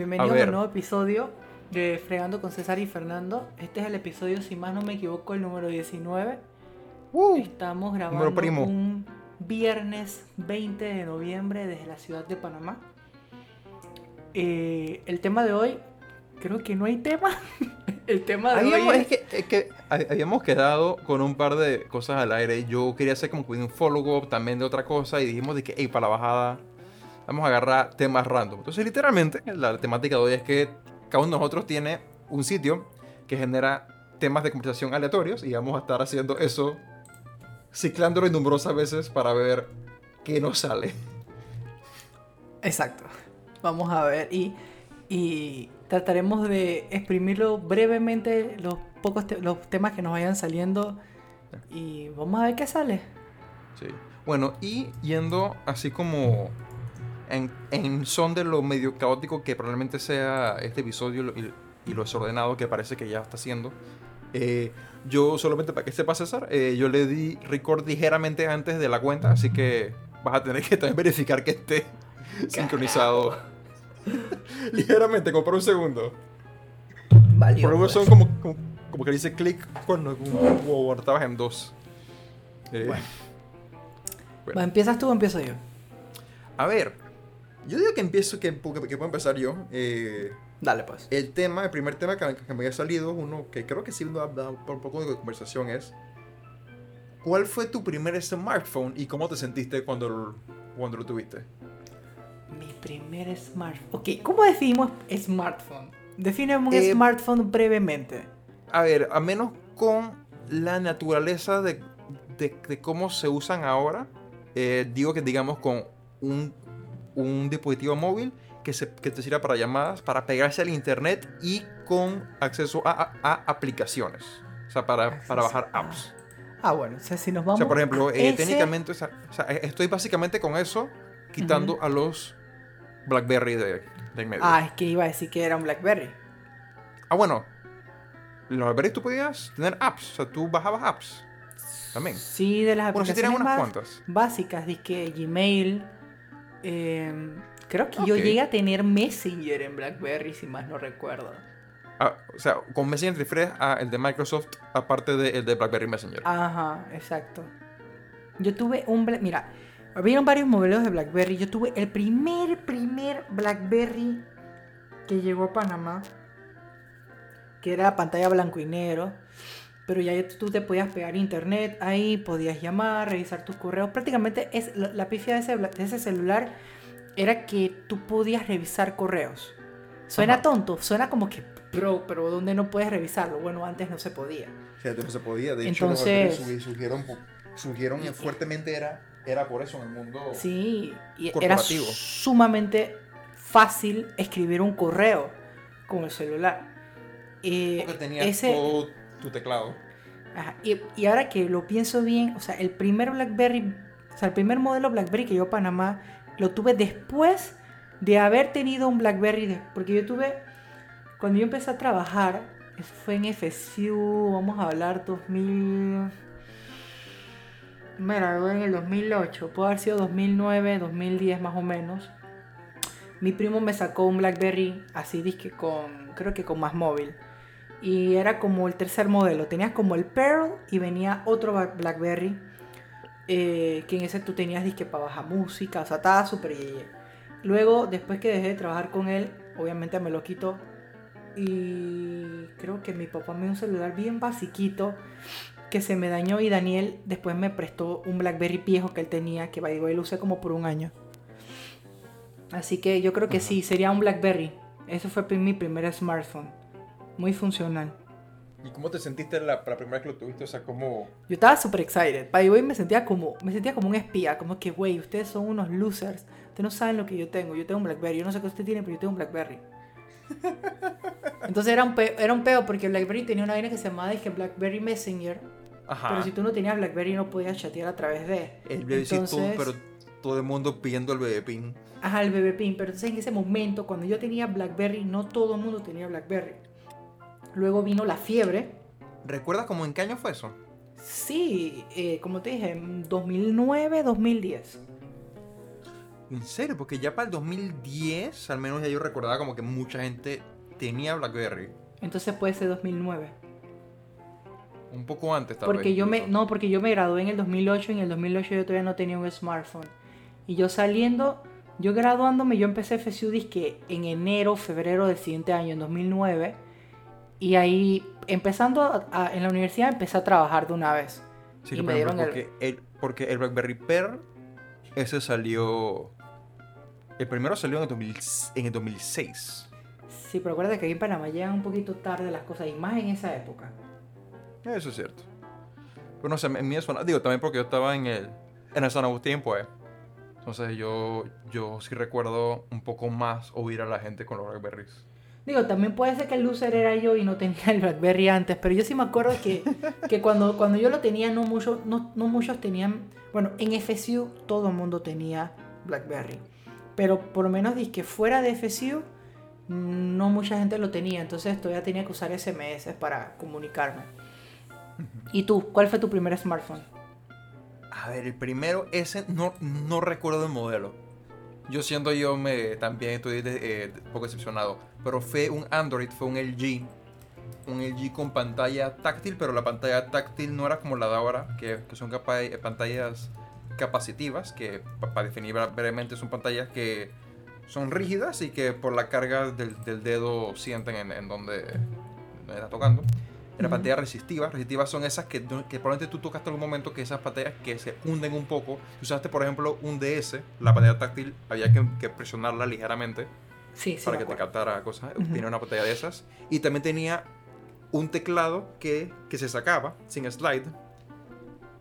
Bienvenidos a, ver. un nuevo episodio de Fregando con César y Fernando. Este es el episodio, si más no me equivoco, el número 19. ¡Uh! Estamos grabando primo. un viernes 20 de noviembre desde la ciudad de Panamá. Eh, el tema de hoy, creo que no hay tema. el tema de Habíamos, hoy es que, es que habíamos quedado con un par de cosas al aire. Yo quería hacer como un follow-up también de otra cosa y dijimos de que, hey, para la bajada vamos a agarrar temas random. Entonces, literalmente, la temática de hoy es que cada uno de nosotros tiene un sitio que genera temas de conversación aleatorios y vamos a estar haciendo eso, ciclándolo numerosas veces para ver qué nos sale. Exacto. Vamos a ver y, y trataremos de exprimirlo brevemente los pocos te- los temas que nos vayan saliendo y vamos a ver qué sale. Sí. Bueno, y yendo así como en, en son de lo medio caótico que probablemente sea este episodio y, y lo desordenado que parece que ya está siendo. eh, yo solamente para que sepa César, eh, yo le di record ligeramente antes de la cuenta, así que vas a tener que también verificar que esté sincronizado. ligeramente, como por un segundo. Vale. Por pues. son como, como, como que dice clic cuando, cuando estabas en dos. Eh, Bueno. bueno. ¿Empiezas tú o empiezo yo? A ver, yo digo que empiezo, que, que, que puedo empezar yo. Eh, Dale pues. el tema, el primer tema que, que me había salido, uno que creo que sí da, da por un poco de conversación es, ¿cuál fue tu primer smartphone y cómo te sentiste cuando lo, cuando lo tuviste? Mi primer smartphone. Ok, ¿cómo definimos smartphone? Definimos un Eh, smartphone brevemente. A ver, a menos con la naturaleza de, de- de cómo se usan ahora, eh, digo que digamos con un, un dispositivo móvil que, se, que te sirva para llamadas, para pegarse al internet y con acceso a, a- a aplicaciones. O sea, para, para bajar apps. Ah, bueno, o sea, si nos O vamos. sea, por ejemplo, eh, ese- técnicamente, o sea, o eh, estoy básicamente con eso quitando a los BlackBerry de, de en medio. Ah, es que iba a decir que era un Blackberry. Ah, bueno. Los BlackBerry tú podías tener apps. O sea, tú bajabas apps. También. Sí, de las Bueno, sí aplicaciones unas más cuantas. básicas, que Gmail. Eh, creo que yo llegué a tener Messenger en Blackberry, si más no recuerdo. Ah, o sea, con Messenger te refieres a el de Microsoft, aparte del de BlackBerry Messenger. Ajá, exacto. Yo tuve un... Mira, habían varios modelos de BlackBerry. Yo tuve el primer, primer BlackBerry que llegó a Panamá. Que era pantalla blanco y negro. Pero ya tú te podías pegar internet ahí, podías llamar, revisar tus correos. Prácticamente es la, la pifia de ese, de ese celular era que tú podías revisar correos. Suena Ajá. tonto, suena como que pro, pero ¿dónde no puedes revisarlo? Bueno, antes no se podía. Fíjate, no se podía. De hecho, los Entonces- surgieron, surgieron fuertemente, era, era por eso en el mundo. Sí, y era corporativo. sumamente fácil escribir un correo con el celular. Eh, Porque tenías ese- todo tu teclado. y, ahora que lo pienso bien, o sea, el primer BlackBerry, o sea, el primer modelo BlackBerry que yo a Panamá lo tuve después de haber tenido un BlackBerry, porque yo tuve, cuando yo empecé a trabajar, eso fue en FSU, vamos a hablar 2000... Me gradué en el 2008, puede haber sido 2009, 2010 más o menos. Mi primo me sacó un BlackBerry así, disque con, creo que con más móvil. Y era como el tercer modelo. Tenías como el Pearl y venía otro BlackBerry. eh, que en ese tú tenías disque para bajar música. O sea, estaba súper yeye. Luego, después que dejé de trabajar con él, obviamente me lo quitó. Y creo que mi papá me dio un celular bien basiquito que se me dañó y Daniel después me prestó un BlackBerry viejo que él tenía, que way, lo usé como por un año. Así que yo creo que sí, sería un BlackBerry. Ese fue mi primer smartphone. Muy funcional. ¿Y cómo te sentiste la, la primera vez que lo tuviste? O sea, ¿cómo...? Yo estaba súper excited. By the way, me sentía como, me sentía como un espía. Como que, güey, ustedes son unos losers. Ustedes no saben lo que yo tengo. Yo tengo un BlackBerry. Yo no sé qué usted tiene, pero yo tengo un BlackBerry. Entonces era un, pe- era un peo porque BlackBerry tenía una vaina que se llamaba dije, BlackBerry Messenger. Ajá. Pero si tú no tenías BlackBerry no podías chatear a través de. El bebé sí, Entonces- pero todo el mundo pidiendo el bebé pin. Ajá, el bebé pin. Pero entonces en ese momento, cuando yo tenía BlackBerry, no todo el mundo tenía BlackBerry. Luego vino la fiebre. ¿Recuerdas como en qué año fue eso? Sí, eh, como te dije, en 2009, 2010. En serio, porque ya para el 2010, al menos ya yo recordaba como que mucha gente tenía BlackBerry. Entonces puede ser 2009. Un poco antes tal Porque vez, yo me, no, porque yo me gradué en el 2008 y en el 2008 yo todavía no tenía un smartphone. Y yo saliendo, yo graduándome, yo empecé FSU que en enero, febrero del siguiente año, en 2009. Y ahí, empezando a- a- en la universidad, empecé a trabajar de una vez. Sí, y me dieron el- porque el... porque el BlackBerry Pearl, ese salió... El primero salió en el, 2000 en el 2006. Sí, pero acuérdate que aquí en Panamá llegan un poquito tarde las cosas, y más en esa época. Eso es cierto. Pero no sé, en mi zona... Digo, también porque yo estaba en el... En el San Agustín, pues. Entonces yo, yo sí recuerdo un poco más oír a la gente con los BlackBerries. Digo, también puede ser que el loser era yo y no tenía el BlackBerry antes, pero yo sí me acuerdo que, que cuando, cuando yo lo tenía, no, mucho, no, no muchos tenían. Bueno, en FSU todo el mundo tenía BlackBerry, pero por lo menos que fuera de FSU, no mucha gente lo tenía, entonces todavía tenía que usar SMS para comunicarme. ¿Y tú? ¿Cuál fue tu primer smartphone? A ver, el primero, ese no, no recuerdo el modelo. Yo siendo yo me también estoy de- eh, poco decepcionado. Pero fue un Android, fue un LG. Un LG con pantalla táctil, pero la pantalla táctil no era como la de ahora, que, que son capa- eh, pantallas capacitivas, que para definir bre- brevemente son pantallas que son rígidas y que por la carga del, del dedo sienten en, en donde, donde está tocando. Era Ujú. pantalla resistiva. Resistivas son esas que, que probablemente tú tocaste en algún momento que esas pantallas que se hunden un poco. Si usaste, por ejemplo, un DS, la pantalla táctil había que, que presionarla ligeramente Sí, sí. para que te captara cosas. Ujú. Tenía una pantalla de esas. Y también tenía un teclado que, que se sacaba sin slide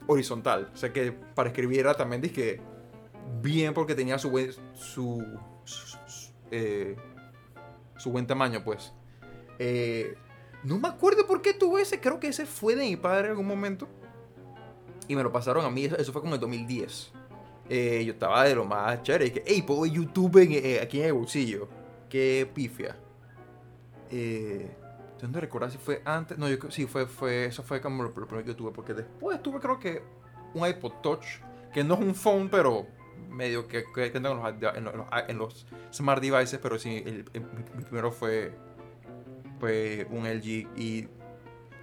horizontal. O sea que para escribir era también dije bien porque tenía su buen, su, su, su- eh, su buen tamaño, pues. Eh, no me acuerdo por qué tuve ese. Creo que ese fue de mi padre en algún momento. Y me lo pasaron a mí. Eso, fue como en 2010. Eh, yo estaba de lo más chévere. Y que, hey, puedo ver YouTube eh, aquí en el bolsillo. Qué pifia. Eh, tengo que recordar si fue antes. No, yo sí, fue, fue, eso fue como lo, lo primero que tuve. Porque después tuve, creo que, un iPod Touch. Que no es un phone, pero medio que, que, que en, los, en, los, en los smart devices. Pero sí, el, el- mi primero fue, fue un LG. Y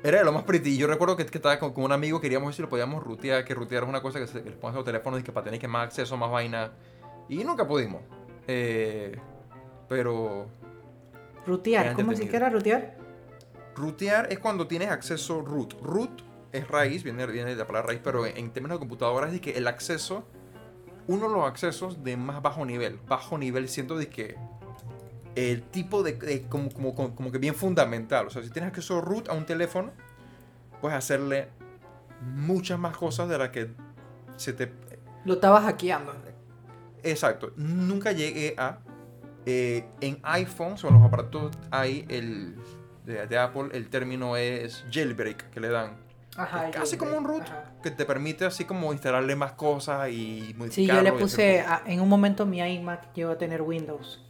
era de lo más pretty. Yo recuerdo que, que estaba con, con un amigo, queríamos ver si lo podíamos rutear, que rutear es una cosa que, se, que les pones a los teléfonos y que para tener que más acceso, más vaina. Y nunca pudimos. Eh, pero Rutear, ¿cómo se entretenido. que era rutear? rutear es cuando tienes acceso root. Root es raíz, viene, viene de la palabra raíz, pero en, en términos de computadoras es que el acceso, uno de los accesos de más bajo nivel. Bajo nivel siento de que el tipo de, de- como, como, como, como que bien fundamental. O sea, si tienes acceso root a un teléfono, puedes hacerle muchas más cosas de las que se te... Lo estabas hackeando. Exacto. Nunca llegué a... eh, en iPhones o en los aparatos hay el... De, de Apple, el término es jailbreak que le dan. Ajá. Es casi como un root ajá. que te permite así como instalarle más cosas y Sí, modificarlo. yo le puse, a- en un momento mi iMac llegó a tener Windows.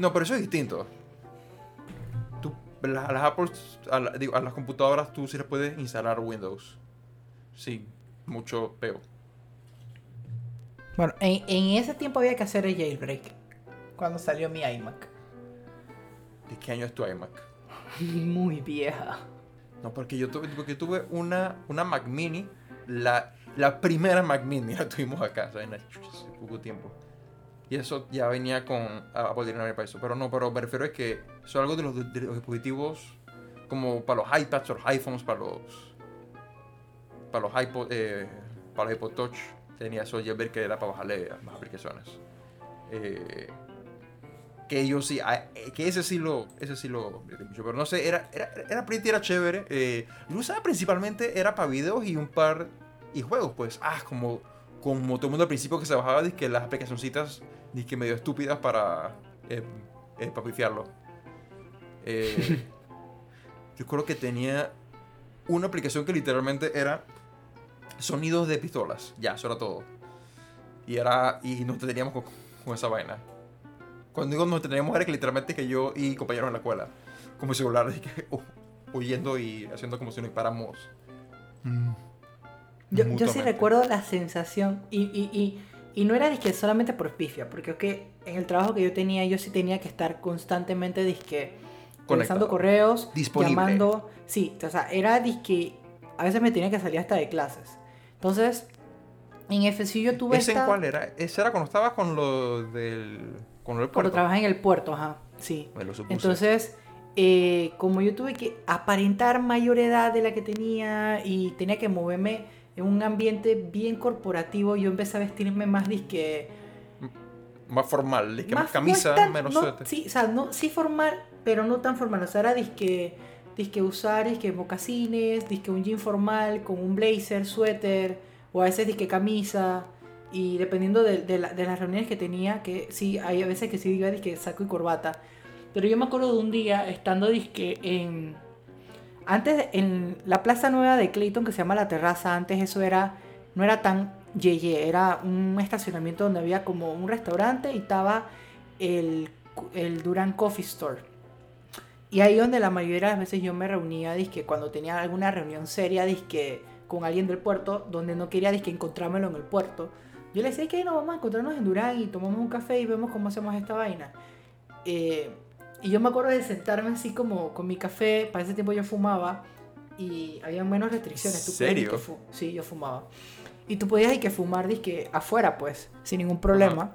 No, pero eso es distinto. Tú, la- a las Apple, a, la- digo, a las computadoras tú sí les puedes instalar Windows. Sí, mucho peor. Bueno, en, en ese tiempo había que hacer el jailbreak. Cuando salió mi iMac. ¿De qué año es tu iMac? Muy vieja. No, porque yo tuve, porque tuve una, una Mac Mini, la, la primera Mac Mini la tuvimos acá, o sea, en hace poco tiempo. Y eso ya venía con Apple Dynamic para eso. Pero no, pero me refiero a que es algo de los, de dispositivos como para los iPads o los iPhones, para los para los iPod, eh, para los iPod Touch, tenía eso ver que era para bajarle más aplicaciones. Eh, que yo sí, ah, eh, que ese sí lo, ese sí lo, pero no sé, era, era, era pretty, era chévere. Eh, lo usaba principalmente, era para videos y un par, y juegos, pues, ah, como, como todo el mundo al principio que se bajaba, que las aplicacioncitas, que medio estúpidas para, eh, eh, para pifiarlo. Eh, yo creo que tenía una aplicación que literalmente era sonidos de pistolas, ya, eso era todo. Y era, y nos teníamos con, con esa vaina. Cuando digo nos teníamos era que literalmente que yo y compañeros en la escuela, como celular, así que, uh, huyendo y haciendo como si nos paramos. Yo, yo sí recuerdo la sensación y, y, y, Y no era disque solamente por pifia, porque es que en el trabajo que yo tenía, yo sí tenía que estar constantemente disque revisando correos, Disponible. llamando. Sí, o sea, era disque. A veces me tenía que salir hasta de clases. Entonces, en FSU yo tuve ¿Ese esta. en cuál era? Ese era cuando estabas con lo del. con lo del Cuando puerto. trabajaba en el puerto, ajá. Sí. Me lo supuse. Entonces, eh, como yo tuve que aparentar mayor edad de la que tenía y tenía que moverme en un ambiente bien corporativo, yo empecé a vestirme más disque. más formal, es que más, no camisa, tan- menos no, suéter. Sí, o sea, no, sí formal, pero no tan formal. O sea, era disque, disque usar disque mocasines, disque un jean formal con un blazer, suéter, o a veces disque camisa. Y dependiendo de, de la- de las reuniones que tenía, que sí, hay a veces que sí iba disque saco y corbata. Pero yo me acuerdo de un día estando disque en... Antes, en la plaza nueva de Clayton, que se llama La Terraza, antes eso era... No era tan yeye, era un estacionamiento donde había como un restaurante y estaba el, el Duran Coffee Store. Y ahí donde la mayoría de las veces yo me reunía, disque cuando tenía alguna reunión seria, disque con alguien del puerto, donde no quería disque encontrármelo en el puerto. Yo le decía que no, vamos a encontrarnos en Durán y tomamos un café y vemos cómo hacemos esta vaina. Eh, y yo me acuerdo de sentarme así como con mi café, para ese tiempo yo fumaba y había menos restricciones. Tú podías ¿Serio? fu- sí, yo fumaba. Y tú podías que fumar disque afuera, pues, sin ningún problema.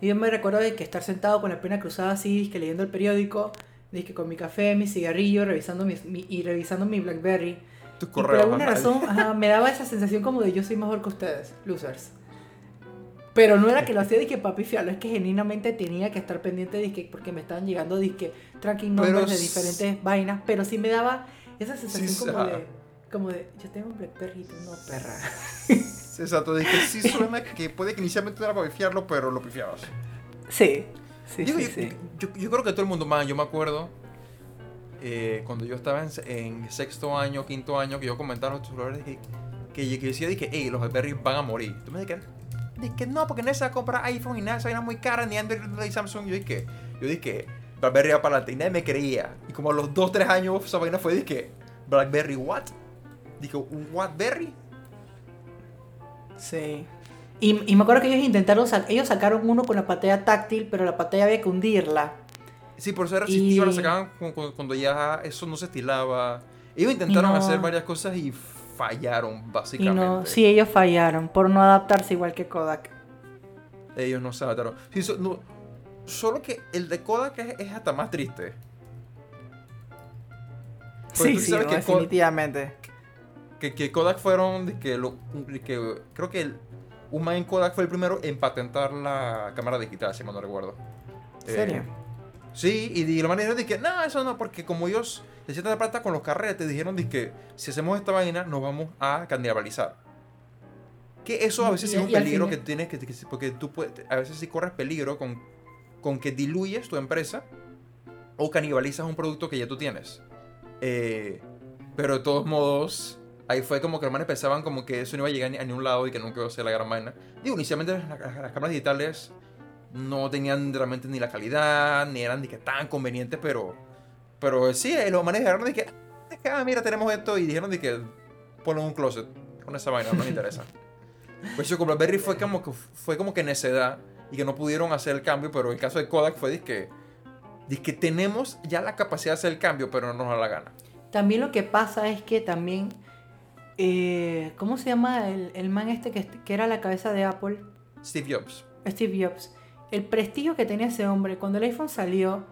Y yo me recuerdo de que estar sentado con la pena cruzada así, disque leyendo el periódico, disque con mi café, mi cigarrillo, revisando mi, mi- y revisando mi Blackberry. Tus Y por correos. alguna razón ajá, me daba esa sensación como de yo soy mejor que ustedes, losers. Pero no era que lo hacía de que papi fialo, es que genuinamente tenía que estar pendiente de que porque me estaban llegando disque tracking Pero numbers de s- diferentes vainas, pero sí me daba esa sensación Sí, como de como de yo tengo un Blackberry y tú no, perra. Exacto, dije, sí suena que puede que inicialmente no era para pifiarlo, pero lo pifiabas. Sí. Sí, Digo, sí, yo, sí. yo- yo creo que todo el mundo, man, yo me acuerdo eh, cuando yo estaba en, en sexto año, quinto año, que yo comentaba a los tutoriales que, que, que decía, dije, hey, los Blackberry van a morir. Tú me dijiste, dije, no, porque nadie se va a comprar iPhone y nada, esa vaina muy cara, ni Android ni Samsung. Yo dije, yo dije, Blackberry va para adelante y nadie me creía. Y como a los 2, 3 años esa vaina fue, dije, Blackberry, what? Dije, ¿un Whatberry? Sí. Y, y me acuerdo que ellos intentaron, ellos sacaron uno con la pantalla táctil, pero la pantalla había que hundirla. Sí, por eso era Y- resistiva, lo sacaban cu- cu- cuando ya eso no se estilaba. Ellos intentaron no- hacer varias cosas y fallaron, Y básicamente. no, sí, ellos fallaron por no adaptarse igual que Kodak. Ellos no se adaptaron. Sí, so- no, solo que el de Kodak es, es hasta más triste. Porque Sí, sí, sabes no, que Kodak- definitivamente. Que, que Kodak fueron, que, lo, que creo que el, un man en Kodak fue el primero en patentar la cámara digital, si mal no recuerdo. ¿En serio? Eh, Sí, y de la manera de que, no, eso no, porque como ellos de cierta plata con los carretes, dijeron que si hacemos esta vaina nos vamos a canibalizar. Que eso a veces Y- es un y peligro que tienes que, que- porque tú puedes, a veces sí corres peligro con, con que diluyes tu empresa o canibalizas un producto que ya tú tienes. Eh, pero de todos modos, ahí fue como que los manes pensaban como que eso no iba a llegar ni a ningún lado y que nunca iba a ser la gran vaina. Digo, inicialmente las, las- las cámaras digitales no tenían realmente ni la calidad, ni eran ni que tan convenientes, pero, pero sí, eh, los manes dijeron de que, "Es que, ah, mira, tenemos esto, y dijeron de que ponlo en un closet con esa vaina, no nos interesa. Pues eso con BlackBerry fue como que fue como que necedad y que no pudieron hacer el cambio, pero en el caso de Kodak fue de que, de que tenemos ya la capacidad de hacer el cambio, pero no nos da la gana. También lo que pasa es que también. eh, ¿Cómo se llama el, el man este que, que era la cabeza de Apple? Steve Jobs. Steve Jobs. El prestigio que tenía ese hombre cuando el iPhone salió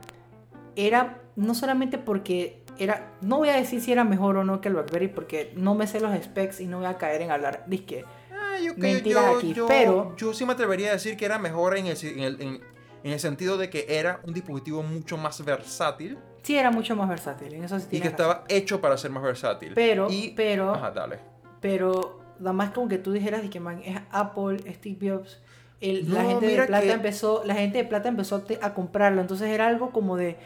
era no solamente porque era. No voy a decir si era mejor o no que el Blackberry porque no me sé los specs y no voy a caer en hablar. Disque. Ah, yo, Mentiras yo- aquí, yo- pero- yo sí me atrevería a decir que era mejor en el, en el- en- en el sentido de que era un dispositivo mucho más versátil Sí, era mucho más versátil. En eso sí y que razón. estaba hecho para ser más versátil. Pero, y, pero, Ajá, dale. pero, nada más como que tú dijeras de que man, es Apple, Steve Jobs. El- la gente de plata que- empezó, la gente de plata empezó a, te- a comprarlo. Entonces era algo como de.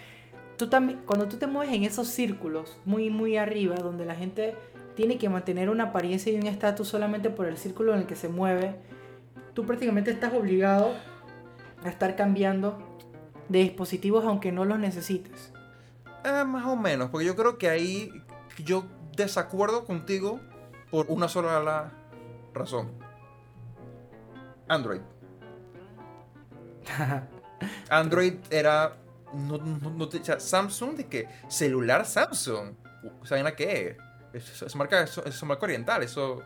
Tú también, cuando tú te mueves en esos círculos muy, muy arriba, donde la gente tiene que mantener una apariencia y un estatus solamente por el círculo en el que se mueve, tú prácticamente estás obligado a estar cambiando de dispositivos aunque no los necesites. Eh, más o menos, porque yo creo que ahí yo desacuerdo contigo por una sola la razón. Android. Android era. No, no, no Samsung, de que celular Samsung. ¿Saben a qué? Eso marca, eso, eso marca oriental, eso.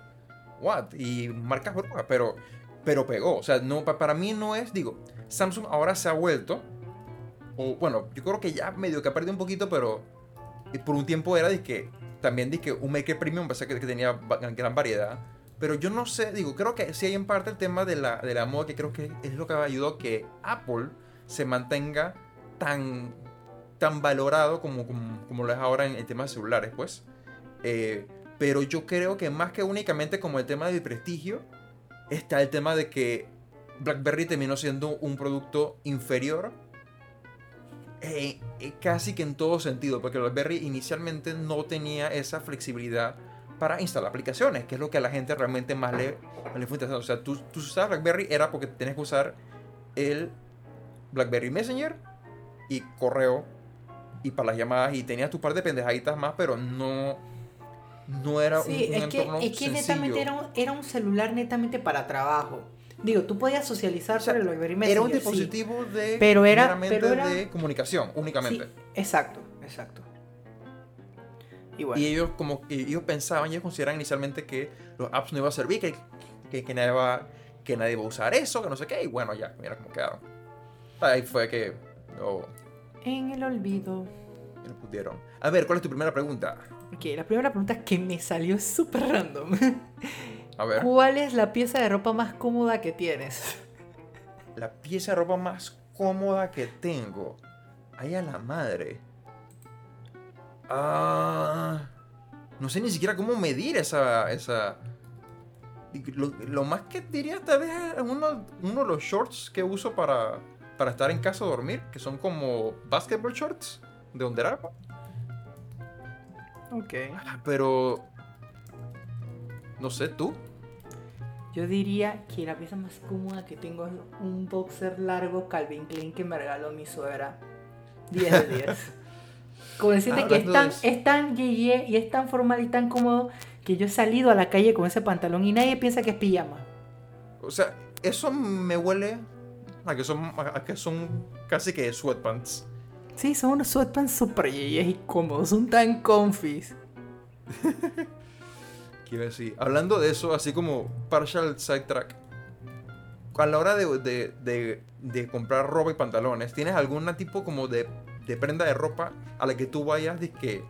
What? Y marcas brujas, pero, pero pegó. O sea, no, pa- para mí no es. Digo, Samsung ahora se ha vuelto. O bueno, yo creo que ya medio que ha perdido un poquito, pero. eh, Por un tiempo era de que. También de que un Maker Premium, pensé que, que tenía gran variedad. Pero yo no sé, digo, creo que sí hay en parte el tema de la, de la moda que creo que es lo que ayudó a que Apple se mantenga tan, tan valorado como, como, lo es ahora en el tema de celulares, pues. Eh, pero yo creo que más que únicamente como el tema del prestigio, está el tema de que BlackBerry terminó siendo un producto inferior eh, eh, casi que en todo sentido, porque BlackBerry inicialmente no tenía esa flexibilidad para instalar aplicaciones, que es lo que a la gente realmente más le, más le fue interesante. O sea, tú, tú usabas BlackBerry era porque tenías que usar el BlackBerry Messenger y correo y para las llamadas y tenías tu par de pendejaditas más, pero no no era Sí, un, un es que, entorno es que sencillo. netamente era un, era un celular netamente para trabajo. Digo, tú podías socializar O sea, por el BlackBerry era Messenger. un sí. dispositivo de Pero era- pero era- de comunicación únicamente. Sí, exacto, exacto. Y bueno, Y ellos como que ellos pensaban, ellos consideraban inicialmente que los apps no iban a servir, que, que, que nadie va, que nadie va a usar eso, que no sé qué, y bueno, ya, mira cómo quedaron. Ahí fue que lo, en el olvido. que lo pusieron. A ver, ¿cuál es tu primera pregunta? Ok, la primera pregunta que me salió es súper random. A ver, ¿Cuál es la pieza de ropa más cómoda que tienes? la pieza de ropa más cómoda que tengo. Ay, a la madre. Ah, no sé ni siquiera cómo medir esa... esa lo, lo más que diría tal vez es uno, uno de los shorts que uso para, para estar en casa a dormir, que son como basketball shorts de Armour. Ok. Pero... No sé, ¿tú? Yo diría que la pieza más cómoda que tengo es un boxer largo Calvin Klein que me regaló mi suegra. 10 de 10. Como decirte que es tan, de es tan yeye y es tan formal y tan cómodo que yo he salido a la calle con ese pantalón y nadie piensa que es pijama. O sea, eso me huele a que son, a que son casi que sweatpants. Sí, son unos sweatpants super yeyes y cómodos, son tan confis. Quiero decir, hablando de eso, así como partial sidetrack, a la hora de, de- de- de comprar ropa y pantalones, ¿tienes algún tipo como de, de prenda de ropa a la que tú vayas que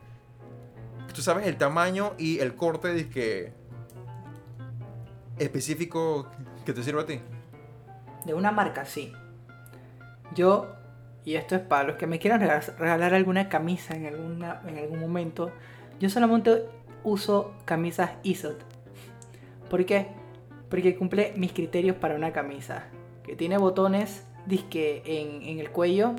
tú sabes el tamaño y el corte que específico que te sirva a ti? De una marca, sí. Yo, y esto es para los que me quieran regalar, regalar alguna camisa en, alguna, en algún momento, yo solamente uso camisas ISOT. ¿Por qué? Porque cumple mis criterios para una camisa. Que tiene botones, disque en, en el cuello,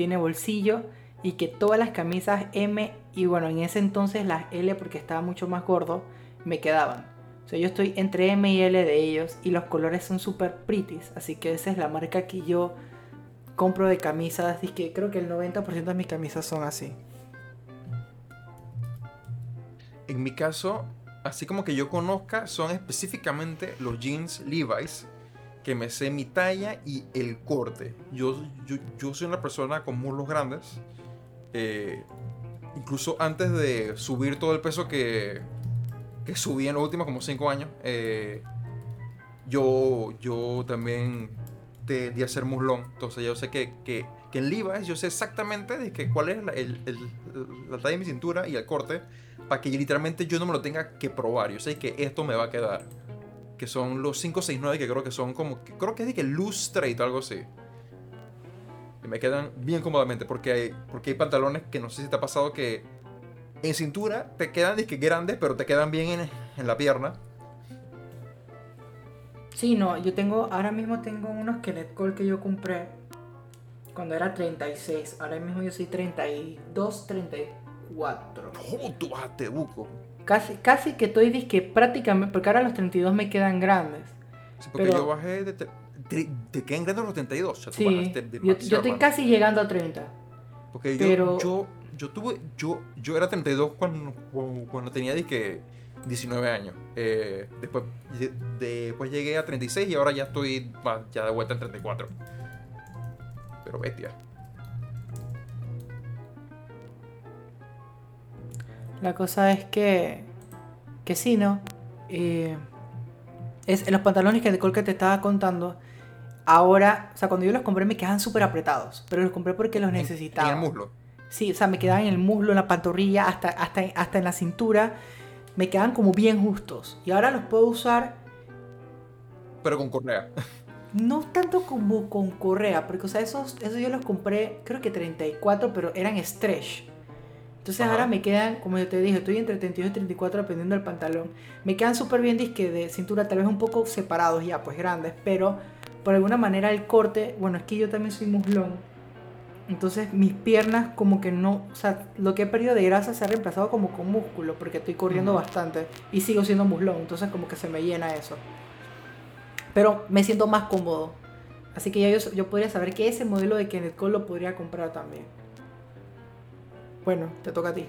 tiene bolsillo y que todas las camisas M y bueno, en ese entonces las L porque estaba mucho más gordo, me quedaban. O sea, yo estoy entre M y L de ellos y los colores son súper pretties. Así que esa es la marca que yo compro de camisas. Y que creo que el 90% de mis camisas son así. En mi caso, así como que yo conozca, son específicamente los jeans Levi's que me sé mi talla y el corte. Yo, yo, yo soy una persona con muslos grandes. eh, incluso antes de subir todo el peso que, que subí en los últimos como 5 años, eh, yo, yo también te di a ser muslón. Entonces yo sé que, que, que en Levi's yo sé exactamente de que cuál es la, el- la talla de mi cintura y el corte para que literalmente yo no me lo tenga que probar. Yo sé que esto me va a quedar. Que son los 569 que creo que son como... que creo que es de que loose straight o algo así. Y me quedan bien cómodamente porque hay, porque hay pantalones que no sé si te ha pasado que en cintura te quedan de que grandes pero te quedan bien en, en la pierna. Sí, no, yo tengo, ahora mismo tengo unos Kenet Call que yo compré cuando era 36. Ahora mismo yo soy 32, 34. ¡Oh, tú bajaste buco! Casi, casi que estoy disque prácticamente, porque ahora los 32 me quedan grandes. Sí, porque Pero- yo bajé de... Te, quedan grandes los 32. O sea, Sí, bajaste yo, yo demasiado, estoy casi llegando a 30. Porque Pero- yo, yo, yo tuve, yo, yo era 32 cuando, cuando, tenía de que 19 años. Eh, después, después llegué a 36 y ahora ya estoy ya de vuelta en 34. Pero bestia. La cosa es que, que sí, ¿no? Eh, es, en los pantalones que de que te estaba contando, ahora, o sea, cuando yo los compré me quedaban súper apretados, pero los compré porque los necesitaba. En el muslo. Sí, o sea, me quedaban en el muslo, en la pantorrilla, hasta, hasta, hasta en la cintura. Me quedan como bien justos. Y ahora los puedo usar. Pero con correa. No tanto como con correa, porque, o sea, esos, esos yo los compré, creo que 34, pero eran stretch. Entonces ahora me quedan, como yo te dije, estoy entre 32 y 34 dependiendo del pantalón. Me quedan súper bien disque de cintura, tal vez un poco separados ya, pues grandes, pero por alguna manera el corte, bueno, es que yo también soy muslón. Entonces mis piernas como que no, o sea, lo que he perdido de grasa se ha reemplazado como con músculo, porque estoy corriendo bastante y sigo siendo muslón, entonces como que se me llena eso. Pero me siento más cómodo. Así que ya yo, yo podría saber que ese modelo de Kenneth Cole lo podría comprar también. Bueno, te toca a ti.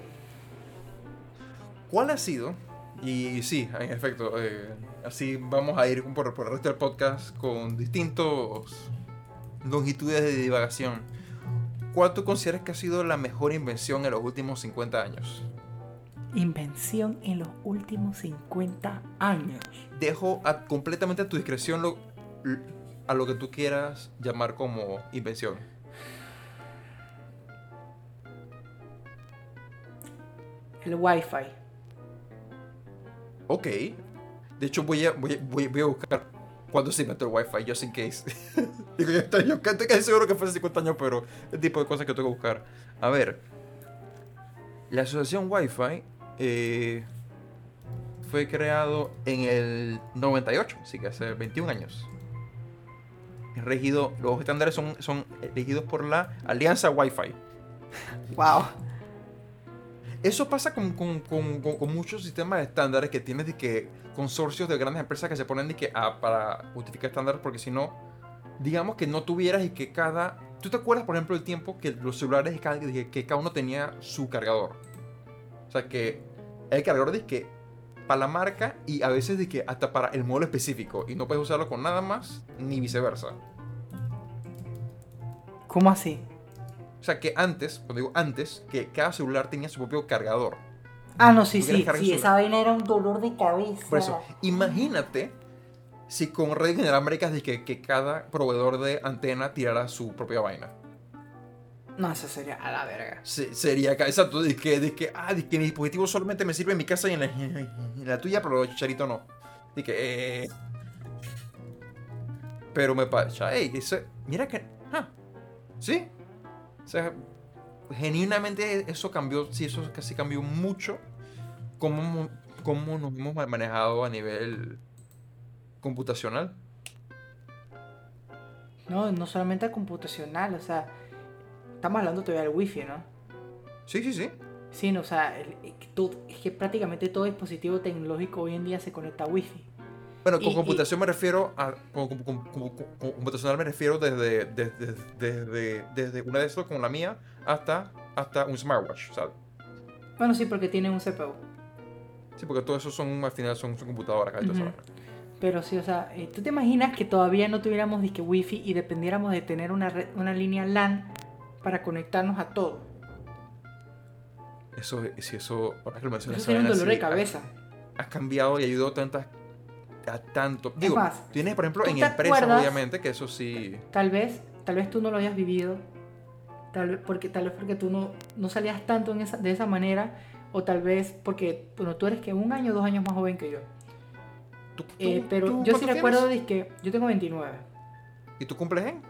¿Cuál ha sido? Y sí, en efecto, eh, así vamos a ir por, por el resto del podcast con distintos longitudes de divagación. ¿Cuál tú consideras que ha sido la mejor invención en los últimos 50 años? Invención en los últimos 50 años. Dejo completamente a tu discreción lo, a lo que tú quieras llamar como invención. El Wi-Fi. Ok. De hecho, voy a, voy, voy, a buscar cuándo se inventó el Wi-Fi, just in case. Digo, yo estoy, yo estoy casi seguro que fue hace 50 años, pero el tipo de cosas que tengo que buscar. A ver. La asociación Wi-Fi eh, fue creado en el 98, así que hace 21 años. Es regido, los estándares son, son regidos por la Alianza Wi-Fi. Wow. Eso pasa con, con, con, con, muchos sistemas estándares que tienes de que consorcios de grandes empresas que se ponen de que ah, para justificar estándares porque si no, digamos que no tuvieras y que cada... ¿Tú te acuerdas, por ejemplo, el tiempo que los celulares, cada, que cada uno tenía su cargador? O sea, que el cargador de que para la marca y a veces de que hasta para el modelo específico y no puedes usarlo con nada más ni viceversa. ¿Cómo así? O sea, que antes, cuando digo antes, que cada celular tenía su propio cargador. Ah, no, sí, sí. Sí, esa vaina era un dolor de cabeza. Por eso, imagínate si con Red General Américas de que, que cada proveedor de antena tirara su propia vaina. No, eso sería a la verga. Sí, sería, exacto, de que, de que, ah, de que mi dispositivo solamente me sirve en mi casa y en la, en la tuya, pero chicharito no. De que, eh... Pero me pasa, hey, dice, mira que, ah, sí, sea, genuinamente eso cambió, sí, eso casi cambió mucho cómo, cómo nos hemos manejado a nivel computacional. No, no solamente computacional, o sea, estamos hablando todavía del wifi, ¿no? Sí, sí, sí. Sí, no, o sea, es que prácticamente todo dispositivo tecnológico hoy en día se conecta a wifi. Bueno, con computación me refiero a. Con, computacional me refiero desde, desde, desde, desde, una de esas como la mía hasta, hasta un smartwatch, ¿sabes? Bueno, sí, porque tiene un CPU. Sí, porque todo eso son, al final son, son computadoras, Pero sí, o sea, eh, ¿tú te imaginas que todavía no tuviéramos disque wifi y dependiéramos de tener una, una línea LAN para conectarnos a todo? Eso, si eso, eso sería un dolor de cabeza. Has cambiado y ayudado tantas a tanto. Digo, tienes, por ejemplo, en empresas, obviamente, que eso sí. Tal vez, tal vez tú no lo hayas vivido. Tal vez porque, tal vez porque tú no, no salías tanto en esa, de esa manera. O tal vez porque bueno, tú eres que un año o dos años más joven que yo. Eh, pero yo sí recuerdo de que yo tengo 29. ¿Y tú cumples en?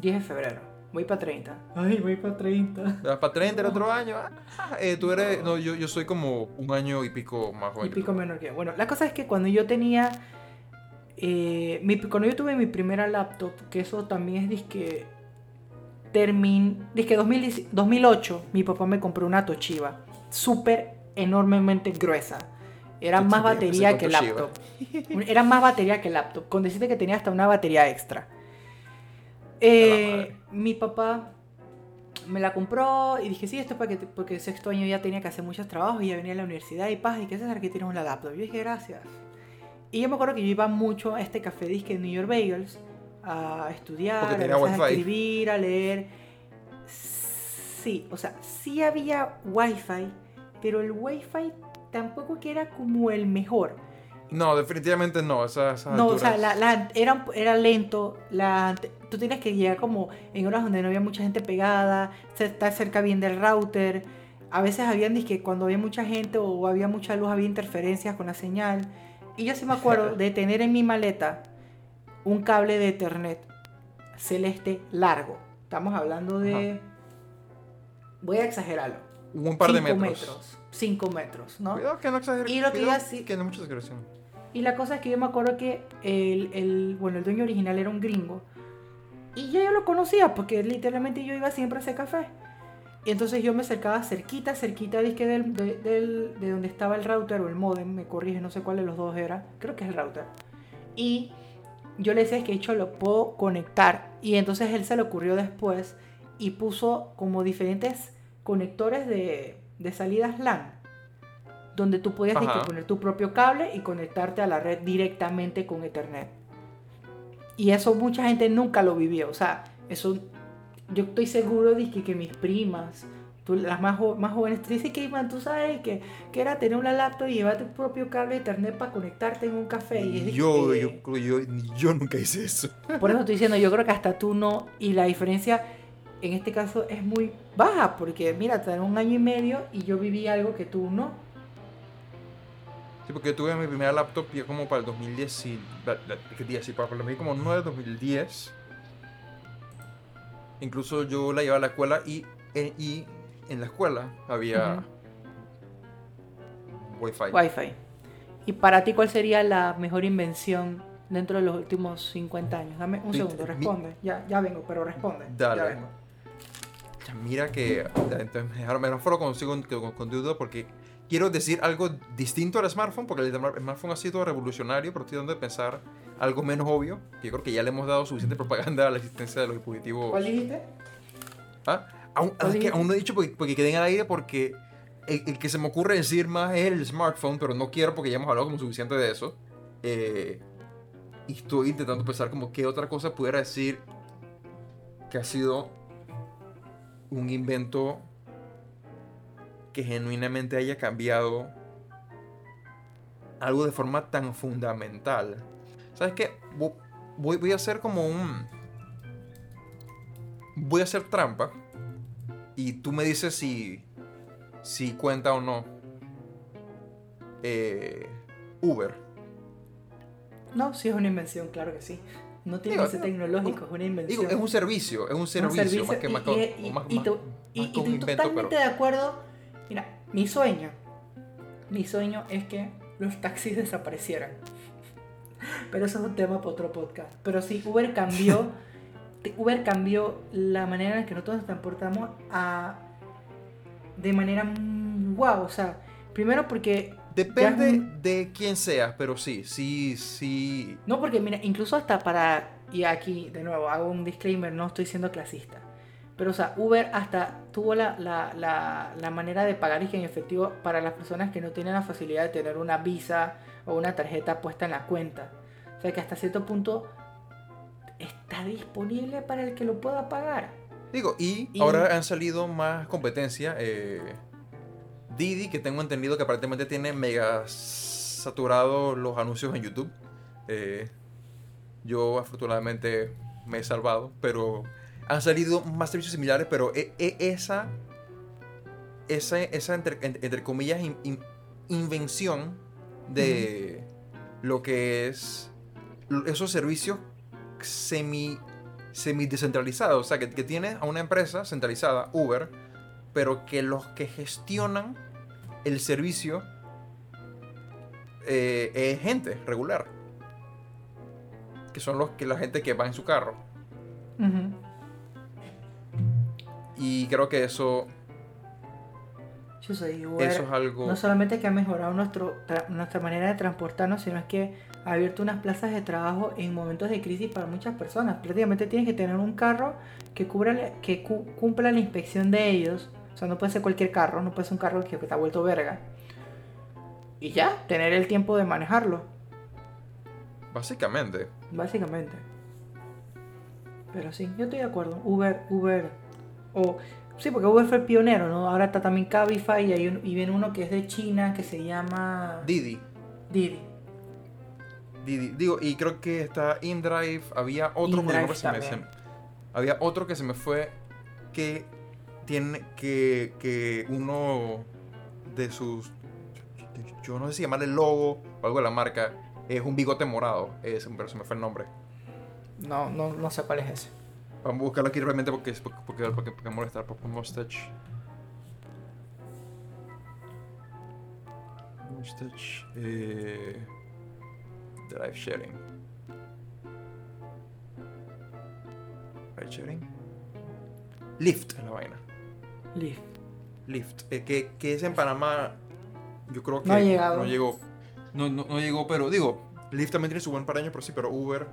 10 de febrero. Voy para 30. Ay, voy para 30. ¿Vas para 30 el otro año? Ah, eh, tú eres. No, yo, yo soy como un año y pico más joven. Y pico menor que. Bueno, la cosa es que cuando yo tenía. Eh, mi, cuando yo tuve mi primera laptop, que eso también es disque. Termin. Disque 2008, mi papá me compró una Toshiba. Súper enormemente gruesa. Era más batería que laptop. Era más batería que laptop. Con decirte que tenía hasta una batería extra. Eh, mi papá, me la compró y dije, sí, esto es para que, porque sexto año ya tenía que hacer muchos trabajos y ya venía a la universidad y paz, y que César, aquí tienes una laptop. Yo dije, gracias. Y yo me acuerdo que yo iba mucho a este café disque en New York Bagels a estudiar, a, a escribir, a leer. Sí, o sea, sí había wifi, pero el wifi tampoco que era como el mejor. No, definitivamente no. Esas, esas No, o sea, la, la- era, era lento. La, tú tienes que llegar como en horas donde no había mucha gente pegada, estar cerca bien del router. A veces habían que cuando había mucha gente o había mucha luz había interferencias con la señal. Y yo sí me acuerdo de tener en mi maleta un cable de Ethernet celeste largo. Estamos hablando de... Voy a exagerarlo. Un par de Cinco metros. 5 metros, ¿no? Cuidado que no exageres. Y lo que así- Que no mucha exageración. Y la cosa es que yo me acuerdo que el, el- bueno, el dueño original era un gringo. Y ya yo lo conocía porque literalmente yo iba siempre a ese café. Y entonces yo me acercaba cerquita, cerquita dizque del, de, del- de donde estaba el router o el modem, me corrige, no sé cuál de los dos era. Creo que es el router. Y yo le decía, es que hecho lo puedo conectar. Y entonces él se le ocurrió después y puso como diferentes conectores de, de salidas LAN. Donde tú podías poner tu propio cable y conectarte a la red directamente con Ethernet. Y eso mucha gente nunca lo vivió. O sea, eso yo estoy seguro de que, que mis primas, tú- las más, más jóvenes, te dicen que Iván, tú sabes que, que era tener una laptop y llevar tu propio cable de Ethernet para conectarte en un café. Y Yo, que- yo, yo, yo nunca hice eso. por eso estoy diciendo, yo creo que hasta tú no, y la diferencia en este caso es muy baja, porque mira, te dan un año y medio y yo viví algo que tú no. Sí, porque yo tuve mi primera laptop ya como para el 2010 y... Sí, para el 2000 como 9, 2010. Incluso yo la llevaba a la escuela y, en- y en la escuela había Wi-Fi. Wi-Fi. ¿Y para ti cuál sería la mejor invención dentro de los últimos 50 años? Dame un Mi- segundo, mi- responde. Ya, ya vengo, pero responde. Dale. Ya vengo. Mira que entonces, mejor, mejor lo consigo con, con, con duda porque quiero decir algo distinto al smartphone porque el smartphone ha sido revolucionario, pero estoy tratando de pensar algo menos obvio. Que yo creo que ya le hemos dado suficiente propaganda a la existencia de los dispositivos. ¿Cuál dijiste? ¿Ah? Aún, ¿Cuál es que aún no he dicho porque, porque queden al aire porque el, el que se me ocurre decir más es el smartphone, pero no quiero porque ya hemos hablado como suficiente de eso. Eh, y estoy intentando pensar como qué otra cosa pudiera decir que ha sido un invento que genuinamente haya cambiado algo de forma tan fundamental. ¿Sabes qué? Vo- Voy, voy a hacer como un... Voy a hacer trampa y tú me dices si, si cuenta o no. Eh, Uber. No, sí es una invención, claro que sí. No tiene Digo, no, tecnológico, es una invención. Digo, es un servicio, es un Un servicio, más que y- más, y- más- y más- que un invento, totalmente pero- de acuerdo. Mira, mi sueño, mi sueño es que los taxis desaparecieran. Pero eso es un tema para otro podcast. Pero sí, Uber cambió, Uber cambió la manera en la que nosotros nos transportamos a, de manera wow. O sea, primero porque Depende un- de quién seas, pero sí, sí, sí. No, porque mira, incluso hasta para, y aquí de nuevo hago un disclaimer, no estoy siendo clasista, pero o sea, Uber hasta tuvo la, la, la, la manera de pagar y que en efectivo para las personas que no tienen la facilidad de tener una visa o una tarjeta puesta en la cuenta. O sea, que hasta cierto punto está disponible para el que lo pueda pagar. Digo, y, Y- ahora han salido más competencia. eh, Didi, que tengo entendido que aparentemente tiene mega saturado los anuncios en YouTube. Eh, yo afortunadamente me he salvado, pero han salido más servicios similares, pero e- e- esa, esa, esa entre, en- entre comillas, in- in- invención de lo que es esos servicios semi, semi descentralizados, o sea, que, que tiene a una empresa centralizada, Uber, pero que los que gestionan el servicio eh, es gente regular. Que son los que la gente que va en su carro. Ujú. Y creo que eso, Yo soy Uber. eso es algo. No solamente que ha mejorado nuestro, tra- nuestra manera de transportarnos, sino es que ha abierto unas plazas de trabajo en momentos de crisis para muchas personas. Prácticamente tienes que tener un carro que, cubra, que cumpla la inspección de ellos. O sea, no puede ser cualquier carro, no puede ser un carro que te ha vuelto verga. Y ya, tener el tiempo de manejarlo. Básicamente. Básicamente. Pero sí, yo estoy de acuerdo. Uber, Uber. O. Sí, porque Uber fue el pionero, ¿no? Ahora está también Cabify y, hay y viene uno que es de China que se llama. Didi. Didi. Didi. Digo, y creo que está InDrive. Había otro que se me, Había otro que se me fue que tiene que, que uno de sus. Yo no sé si llamarle logo o algo de la marca. Es un bigote morado. Es, pero se me fue el nombre. No, no, no sé cuál es ese. Vamos a buscarlo aquí realmente porque, porque, porque, porque, porque molestar. Pop Mustache. Mustache. Eh, drive sharing. Drive sharing. Lyft es la vaina. Lyft. Lyft. Eh, que, que es en Panamá. Yo creo que no, ha llegado. no llegó. No, no, no llegó, pero digo, Lyft también tiene su buen par años, pero sí, pero Uber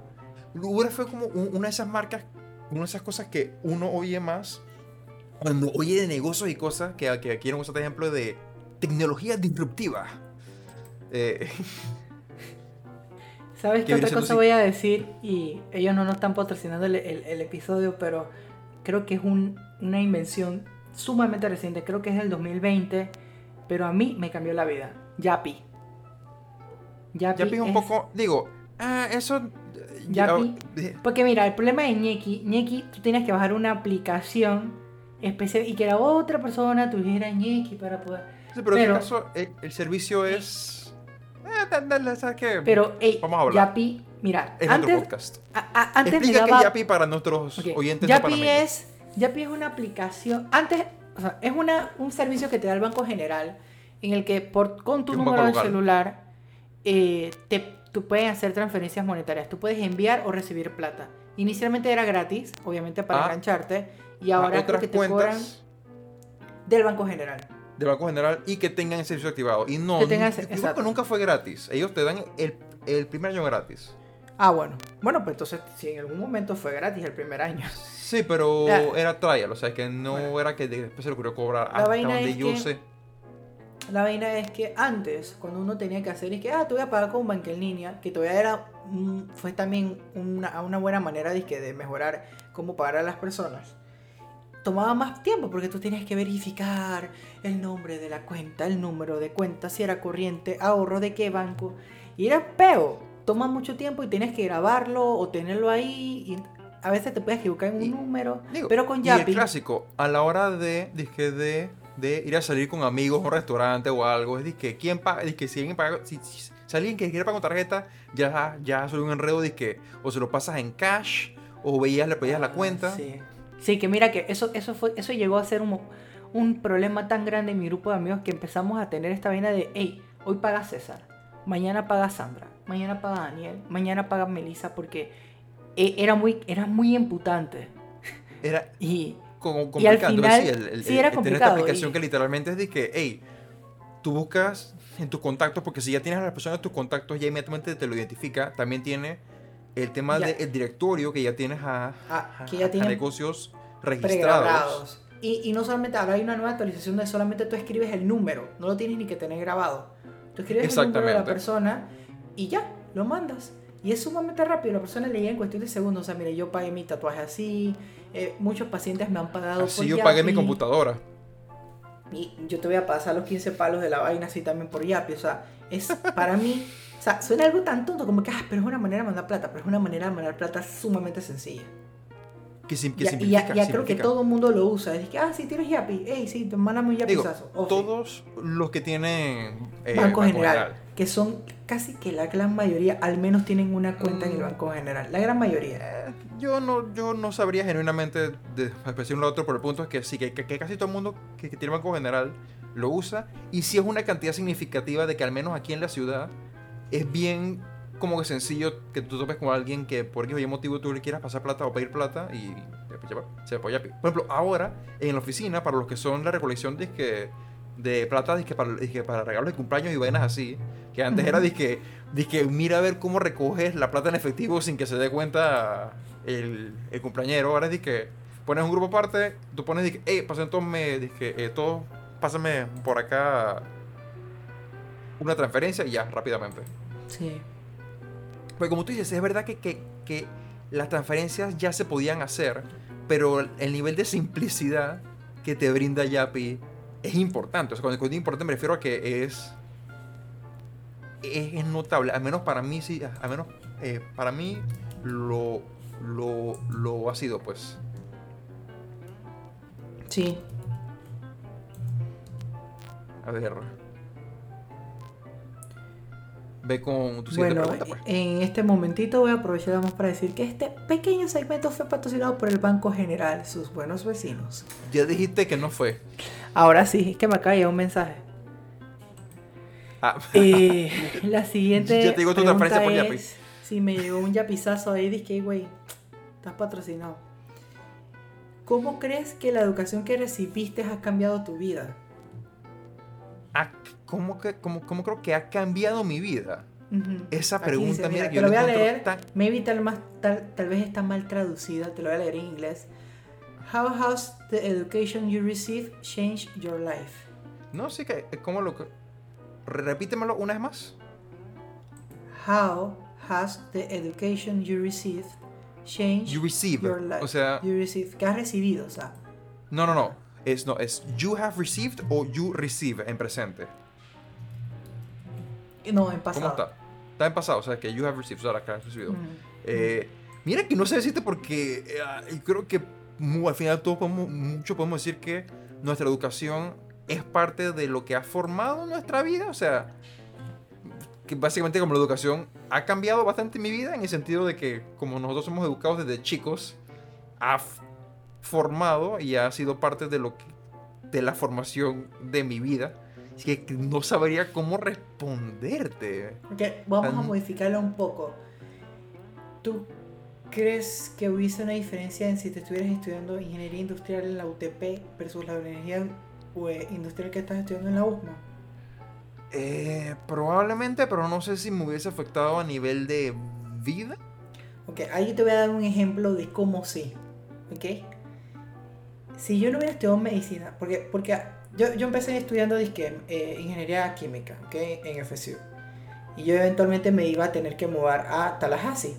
Uber fue como una de esas marcas, una de esas cosas que uno oye más cuando oye de negocios y cosas que, que quieren usar de ejemplo de tecnología disruptiva. Eh, ¿Sabes qué otra cosa voy a decir? Y ellos no nos están patrocinando el, episodio, pero creo que es una invención sumamente reciente. Creo que es del 2020, pero a mí me cambió la vida. Yapi. Yapi, Yapi es un poco, digo, ah, eso Yapi. Porque mira, el problema de Ñequi, Ñequi, tú tienes que bajar una aplicación especial y que la otra persona tuviera Ñequi para poder. Sí, pero, en este caso eh, el, servicio es. Eh, ¿sabes qué? Pero, hey, Vamos a hablar. Yapi, mira, es antes, podcast. A, antes Explica daba... Yapi para nuestros oyentes Yapi es, Yapi es una aplicación. Antes, o sea, es una, un servicio que te da el Banco General en el que por, con tu número de celular eh, te tú puedes hacer transferencias monetarias, tú puedes enviar o recibir plata. Inicialmente era gratis, obviamente para ah. engancharte, y ahora creo que te cobran del Banco General. Del Banco General y que tengan el servicio activado. Y no, que nunca fue gratis. Ellos te dan el, el, primer año gratis. Ah, bueno. Bueno, pues entonces, si en algún momento fue gratis el primer año. Sí, pero era trial, o sea, que no era que después se le ocurrió cobrar hasta donde yo sé la vaina es que antes, cuando uno tenía que hacer, es que, ah, te voy a pagar con un banco en línea, que todavía era, fue también una, una buena manera de, de mejorar cómo pagar a las personas. Tomaba más tiempo porque tú tenías que verificar el nombre de la cuenta, el número de cuenta, si era corriente, ahorro de qué banco. Y era peo. Toma mucho tiempo y tienes que grabarlo o tenerlo ahí. Y a veces te puedes equivocar en un número. pero con Yapi. Y el clásico, a la hora de, de de ir a salir con amigos a un restaurante o algo. Es que quién paga, es que si alguien paga, si, alguien que quiere pagar con tarjeta, ya, ya soy un enredo que o se lo pasas en cash o veías, le pedías la ah, cuenta. Sí. sí, que mira que eso, eso fue, eso llegó a ser un, un problema tan grande en mi grupo de amigos que empezamos a tener esta vaina de, hey, hoy paga César, mañana paga Sandra, mañana paga Daniel, mañana paga Melissa porque era muy, era muy imputante. Era, y como complicado. Y al final, sí, era complicado. esta aplicación que literalmente es de que, hey, tú buscas en tus contactos, porque si ya tienes a las personas en tus contactos, ya inmediatamente te lo identifica. También tiene el tema del directorio que ya tienes a, ah, que ya tiene negocios registrados. Y, y, no solamente ahora hay una nueva actualización de solamente tú escribes el número, no lo tienes ni que tener grabado. Tú escribes el número de la persona y ya, lo mandas. Y es sumamente rápido, la persona le llega en cuestión de segundos. O sea, mire, yo pagué mi tatuaje así, eh, muchos pacientes me han pagado así yo pagué mi computadora. Y yo te voy a pasar los 15 palos de la vaina así también por Yapi. O sea, es para mí, o sea, suena algo tan tonto como que, ah, pero es una manera de mandar plata, pero es una manera de mandar plata sumamente sencilla. Que, sim que ya, ya creo que todo el mundo lo usa. Es que, ah, sí, tienes Yapi. Ey, sí, te mandame un Yapizazo. Todos los que tienen eh, Banco, General, que son casi que la gran mayoría, al menos tienen una cuenta en el mm. Banco General. La gran mayoría. Eh, yo no, yo no sabría genuinamente de, decir uno otro, pero el punto es que sí, que, que, casi todo el mundo que, que, tiene Banco General lo usa. Y sí es una cantidad significativa de que al menos aquí en la ciudad es bien como que sencillo que tú topes con alguien que por qué motivo tú le quieras pasar plata o pedir plata y se apoya. Por ejemplo, ahora en la oficina, para los que son la recolección de que de plata dizque para, dizque para regalos de cumpleaños y vainas así. Que antes era dizque, dizque, mira a ver cómo recoges la plata en efectivo sin que se dé cuenta el, el cumpleañero. Ahora es dizque, pones un grupo aparte, tú pones dizque, hey, pasen todos, me, dizque, eh, todos, pásame por acá una transferencia y ya, rápidamente. Sí. Pues como tú dices, es verdad que, que, que las transferencias ya se podían hacer, pero el nivel de simplicidad que te brinda Yapi es importante. O sea, cuando cuando digo importante me refiero a que es, es, es notable. Al menos para mí, sí, al menos eh, para mí lo, lo, lo ha sido, pues. Sí. A ver. Ve con tu siguiente Bueno, pregunta, pues. en este momentito voy a aprovechar más para decir que este pequeño segmento fue patrocinado por el Banco General, sus buenos vecinos. Ya dijiste que no fue. Ahora sí, es que me acaba de un mensaje. Ah, Eh, la siguiente Ya te digo tu pregunta transferencia por es si me llegó un yapizazo ahí, dije, güey, estás patrocinado. ¿Cómo crees que la educación que recibiste ha cambiado tu vida? ah, ¿cómo, que, cómo, ¿Cómo creo que ha cambiado mi vida? Ujú. Esa Aquí pregunta, dice, mira, te yo lo voy a leer. tan- Maybe tal, más, tal, tal vez está mal traducida, te lo voy a leer en inglés. How has the education you received changed your life? No, sí que, ¿cómo lo que- Repítemelo una vez más. How has the education you received changed You receive. your life? O sea, you received, que has recibido, o sea. no, no, no. Es, no, es you have received o you receive en presente. No, en pasado. ¿Cómo está? Está en pasado, o sea, que you have received, o sea, que has recibido. Ujú. Eh, mira que no se decirte porque eh, creo que mu- al final todos podemos, mucho podemos decir que nuestra educación es parte de lo que ha formado nuestra vida. O sea, que básicamente como la educación ha cambiado bastante mi vida en el sentido de que como nosotros somos educados desde chicos, ha formado y ha sido parte de lo que, de la formación de mi vida. Así que no sabría cómo responderte. Ok, vamos a modificarlo un poco. ¿Tú crees que hubiese una diferencia en si te estuvieras estudiando ingeniería industrial en la UTP versus la ingeniería eh, industrial que estás estudiando en la USMA? Eh, probablemente, pero no sé si me hubiese afectado a nivel de vida. Ok, ahí te voy a dar un ejemplo de cómo sí. Ok. Si yo no hubiera estudiado medicina, porque, porque yo, yo empecé estudiando disque, eh, ingeniería química, en FSU. Y yo eventualmente me iba a tener que mudar a Tallahassee.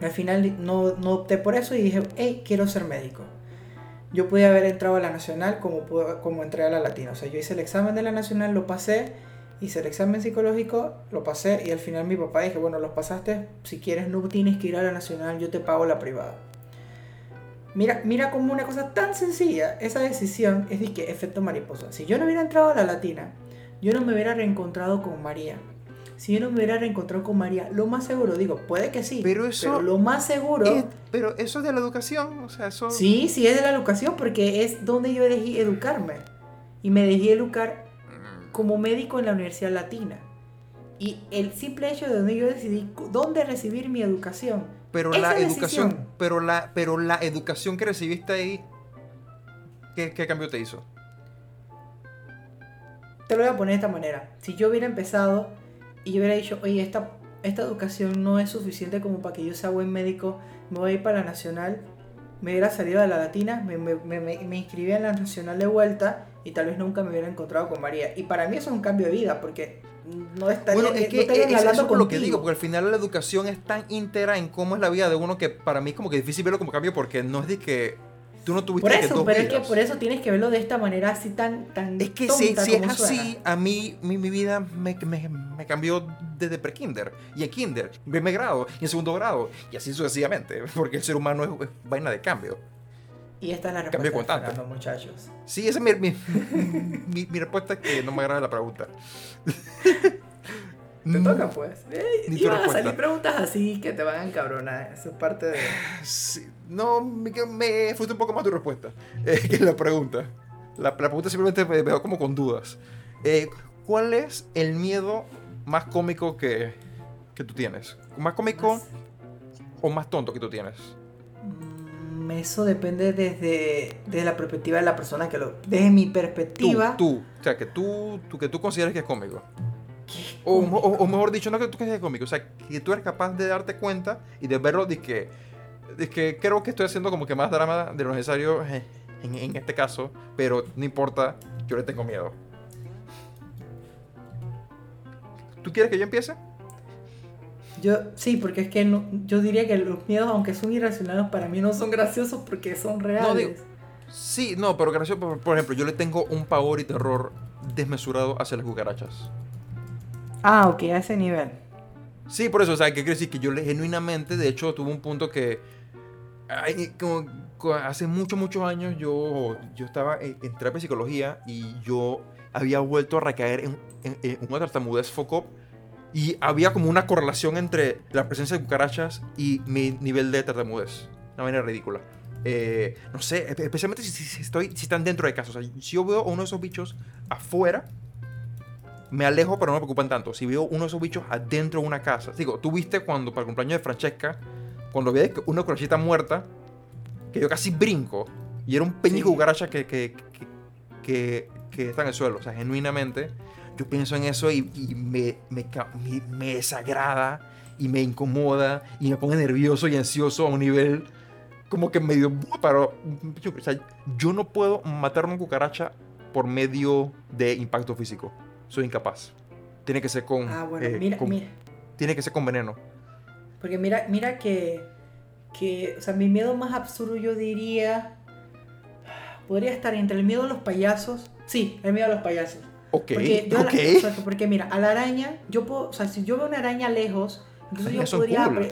Al final no, no opté por eso y dije, hey, quiero ser médico. Yo pude haber entrado a la nacional como, como entré a la latina. O sea, yo hice el examen de la nacional, lo pasé, hice el examen psicológico, lo pasé y al final mi papá dije, bueno, los pasaste, si quieres no tienes que ir a la nacional, yo te pago la privada. Mira, mira como una cosa tan sencilla, esa decisión es de que efecto mariposa. Si yo no hubiera entrado a la latina, yo no me hubiera reencontrado con María. Si yo no me hubiera reencontrado con María, lo más seguro, digo, puede que sí, Pero eso lo más seguro... Eh, pero eso es de la educación, o sea, eso... Sí, sí es de la educación porque es donde yo elegí educarme. Y me dejé educar como médico en la Universidad Latina. Y el simple hecho de donde yo decidí dónde recibir mi educación. Pero esa la decisión- educación, pero la, pero la educación que recibiste ahí, ¿qué, qué cambio te hizo? Te lo voy a poner de esta manera. Si yo hubiera empezado y yo hubiera dicho, oye, esta, esta educación no es suficiente como para que yo sea buen médico, me voy a ir para la nacional, me hubiera salido de la latina, me, me, me, me- me inscribí en la nacional de vuelta y tal vez nunca me hubiera encontrado con María. Y para mí eso es un cambio de vida porque no estaría, Bueno, es no que estarían es, eso hablando es por lo que digo, porque al final la educación es tan íntegra en cómo es la vida de uno que para mí es como que difícil verlo como cambio porque no es de que tú no tuviste Por que eso, dos pero es que vidas. por eso tienes que verlo de esta manera así tan, tan Es que tonta si, si es como así, suena. a mí mi, mi vida me, me, me cambió desde pre-kinder y en kinder, primer grado y en segundo grado y así sucesivamente, porque el ser humano es, es vaina de cambio. Y esta es la Cambio respuesta de constante. Fernando, muchachos. Sí, esa es mi, mi, mi- mi respuesta es que no me agrada la pregunta. Te toca pues. Eh, Ni van a respuesta. salir preguntas así que te van a encabronar. Eso es parte de... Sí, no, me, me frustra un poco más tu respuesta eh, que la pregunta. La, la pregunta simplemente me veo como con dudas. Eh, ¿Cuál es el miedo más cómico que, que tú tienes? ¿Más cómico Más- o más tonto que tú tienes? Eso depende desde, desde la perspectiva de la persona que lo... Desde mi Tú, perspectiva... tú, o sea, que tú, tú, que tú consideres que es cómico. ¿qué O, cómico? o- o mejor dicho, no que tú consideres es cómico, o sea, que tú eres capaz de darte cuenta y de verlo de que, de que creo que estoy haciendo como que más drama de lo necesario en- en este caso, pero no importa, yo le tengo miedo. ¿Tú quieres que yo empiece? Yo, sí, porque es que no- yo diría que los miedos, aunque son irracionales, para mí no son graciosos porque son reales. digo- Sí, no, pero gracioso, por, por ejemplo, yo le tengo un pavor y terror desmesurado hacia las cucarachas. Ah, ok, a ese nivel. Sí, por eso, o sea, que quiere decir que yo le- genuinamente, de hecho, tuve un punto que ay, como, co- hace muchos, muchos años yo, yo estaba en, en terapia de psicología y yo había vuelto a recaer en, en- en una tartamudez foco y había como una correlación entre la presencia de cucarachas y mi nivel de tartamudez. Una manera ridícula. Eh, no sé, espe- especialmente si, si- si estoy, si están dentro de casa. O sea, si yo veo a uno de esos bichos afuera, me alejo, pero no me preocupan tanto. Si veo uno de esos bichos adentro de una casa. Digo, tú viste cuando para el cumpleaños de Francesca, cuando vi una cucarachita muerta, que yo casi brinco. Y era un peñico Sí. cucaracha que, que, que, que, que está en el suelo. O sea, genuinamente, yo pienso en eso y, y me, me, me, me desagrada y me incomoda y me pone nervioso y ansioso a un nivel como que medio... Pero, yo, o sea, yo no puedo matar una cucaracha por medio de impacto físico. Soy incapaz. Tiene que ser con... Ah, bueno, eh, mira, con- mira. Tiene que ser con veneno. Porque mira, mira que, que, o sea, mi miedo más absurdo yo diría, podría estar entre el miedo a los payasos. Sí, el miedo a los payasos. Ok, Porque, yo a la- ok. o sea, porque mira, a la araña, yo puedo, o sea, si yo veo una araña lejos, entonces yo podría, cool.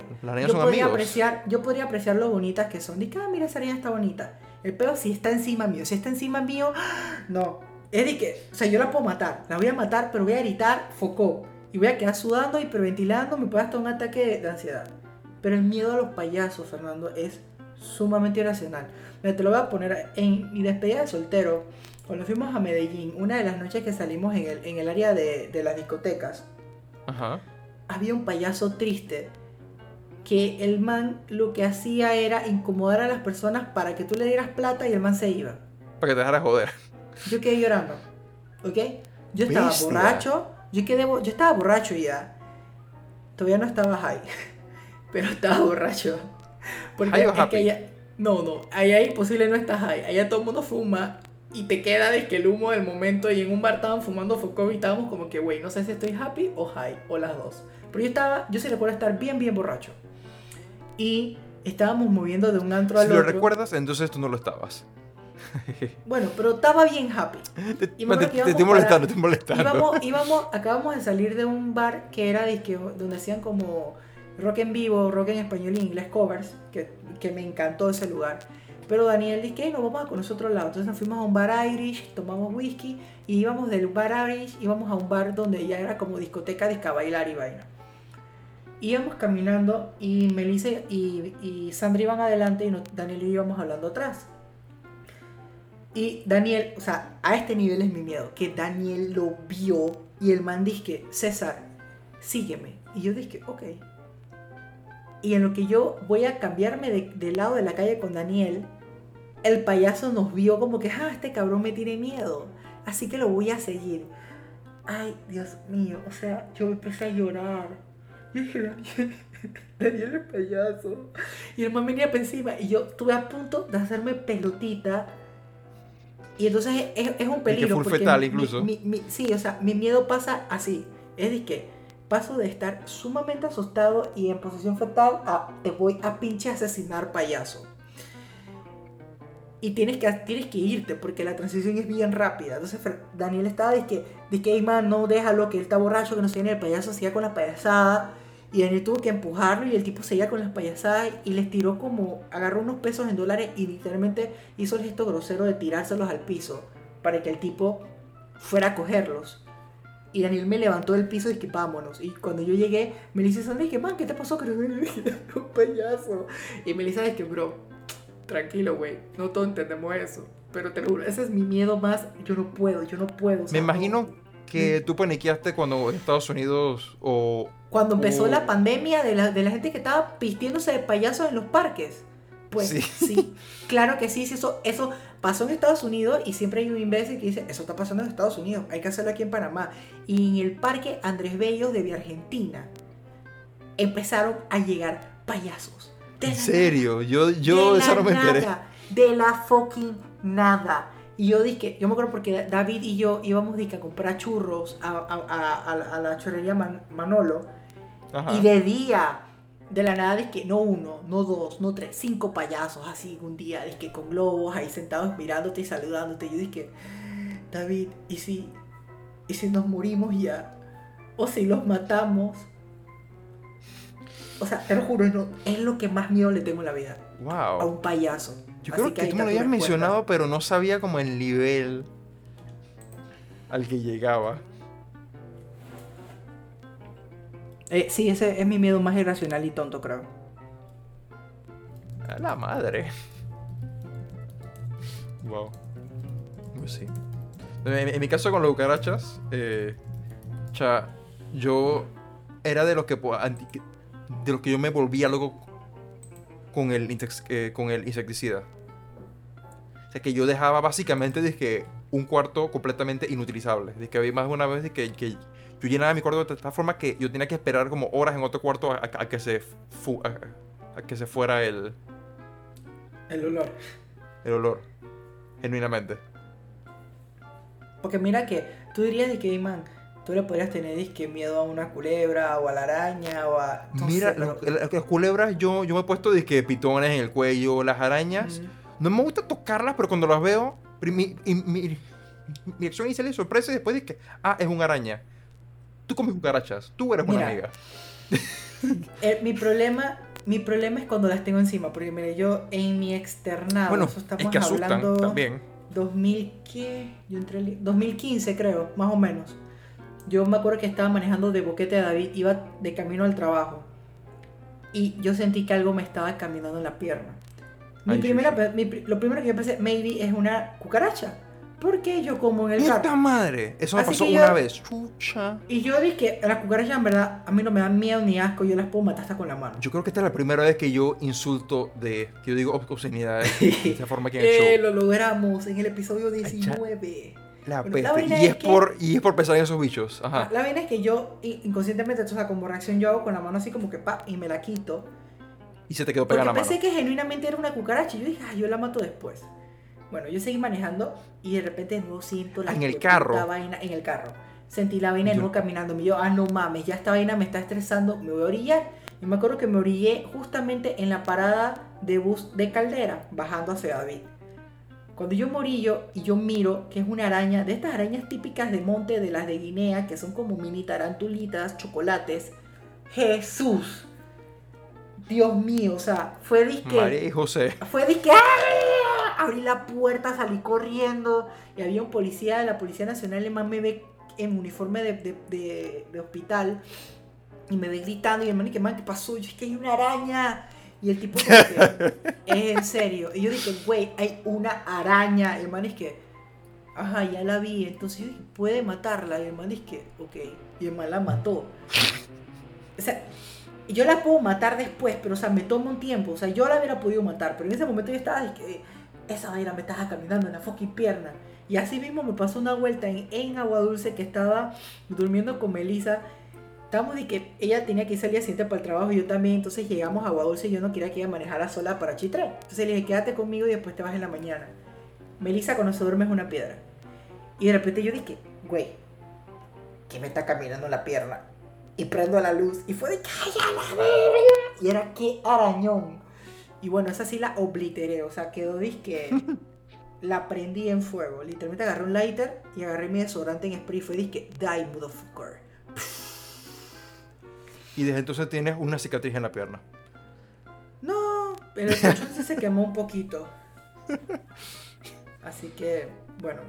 yo podría apreciar, yo podría apreciar lo bonitas que son. Dije, ah, mira, esa araña está bonita. El pedo si está encima mío, si está encima mío, no. Es de que, o sea, yo la puedo matar, la voy a matar, pero voy a gritar foco. Y voy a quedar sudando, hiperventilando, me puede hasta un ataque de- de ansiedad. Pero el miedo a los payasos, Fernando, es sumamente irracional. Mira, te lo voy a poner en mi despedida de soltero. Cuando fuimos a Medellín, una de las noches que salimos en el, en el área de, de las discotecas, Ajá. había un payaso triste que el man lo que hacía era incomodar a las personas para que tú le dieras plata y el man se iba. Para que te dejaras joder. Yo quedé llorando, ¿ok? Yo estaba Bestia. borracho, yo, quedé, yo estaba borracho ya. Todavía no estaba high, pero estaba borracho. Porque ¿High o es que allá- no, no, allá imposible no estar high. Allá todo el mundo fuma y te queda de que el humo del momento y en un bar estaban fumando foco y estábamos como que, güey, no sé si estoy happy o high, o las dos. Pero yo estaba, yo sí recuerdo estar bien, bien borracho. Y estábamos moviendo de un antro Si al lo otro. recuerdas, entonces tú no lo estabas. Bueno, pero estaba bien happy. Te, Y te- te estoy molestando, te estoy molestando. Íbamos, íbamos, acabamos de salir de un bar que era donde hacían como rock en vivo, rock en español y inglés covers, que, que me encantó ese lugar. Pero Daniel dice que nos vamos a conocer otro lado. Entonces nos fuimos a un bar Irish, tomamos whisky y íbamos del bar Irish, íbamos a un bar donde ya era como discoteca, disca bailar y vaina. Íbamos caminando y Melissa y, y Sandra iban adelante y Daniel y yo íbamos hablando atrás. Y Daniel, o sea, a este nivel es mi miedo, que Daniel lo vio y el man dice, César, sígueme. Y yo dije, ok. Y en lo que yo voy a cambiarme de, de lado de la calle con Daniel, el payaso nos vio como que, ah, este cabrón me tiene miedo. Así que lo voy a seguir. Ay, Dios mío, o sea, yo empecé a llorar. Yo dije, Daniel, Daniel es payaso. Y el man venía para encima y yo estuve a punto de hacerme pelotita. Y entonces es, es un peligro. full porque fetal mi- incluso. mi- mi- sí, o sea, mi miedo pasa así. Es de que paso de estar sumamente asustado y en posición fetal a te voy a pinche asesinar payaso. Y tienes que, tienes que irte porque la transición es bien rápida. Entonces Daniel estaba de que, de que, "Ey, man, no déjalo, que él está borracho, que no se viene el payaso, siga con la payasada. Y Daniel tuvo que empujarlo y el tipo seguía con las payasadas y les tiró como, agarró unos pesos en dólares y literalmente hizo el gesto grosero de tirárselos al piso para que el tipo fuera a cogerlos. Y Daniel me levantó del piso y que vámonos. Y cuando yo llegué, me dice Sandra, que man, ¿qué te pasó? Que no un payaso. Y Melissa dice que, bro, tranquilo, güey, no todos entendemos eso. Pero te lo juro, ese es mi miedo más. Yo no puedo, yo no puedo. o sea, Me no. imagino que tú paniqueaste cuando Estados Unidos o... Cuando empezó la pandemia de la, de la gente que estaba pistiéndose de payasos en los parques. Pues Sí. sí. claro que sí, sí, eso, eso pasó en Estados Unidos y siempre hay un imbécil que dice, eso está pasando en Estados Unidos, hay que hacerlo aquí en Panamá. Y en el parque Andrés Bello de Vía Argentina empezaron a llegar payasos. De En serio, yo, yo eso no me enteré. De la fucking nada. Y yo dije, yo me acuerdo porque David y yo íbamos dizque, a comprar churros a, a- a- a- a la chorrería Man- Manolo. Ajá. Y de día, de la nada, es que no uno, no dos, no tres, cinco payasos así un día, es que con globos ahí sentados mirándote y saludándote. Yo dije, David, ¿y si, ¿y si nos morimos ya? ¿O si los matamos? O sea, te lo juro, no, es lo que más miedo le tengo en la vida. A Wow. un payaso. Yo Así creo que tú me lo habías mencionado, pero no sabía como el nivel al que llegaba. Eh, sí, ese es mi miedo más irracional y tonto, creo. A la madre. Wow. Pues sí. En, en mi caso con las cucarachas, eh, cha, yo era de los que de los que yo me volvía loco con el eh, con el insecticida. O sea que yo dejaba básicamente dizque, un cuarto completamente inutilizable. De que había más de una vez de que, que yo llenaba mi cuarto de tal forma que yo tenía que esperar como horas en otro cuarto a, a- a que se fu- a- a que se fuera el, El olor. el olor. Genuinamente. Porque mira que tú dirías de que, man, tú le podrías tener disque miedo a una culebra o a la araña o a... no Mira, sé, las, pero- las- las culebras, yo, yo me he puesto disque pitones en el cuello, las arañas. Mm. No me gusta tocarlas, pero cuando las veo, mi, y mi, mi acción inicial es sorpresa y después que, ah, es una araña. Tú comes cucarachas, tú eres una Mira. amiga. Eh, mi problema... Mi problema es cuando las tengo encima, porque mire, yo en mi externado, bueno, eso estamos es que asustan hablando también. 2000, ¿qué? Yo entré el- 2015 creo, más o menos. Yo me acuerdo que estaba manejando de boquete a David, iba de camino al trabajo. Y yo sentí que algo me estaba caminando en la pierna. Mi Ay, primera, mi lo primero que yo pensé, maybe es una cucaracha. Porque yo como en el ¡Puta carro. madre! Eso me Así pasó que una yo- vez. Chucha. Y yo dije que las cucarachas en verdad a mí no me dan miedo ni asco, yo las puedo matar hasta con la mano. Yo creo que esta es la primera vez que yo insulto de. que yo digo ob- obscenidades de esta forma aquí en el Eh, show. lo logramos en el episodio 19. La bueno, la peste. vaina Y es es, que- por, y es por pensar en esos bichos. Ajá. La vaina es que yo i- inconscientemente, o sea, como reacción yo hago con la mano así como que pa y me la quito. Y se te quedó Porque pegada la mano. pensé que genuinamente era una cucaracha. Y yo dije, ah, yo la mato después. Bueno, yo seguí manejando y de repente de nuevo siento la En el carro. vaina en el carro. Sentí la vaina de Yo- nuevo caminando. Y yo, ah, no mames, ya esta vaina me está estresando. Me voy a orillar. Y me acuerdo que me orillé justamente en la parada de bus de Caldera, bajando hacia David. Cuando yo morillo y yo miro que es una araña, de estas arañas típicas de monte, de las de Guinea, que son como mini tarantulitas, chocolates. Jesús. Dios mío, o sea, fue disque. María y José. Fue de que ¡ah! Abrí la puerta, salí corriendo y había un policía de la Policía Nacional, el man me ve en uniforme de, de- de- de hospital y me ve gritando y el man, ¿y qué man, qué pasó? Yo es que hay una araña. Y el tipo que, es en serio. Y yo dije, güey, hay una araña. Y el man es que, ajá, ya la vi. Entonces yo dije, puede matarla. Y el man es que, ok. Y el man la mató. O sea, yo la puedo matar después, pero o sea, me toma un tiempo. O sea, yo la hubiera podido matar, pero en ese momento yo estaba que esa vaina me estaba caminando en la fucking pierna. Y así mismo me pasó una vuelta en, en Agua Dulce que estaba durmiendo con Melissa. Estábamos de que ella tenía que día siguiente para el trabajo y yo también. Entonces llegamos a Agua Dulce y yo no quería que ella manejara sola para Chitral. Entonces le dije, quédate conmigo y después te vas en la mañana. Melissa cuando se duerme es una piedra. Y de repente yo dije, güey, que me está caminando la pierna. Y prendo la luz. Y fue de ¡Calla la verga! Y era que arañón. Y bueno, esa sí la obliteré. O sea, quedó disque. la prendí en fuego. Literalmente agarré un lighter y agarré mi desodorante en spray. Y fue disque, die, motherfucker. Y desde entonces tienes una cicatriz en la pierna. No, pero el sí se quemó un poquito. Así que, bueno.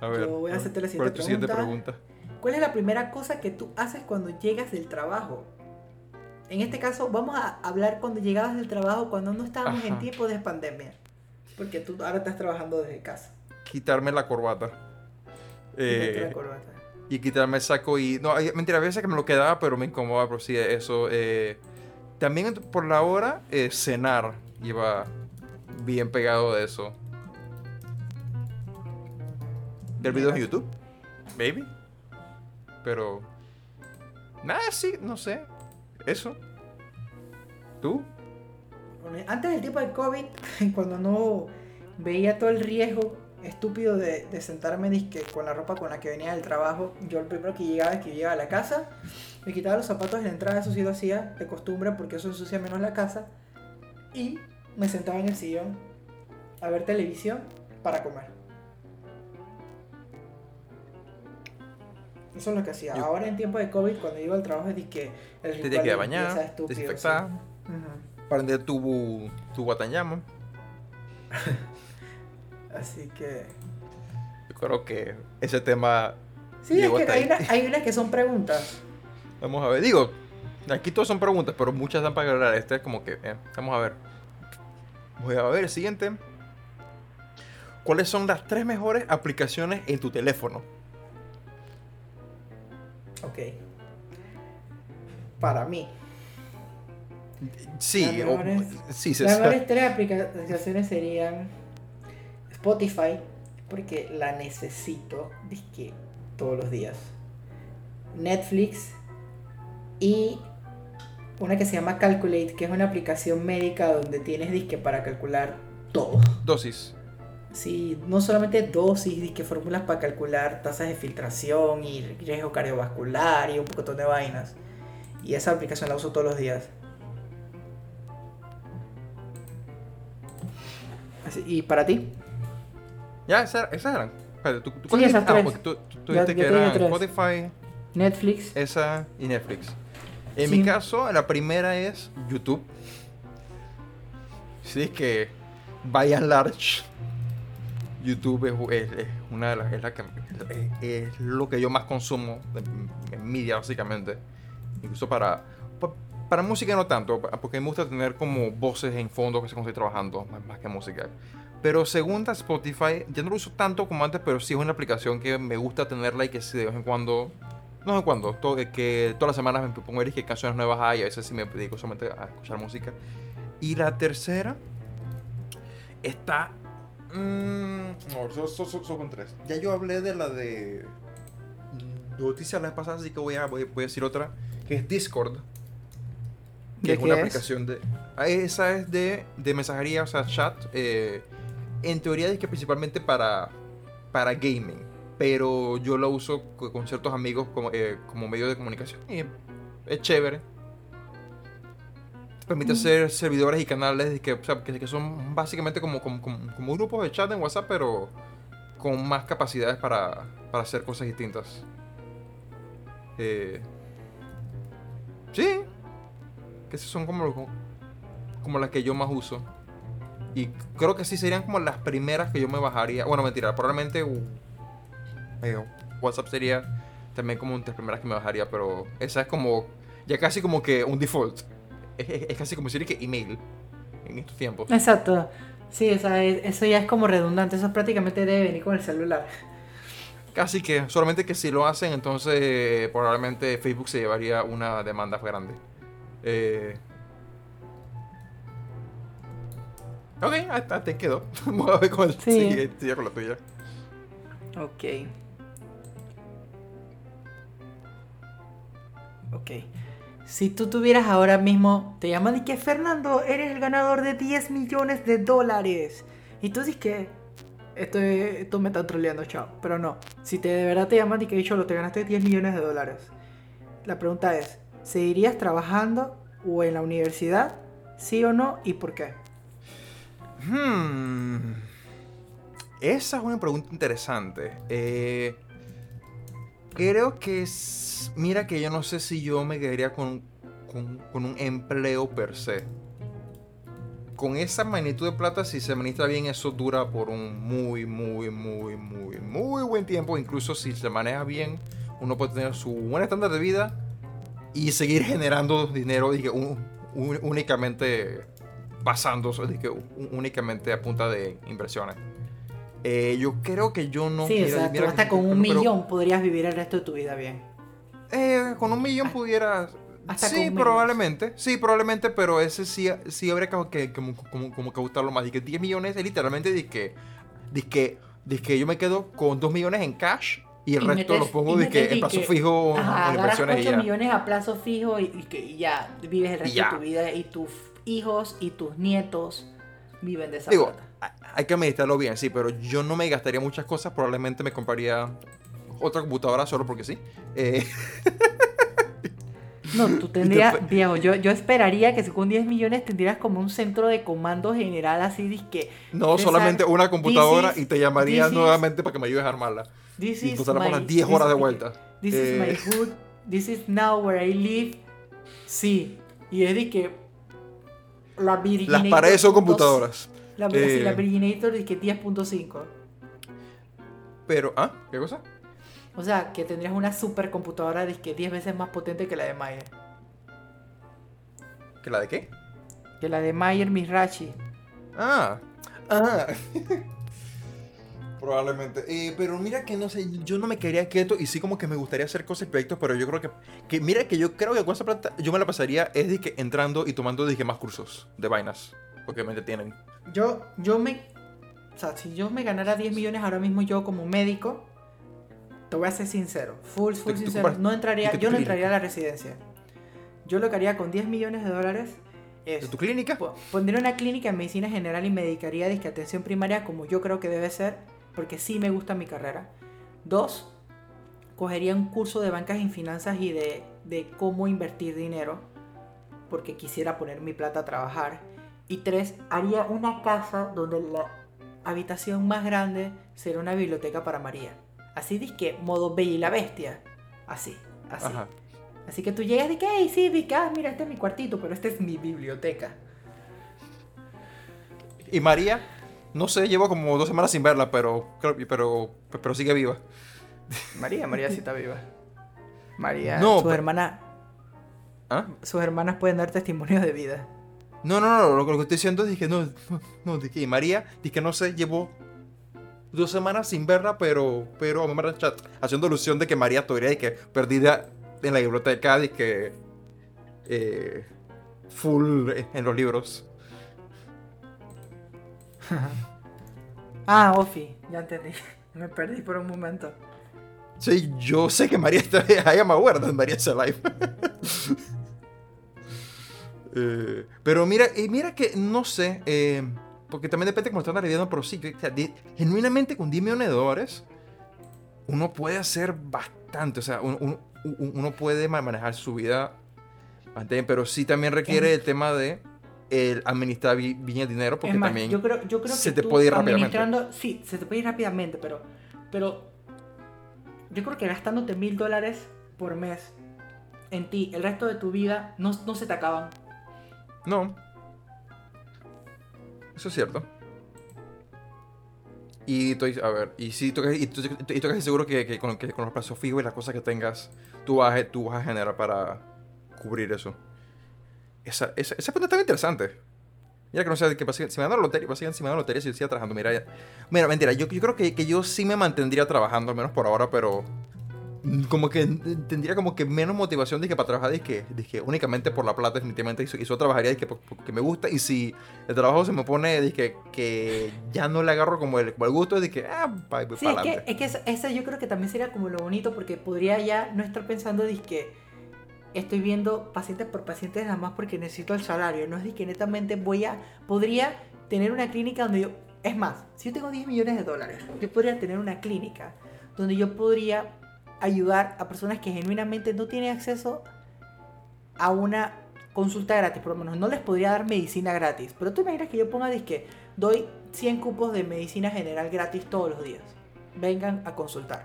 A ver. Yo voy a hacerte la ¿cuál es tu siguiente pregunta. pregunta? ¿Cuál es la primera cosa que tú haces cuando llegas del trabajo? En este caso, vamos a hablar cuando llegabas del trabajo, cuando no estábamos en Ajá. tiempos de pandemia. Porque tú ahora estás trabajando desde casa. Quitarme la corbata. Quítate la Eh, corbata. y quitarme el saco y... No, mentira, a veces que me lo quedaba, pero me incomoda, pero sí, eso. eh, también por la hora, eh, cenar. iba bien pegado de eso. Del video en YouTube, baby. Pero. Nada, sí, no sé. Eso. ¿Tú? Antes del tiempo de COVID, cuando no veía todo el riesgo estúpido de, de sentarme disque con la ropa con la que venía del trabajo, yo el primero que llegaba es que llegaba a la casa, me quitaba los zapatos de la entrada, eso sí lo hacía de costumbre porque eso ensucia menos la casa, y me sentaba en el sillón a ver televisión para comer. Eso es lo que hacía. Yo- Ahora en tiempo de COVID, cuando iba al trabajo, es que el Te tienes que bañar, desinfectar, sí. Prender tu, tu guatanyama. Así que... Yo creo que ese tema. Sí, es que hasta hay, ahí. una- hay unas que son preguntas. Vamos a ver. Digo, aquí todas son preguntas, pero muchas dan para hablar. Este es como que. eh, vamos a ver. Voy a ver el siguiente. ¿Cuáles son las tres mejores aplicaciones en tu teléfono? Ok. Para mí. Sí, Las o- mejores- sí, se Las mejores tres aplicaciones serían Spotify, porque la necesito dizque, todos los días. Netflix y una que se llama Calculate, que es una aplicación médica donde tienes disque para calcular todo. Dosis. Sí, no solamente dosis, disque fórmulas para calcular tasas de filtración y riesgo cardiovascular y un poco de vainas. Y esa aplicación la uso todos los días. Así, ¿Y para ti? Ya, esas, esas eran. Espérate, ¿tú, tú Sí, esas? Ah, tú, tú- dijiste que eran. Spotify, Netflix. esa y Netflix. En Sí. mi caso, la primera es YouTube. Sí, es que by and large, YouTube es, una de las es, la que, es, lo que yo más consumo en media, básicamente. Incluso para, pa- para música no tanto, porque me gusta tener como voces en fondo que cuando estoy trabajando, más, que música. Pero segunda, Spotify, ya no lo uso tanto como antes, pero sí es una aplicación que me gusta tenerla y que de vez en cuando no cuándo, todo, eh, que todas las semanas me pongo a ver qué canciones nuevas hay, a veces sí me dedico solamente a escuchar música. Y la tercera está... Mmm, no, son, son- son- son con tres. Ya yo hablé de la de noticias la vez pasada, así que voy a, voy, voy a decir otra, que es Discord. Que ¿De es qué una es? aplicación de... ah, Esa es de, de mensajería, o sea, chat. eh, en teoría es que principalmente para, para gaming. Pero yo lo uso co- con ciertos amigos como, eh, como medio de comunicación. Y es chévere. Te permite hacer servidores y canales que, o sea, que, que son básicamente como, como, como- como grupos de chat en WhatsApp, pero con más capacidades para, para hacer cosas distintas. Eh, sí. Que esas son como, como las que yo más uso. Y creo que sí serían como las primeras que yo me bajaría. Bueno, mentira, probablemente uh, eh, WhatsApp sería también como entre las primeras que me bajaría, pero esa es como ya casi como que un default. Es, es- casi como decir que email en estos tiempos. Exacto. Sí, o sea, es- eso ya es como redundante. Eso prácticamente debe venir con el celular. Casi que, solamente que si lo hacen, entonces eh, probablemente Facebook se llevaría una demanda grande. Eh... Ok, hasta te quedó. Vamos a ver con el Sí. siguiente, sigue con la tuya. Ok. Ok. Si tú tuvieras ahora mismo, te llaman y que Fernando, eres el ganador de 10 millones de dólares. Y tú dices que esto, me está troleando, chao. Pero no, si te, de verdad te llaman y que dicho lo te ganaste 10 millones de dólares. La pregunta es, ¿seguirías trabajando o en la universidad? ¿Sí o no? ¿Y por qué? Hmm. Esa es una pregunta interesante. Eh, creo que es... Mira que yo no sé si yo me quedaría con, con, con un empleo per se. Con esa magnitud de plata, si se administra bien, eso dura por un muy, muy, muy, muy, muy buen tiempo. Incluso si se maneja bien, uno puede tener su buen estándar de vida y seguir generando dinero dije, un- un- únicamente basándose dije, un- únicamente a punta de inversiones. Eh, yo creo que yo no... sí, mira, o sea, tú hasta que- con un pero- millón podrías vivir el resto de tu vida bien. eh, con un millón pudiera Hasta sí, menos. probablemente. Sí, probablemente, pero ese sí, sí habría como que, como, como, que gustarlo más. Y que 10 millones es literalmente de que, de que, de que yo me quedo con 2 millones en cash y el Y resto metes- los pongo y de que en plazo que, fijo Ajá, en inversiones y 8 ya. millones a plazo fijo y, y que y ya vives el resto de tu vida y tus hijos y tus nietos viven de esa Digo, plata. Hay que meditarlo bien, sí, pero yo no me gastaría muchas cosas. Probablemente me compraría otra computadora solo porque sí. Eh, No, tú tendrías, después- viejo, yo, yo esperaría que si con 10 millones tendrías como un centro de comando general así, disque, no solamente una computadora is- y te llamaría nuevamente para que me ayudes a armarla. this Y hablamos my- las 10 this- horas de vuelta. This Eh, is my hood, this is now where I live. Sí, y es de que la Las paredes son computadoras. La, sí, Eh, la Virginator dice que 10.5. Pero, ¿ah? ¿Qué cosa? O sea, que tendrías una supercomputadora que 10 veces más potente que la de Mayer. ¿Que la de qué? Que la de Mayer Mirachi. Ah. Ah. Probablemente. Eh, pero mira que no sé, yo no me quedaría quieto y sí como que me gustaría hacer cosas y proyectos, pero yo creo que, que mira que yo creo que con esa plata yo me la pasaría es de que entrando y tomando dije más cursos de vainas, porque me tienen. Yo, yo me. O sea, si yo me ganara 10 millones ahora mismo, yo como médico, te voy a ser sincero, full, full sincero. No entraría, yo no entraría a la residencia. Yo lo que haría con 10 millones de dólares es. ¿De tu clínica? po- Pondría una clínica en medicina general y me dedicaría a disque atención primaria como yo creo que debe ser, porque sí me gusta mi carrera. Dos, cogería un curso de bancas y finanzas y de, de cómo invertir dinero, porque quisiera poner mi plata a trabajar. Y tres, haría una casa donde la habitación más grande será una biblioteca para María. Así disque, modo Bella y la Bestia. Así, así. Ajá. Así que tú llegas de que, hey, sí, de que, ah, mira, este es mi cuartito, pero esta es mi biblioteca. Y María, no sé, llevo como dos semanas sin verla, pero creo, pero, pero sigue viva. María, María sí está viva. María, No, sus pero- hermanas, ¿Ah? sus hermanas pueden dar testimonio de vida. No, no, no, lo, lo que estoy diciendo es que no, no, no, de que María, que no sé, llevo dos semanas sin verla, pero, pero vamos a mandar chat haciendo alusión de que María todavía que perdida en la biblioteca, de que eh, full en los libros. Ah, Ofi, ya entendí. Me perdí por un momento. Sí, yo sé que María está, I am aware that María is alive. Eh, pero mira, y mira que no sé, eh, porque también depende de cómo están viviendo, pero sí, que, o sea, di- genuinamente con 10 millones de dólares, uno puede hacer bastante, o sea, un- un- un- uno, puede ma- manejar su vida bastante bien, pero sí también requiere el tema de el administrar bi- bien el dinero, porque más, también... yo creo, yo creo se que te puede ir rápidamente. Sí, se te puede ir rápidamente, pero, pero yo creo que gastándote mil dólares por mes en ti, el resto de tu vida no, no se te acaban. No. Eso es cierto. Y estoy, a ver, y si estoy, y casi seguro que, con, que con los plazos fijos y las cosas que tengas, tú vas, tú vas a generar para cubrir eso. Esa, esa, esa pregunta está interesante. Mira que no sé, que si me dan la lotería, si me dan la lotería, si yo trabajando, mira, mira, mentira, yo, yo creo que, que yo sí me mantendría trabajando, al menos por ahora, pero como que tendría como que menos motivación dije, para trabajar dije, dije, únicamente por la plata definitivamente y, so- y solo trabajaría por- porque me gusta y si el trabajo se me pone dije, que ya no le agarro como el, como el gusto dije, ah, pa- Sí, para es que, es que eso, eso yo creo que también sería como lo bonito porque podría ya no estar pensando de que estoy viendo pacientes por pacientes nada más porque necesito el salario. No es de que netamente voy a... Podría tener una clínica donde yo... Es más, si yo tengo 10 millones de dólares, yo podría tener una clínica donde yo podría ayudar a personas que genuinamente no tienen acceso a una consulta gratis, por lo menos no les podría dar medicina gratis. Pero tú imaginas que yo ponga disque, doy 100 cupos de medicina general gratis todos los días. Vengan a consultar.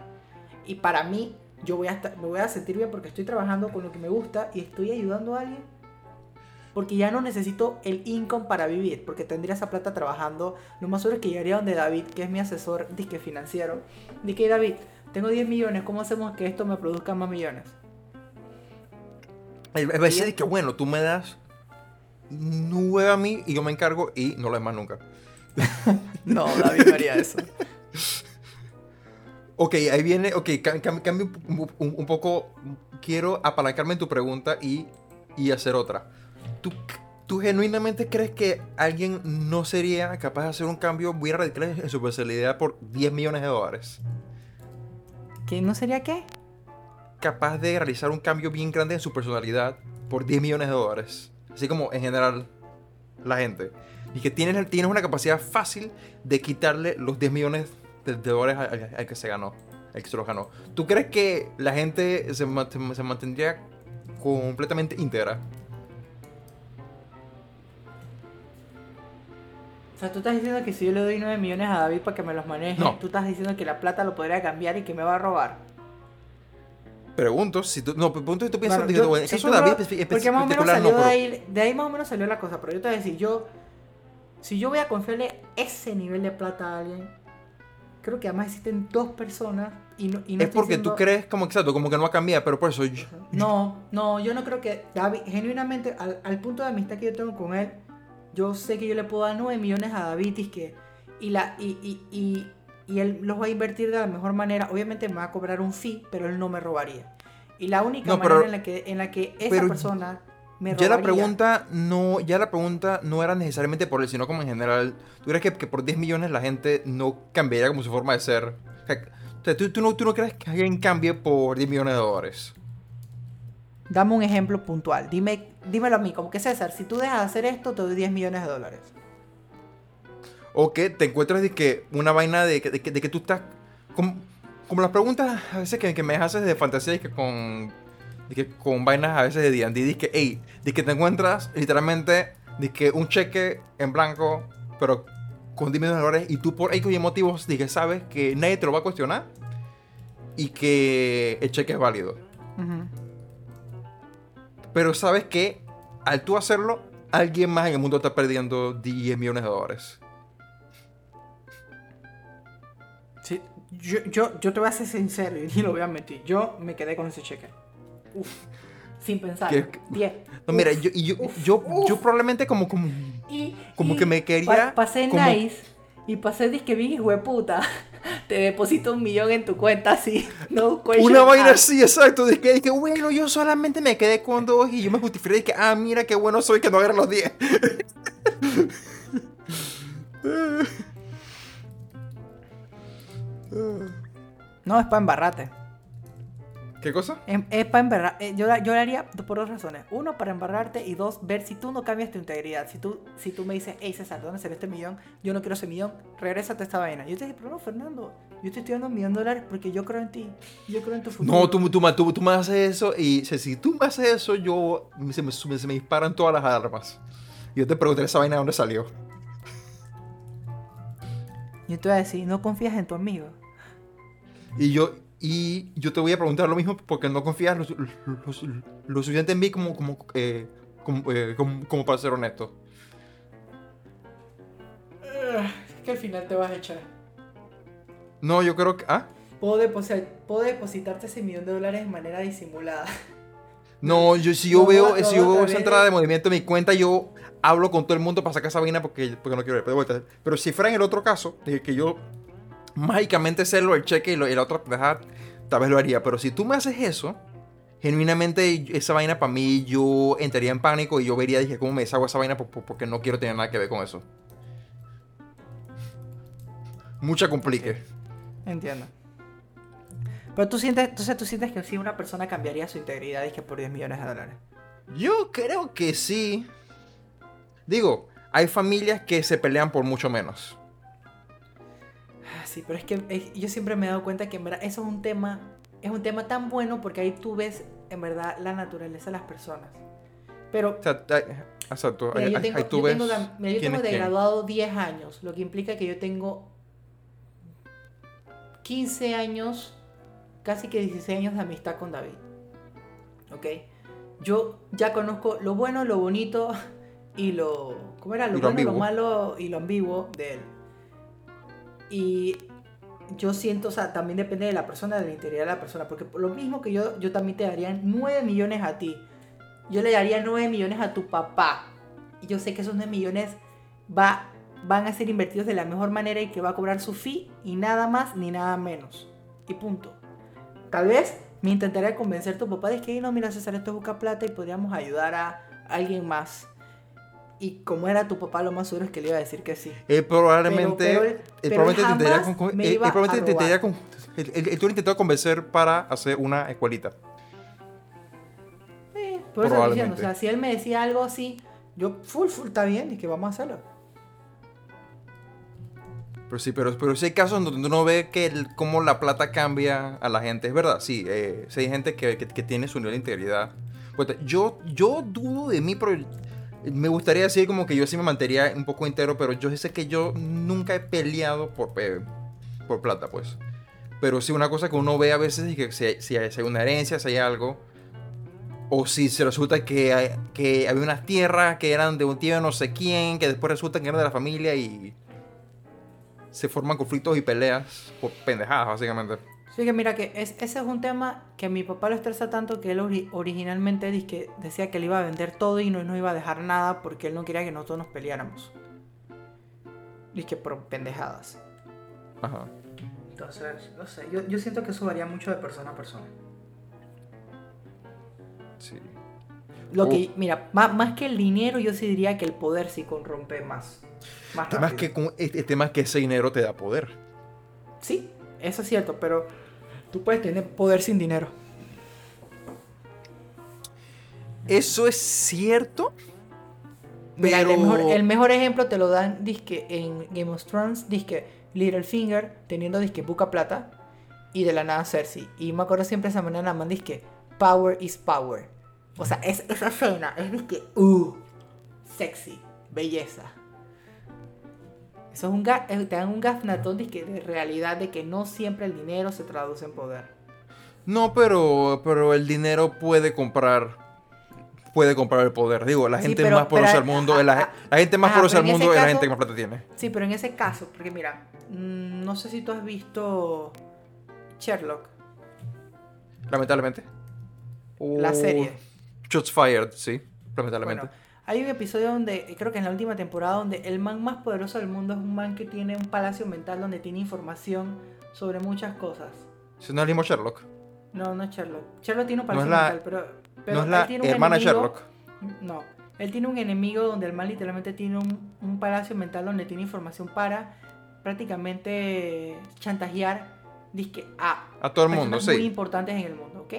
Y para mí, yo voy a estar, me voy a sentir bien porque estoy trabajando con lo que me gusta y estoy ayudando a alguien. Porque ya no necesito el income para vivir, porque tendría esa plata trabajando. Lo más seguro es que llegaría donde David, que es mi asesor disque financiero. Dije, David, tengo 10 millones, ¿cómo hacemos que esto me produzca más millones? A decir que bueno, tú me das nueve a mí y yo me encargo y no lo demás nunca. No, David no haría eso. Ok, ahí viene, ok, cam- cam- cambio un, un- un poco, quiero apalancarme en tu pregunta y y hacer otra. ¿Tú, ¿Tú genuinamente crees que alguien no sería capaz de hacer un cambio muy radical en su personalidad por 10 millones de dólares? ¿Que no sería qué? Capaz de realizar un cambio bien grande en su personalidad por 10 millones de dólares. Así como en general la gente. Y que tienes, tienes una capacidad fácil de quitarle los 10 millones de, dólares al, que se ganó. Al que se los ganó. ¿Tú crees que la gente se, se mantendría completamente íntegra? O sea, tú estás diciendo que si yo le doy 9 millones a David para que me los maneje, tú estás diciendo que la plata lo podría cambiar y que me va a robar. Pregunto, si tú, no, pregunto si tú piensas bueno, yo, si eso David Porque más o menos salió de ahí, de ahí más o menos salió la cosa, pero yo te voy a decir, yo, si yo voy a confiarle ese nivel de plata a alguien, creo que además existen dos personas y no, y no Es porque tú crees como exacto, como que no va a cambiar, pero por eso yo... No, no, yo no creo que David, genuinamente, al, al punto de amistad que yo tengo con él, yo sé que yo le puedo dar 9 millones a David y, que, y, la, y, y, y, él los va a invertir de la mejor manera. Obviamente me va a cobrar un fee, pero él no me robaría. Y la única manera en, la que, en la que esa persona me robaría... Ya la pregunta no, ya la pregunta no era necesariamente por él, sino como en general. ¿Tú crees que, que por 10 millones la gente no cambiaría como su forma de ser? O sea, ¿tú, tú, no, ¿tú no crees que alguien cambie por 10 millones de dólares? Dame un ejemplo puntual. Dime, dímelo a mí, como que César, si tú dejas de hacer esto, te doy 10 millones de dólares. O que te encuentras de que una vaina de que, de que, tú estás. Como, como, las preguntas a veces que, que me haces de fantasía y que con. que con vainas a veces de D&D, de que, hey, de que te encuentras literalmente de que un cheque en blanco, pero con 10 millones de dólares, y tú por X motivos de que sabes que nadie te lo va a cuestionar y que el cheque es válido. Pero sabes que al tú hacerlo, alguien más en el mundo está perdiendo 10 millones de dólares. Sí, yo, yo, yo te voy a ser sincero y lo voy a meter. Yo me quedé con ese cheque. Uf, sin pensar. 10. No, mira, yo, yo, yo, yo, probablemente como, como, como que me quería. pasé nice y pasé disque bien hijo de puta te deposito un millón en tu cuenta así, no Una vaina así, exacto. De que, que, bueno, yo solamente me quedé con dos y yo me justifiqué de que, ah, mira qué bueno soy que no agarré los diez. no, es para embarrate. ¿Qué cosa? Em, es, para embarrar. Eh, yo, yo lo haría por dos razones. Uno, para embarrarte. Y dos, ver si tú no cambias tu integridad. Si tú, si tú me dices, hey César, ¿dónde sale este millón? Yo no quiero ese millón. Regrésate a esta vaina. Yo te dije, pero no, Fernando. Yo te estoy dando un millón de dólares porque yo creo en ti. Yo creo en tu futuro. No, tú, tú, tú, tú me haces eso. Y si tú me haces eso, yo se me, se me disparan todas las armas. Y yo te pregunté esa vaina de dónde salió. Yo te voy a decir, no confías en tu amigo. Y yo, y yo te voy a preguntar lo mismo porque no confías lo, suficiente en mí como, como, eh, eh, como, como, para ser honesto. Es que al final te vas a echar. No, yo creo que... ¿Ah? Puedo, depositarte ese millón de dólares de manera disimulada. No, yo, si yo veo, si yo veo esa entrada de movimiento en mi cuenta, yo hablo con todo el mundo para sacar esa vaina porque, porque no quiero ver. Pero si fuera en el otro caso, que yo mágicamente hacerlo el cheque y, lo, y la otra dejar, tal vez lo haría. Pero si tú me haces eso, genuinamente esa vaina para mí yo entraría en pánico y yo vería, dije, ¿cómo me deshago esa vaina? Porque no quiero tener nada que ver con eso. Mucha complique. Entiendo. Pero tú sientes, entonces tú sientes que si una persona cambiaría su integridad y que por 10 millones de dólares. Yo creo que sí. Digo, hay familias que se pelean por mucho menos pero es que yo siempre me he dado cuenta que en verdad eso es un tema, es un tema tan bueno porque ahí tú ves en verdad la naturaleza de las personas. Pero... exacto, ahí, yo tengo, tú ves yo tengo de graduado 10 años, lo que implica que yo tengo 15 años, casi que 16 años de amistad con David. ¿Ok? Yo ya conozco lo bueno, lo bonito y lo... ¿Cómo era? Lo bueno, lo malo y lo ambiguo de él. Y yo siento, o sea, también depende de la persona, de la integridad de la persona, porque por lo mismo que yo, yo también te daría 9 millones a ti, yo le daría 9 millones a tu papá, y yo sé que esos 9 millones va, van a ser invertidos de la mejor manera y que va a cobrar su fee y nada más ni nada menos, y punto. Tal vez me intentaría convencer a tu papá de que no, mira César, esto es busca plata y podríamos ayudar a alguien más. Y como era tu papá, lo más seguro es que le iba a decir que sí. Él probablemente, Pero- pero él él- pero probablemente él intentaría jamás con- me él- él probablemente intentaría robar. con- él- él- él intentado convencer para hacer una escuelita. Sí, por eso estoy diciendo, o sea, si él me decía algo así, yo full, full, está bien, y que vamos a hacerlo. Pero sí, pero, pero sí hay casos donde uno ve que el- cómo la plata cambia a la gente. Es verdad, sí. Eh, sí hay gente que, que- que tiene su nivel de integridad. Pues, yo, yo dudo de mí, pero me gustaría decir como que yo sí me mantendría un poco entero, pero yo sé que yo nunca he peleado por, eh, por plata, pues. Pero sí, una cosa que uno ve a veces es que si hay, si hay- una herencia, si hay algo, o si se resulta que, hay- que había unas tierras que eran de un tío no sé quién, que después resulta que eran de la familia y se forman conflictos y peleas por pendejadas, básicamente. Así que mira que es, ese es un tema que a mi papá lo estresa tanto que él ori- originalmente dizque- decía que le iba a vender todo y no nos iba a dejar nada porque él no quería que nosotros nos peleáramos. Dice que por pendejadas. Ajá. Entonces, no sé, yo, yo siento que eso varía mucho de persona a persona. Sí. Lo Oh. que, mira, más, más que el dinero, yo sí diría que el poder sí corrompe más. Más El rápido. que, con- el tema es que ese dinero te da poder. Sí, eso es cierto, pero tú puedes tener poder sin dinero. Eso es cierto. Mira, Pero... el, mejor, el mejor ejemplo te lo dan disque en Game of Thrones, disque Littlefinger teniendo disque buca plata y de la nada Cersei. Y me acuerdo siempre esa manera man disque power is power. O sea, es, esa escena es disque uh, sexy, belleza. Eso es un ga- eh, te dan un gafnatón disque de realidad de que no siempre el dinero se traduce en poder. No, pero, pero el dinero puede comprar. Puede comprar el poder. Digo, la Sí, gente pero- más poderosa pero- del mundo. ajá, la, la gente más Ajá, poderosa pero del mundo ese es la caso- gente que más plata tiene. Sí, pero en ese caso, porque mira, mm, no sé si tú has visto Sherlock, Lamentablemente. la Oh, serie. Shots fired, sí. Lamentablemente. Bueno, hay un episodio donde, creo que en la última temporada, donde el man más poderoso del mundo es un man que tiene un palacio mental donde tiene información sobre muchas cosas. Si no es el mismo Sherlock. No, no es Sherlock. Sherlock tiene un palacio la- mental, pero, pero no es él la tiene un hermana enemigo- Sherlock. No, él tiene un enemigo donde el man literalmente tiene un, un palacio mental donde tiene información para prácticamente chantajear dizque, a A todo el mundo, personas muy sí. importantes en el mundo, ¿ok?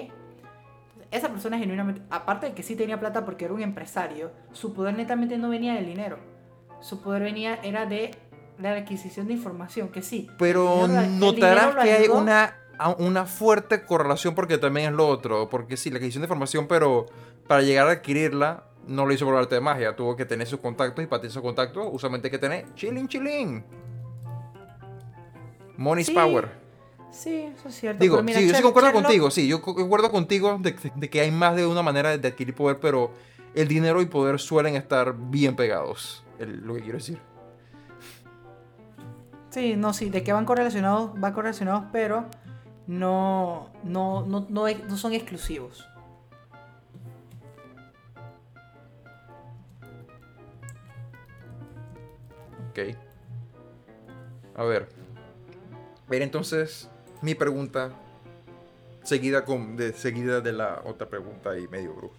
Esa persona genuinamente, aparte de que sí tenía plata porque era un empresario, su poder netamente no venía del dinero. Su poder venía, era de la adquisición de información, que sí. Pero notarás que hay una, una fuerte correlación porque también es lo otro. Porque sí, la adquisición de información, pero para llegar a adquirirla, no lo hizo por arte de magia. Tuvo que tener sus contactos y para tener esos contactos, usualmente hay que tener chilling, chilling. Money's Sí, power. Sí, eso es cierto. Digo, mira, sí, yo sí concuerdo Sherlock- contigo, sí, yo co- concuerdo contigo de, de que hay más de una manera de adquirir poder, pero el dinero y poder suelen estar bien pegados, lo que quiero decir. Sí, no, sí, de que van correlacionados, van correlacionados, pero no, no, no, no, no son exclusivos. Ok. A ver. Ver entonces mi pregunta seguida con de seguida de la otra pregunta y medio bruja.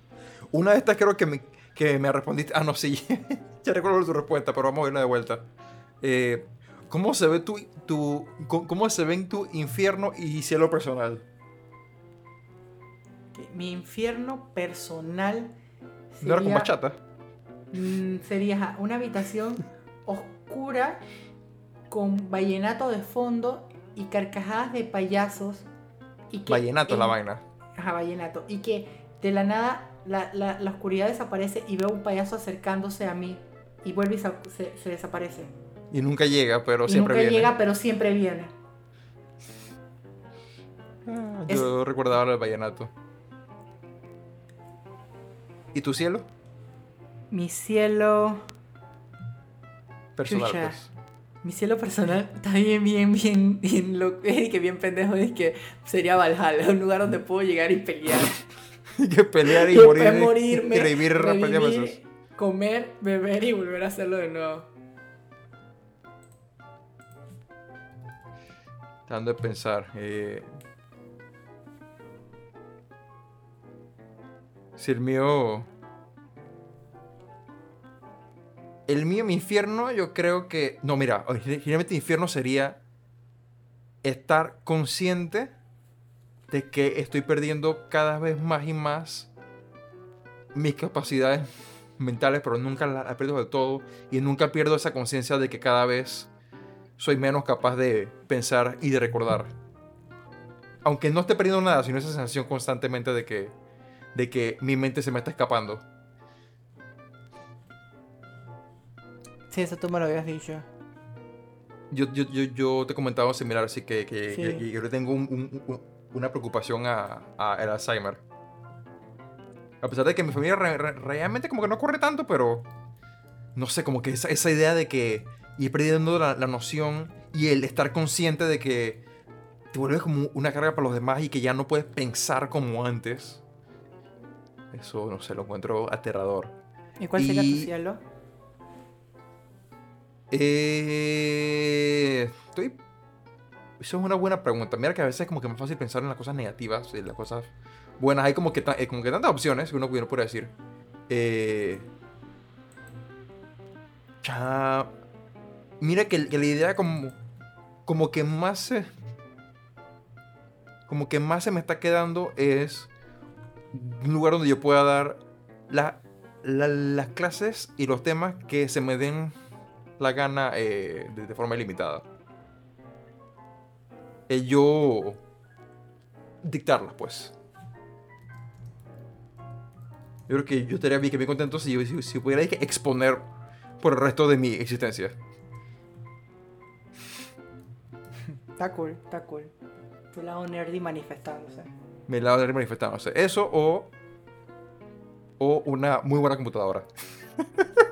Una de estas creo que me, que me respondiste. Ah, no, sí. ya recuerdo tu respuesta, pero vamos a irla de vuelta. Eh, ¿Cómo se ve tu, tu cómo se ven tu infierno y cielo personal? Mi infierno personal ¿No era con sería- bachata? Mm, sería una habitación oscura con vallenato de fondo y carcajadas de payasos. Y que Vallenato es la en- vaina. Ajá, vallenato. Y que de la nada la, la- la oscuridad desaparece y veo un payaso acercándose a mí y vuelve y sa- se, se desaparece. Y nunca llega, pero y siempre nunca viene. llega, pero siempre viene. Ah, Es- Yo recordaba el vallenato. ¿Y tu cielo? Mi cielo. Personal, pues. Mi cielo personal está bien, bien, bien, bien loco. que bien pendejo. Es que sería Valhalla, un lugar donde puedo llegar y pelear. Hay que pelear y Y morir. morirme, y revivir repetidas revivir, veces. comer, beber y volver a hacerlo de nuevo. Tratando de pensar. eh, Si el mío. El mío, mi infierno, yo creo que. No, mira, originalmente infierno sería estar consciente de que estoy perdiendo cada vez más y más mis capacidades mentales, pero nunca las pierdo del todo y nunca pierdo esa conciencia de que cada vez soy menos capaz de pensar y de recordar. Aunque no esté perdiendo nada, sino esa sensación constantemente de que, de que mi mente se me está escapando. Sí, eso tú me lo habías dicho. Yo, yo, yo, yo te comentaba similar, así que, que, yo tengo una preocupación a, a, el Alzheimer. A pesar de que mi familia realmente como que no corre tanto, pero no sé, como que esa, esa idea de que ir perdiendo la, la, noción y el estar consciente de que te vuelves como una carga para los demás y que ya no puedes pensar como antes. Eso, no sé, lo encuentro aterrador. ¿Y cuál sería tu cielo? Eh, estoy... Eso es una buena pregunta. Mira que a veces es como que más fácil pensar en las cosas negativas, en las cosas buenas. Hay como que, eh, como que tantas opciones que uno, puede decir. Eh, mira que, la idea como, como que más se, como que más se me está quedando es un lugar donde yo pueda dar las clases y los temas que se me den la gana eh, de, forma ilimitada. Eh, yo dictarlas, pues. Yo creo que yo estaría bien, bien contento si, si, pudiera exponer por el resto de mi existencia. Está cool, está cool. Tu lado nerdy manifestándose. Mi lado nerdy manifestándose. Eso o. O una muy buena computadora.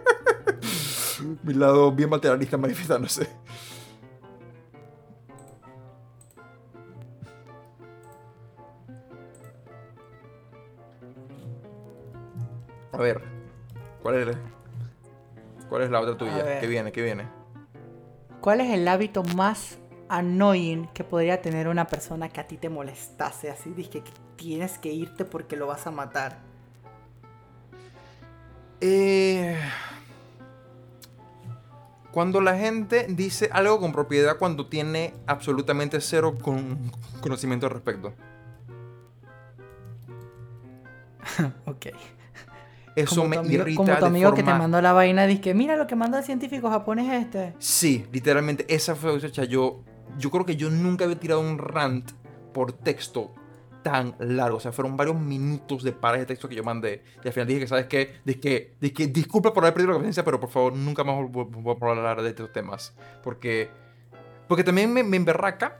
Mi lado bien materialista manifestándose. A ver, ¿cuál es, cuál es la otra tuya? ¿Qué viene? ¿Qué viene? ¿Cuál es el hábito más annoying que podría tener una persona que a ti te molestase? Así, dije que tienes que irte porque lo vas a matar. Eh, cuando la gente dice algo con propiedad cuando tiene absolutamente cero conocimiento al respecto. ok. Eso me irrita. Como tu amigo que te mandó la vaina, dice mira lo que manda el científico japonés este. Sí, literalmente, esa fue yo. Yo creo que yo nunca había tirado un rant por texto tan largo. O sea, fueron varios minutos de pares de texto que yo mandé. Y al final dije que, ¿sabes qué? Dije que, disculpa por haber perdido la conciencia, pero por favor, nunca más voy a hablar de estos temas. Porque, porque también me, me emberraca.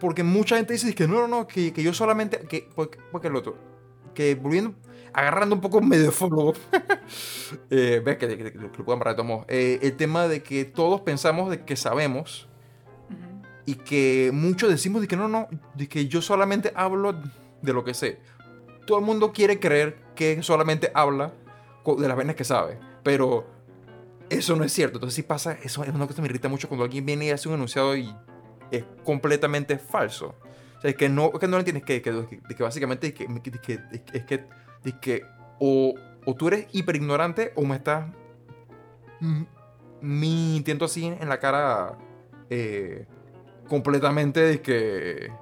Porque mucha gente dice que no, no, no, que, que yo solamente. Que, porque, porque el otro. Que volviendo. Agarrando un poco medio follow. eh, ves que, que, lo puedo amarrar de eh, el tema de que todos pensamos de que sabemos y que muchos decimos de que no, no, de que yo solamente hablo de lo que sé. Todo el mundo quiere creer que solamente habla de las venas que sabe, pero eso no es cierto. Entonces si pasa, eso es una cosa que me irrita mucho cuando alguien viene y hace un enunciado y es completamente falso. O sea, es que no, que no entiendes que, que, que, básicamente es que, es que, es que o, o, tú eres hiper ignorante o me estás mintiendo así en la cara eh, completamente de que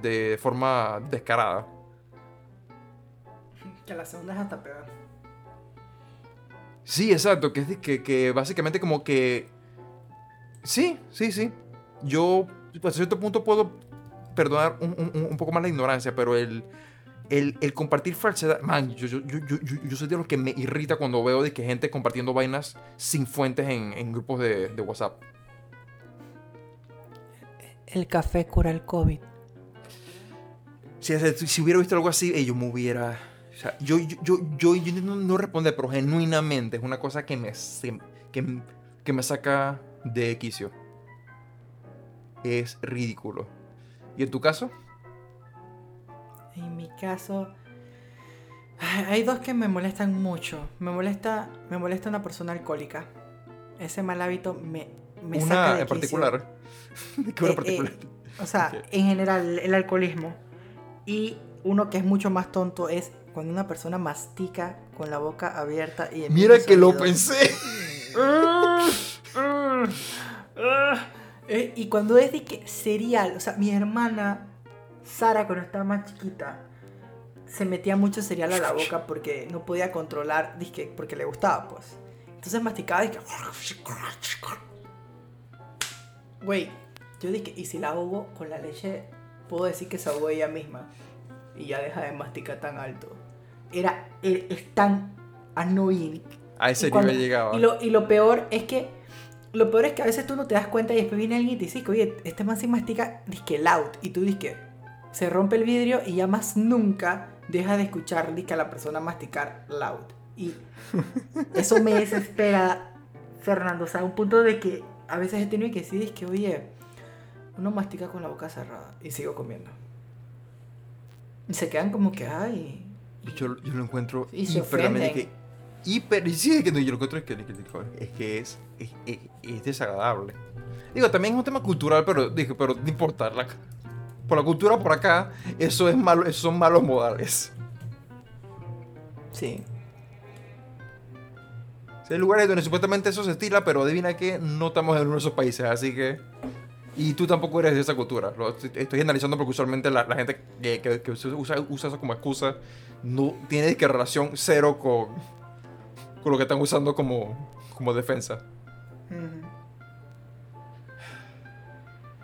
de forma descarada. Que la segunda es hasta peor. Sí, exacto, que, que, que básicamente como que... Sí, sí, sí. Yo, pues, a cierto punto puedo perdonar un, poco más la ignorancia, pero el, el, compartir falsedad, man, yo, yo, yo, yo, soy de los que me irrita cuando veo de que gente compartiendo vainas sin fuentes en, en grupos de, de WhatsApp el café cura el COVID. Si, si hubiera visto algo así, yo me hubiera... O sea, yo, yo, yo, yo, no, no pero genuinamente es una cosa que me, que, que me saca de quicio. Es ridículo. ¿Y en tu caso? En mi caso, hay dos que me molestan mucho. Me molesta, me molesta una persona alcohólica. Ese mal hábito me, me una saca de en particular. Eh, eh, o sea, en general, el alcoholismo. Y uno que es mucho más tonto es cuando una persona mastica con la boca abierta y Mira que lo pensé. Eh, y cuando es de que cereal, o sea, mi hermana Sara cuando estaba más chiquita se metía mucho cereal a la boca porque no podía controlar, porque le gustaba, pues. Entonces masticaba y que Güey, yo dije, y si la ahogo con la leche, puedo decir que se ahogó ella misma. Y ya deja de masticar tan alto. Era, e- es tan annoying. A ese cuando- nivel llegaba. Y lo, y lo peor es que. Lo peor es que a veces tú no te das cuenta y después viene alguien y te dice que, oye, este man sí mastica disque loud. Y tú dices que se rompe el vidrio y ya más nunca deja de escuchar disque a la persona masticar loud. Y eso me desespera, Fernando. O sea, a un punto de que a veces he tenido que decir que, oye, uno mastica con la boca cerrada y sigo comiendo. Y se quedan como que, ay. y- Yo, yo lo encuentro Y se hiperamente ofenden. que. Hiper. y Sí, es que no, yo lo encuentro es que, que- es, que es, es, es- es desagradable. Digo, también es un tema cultural, pero dije, pero no importa. la- por la cultura por acá, eso es malo, esos son malos modales. Sí. Sea, hay lugares donde supuestamente eso se estila, pero adivina que no estamos en uno de esos países, así que. Y tú tampoco eres de esa cultura. Lo estoy, estoy analizando porque usualmente la, la gente que, que- que usa, usa eso como excusa no tiene que relación cero con, con lo que están usando como, como defensa.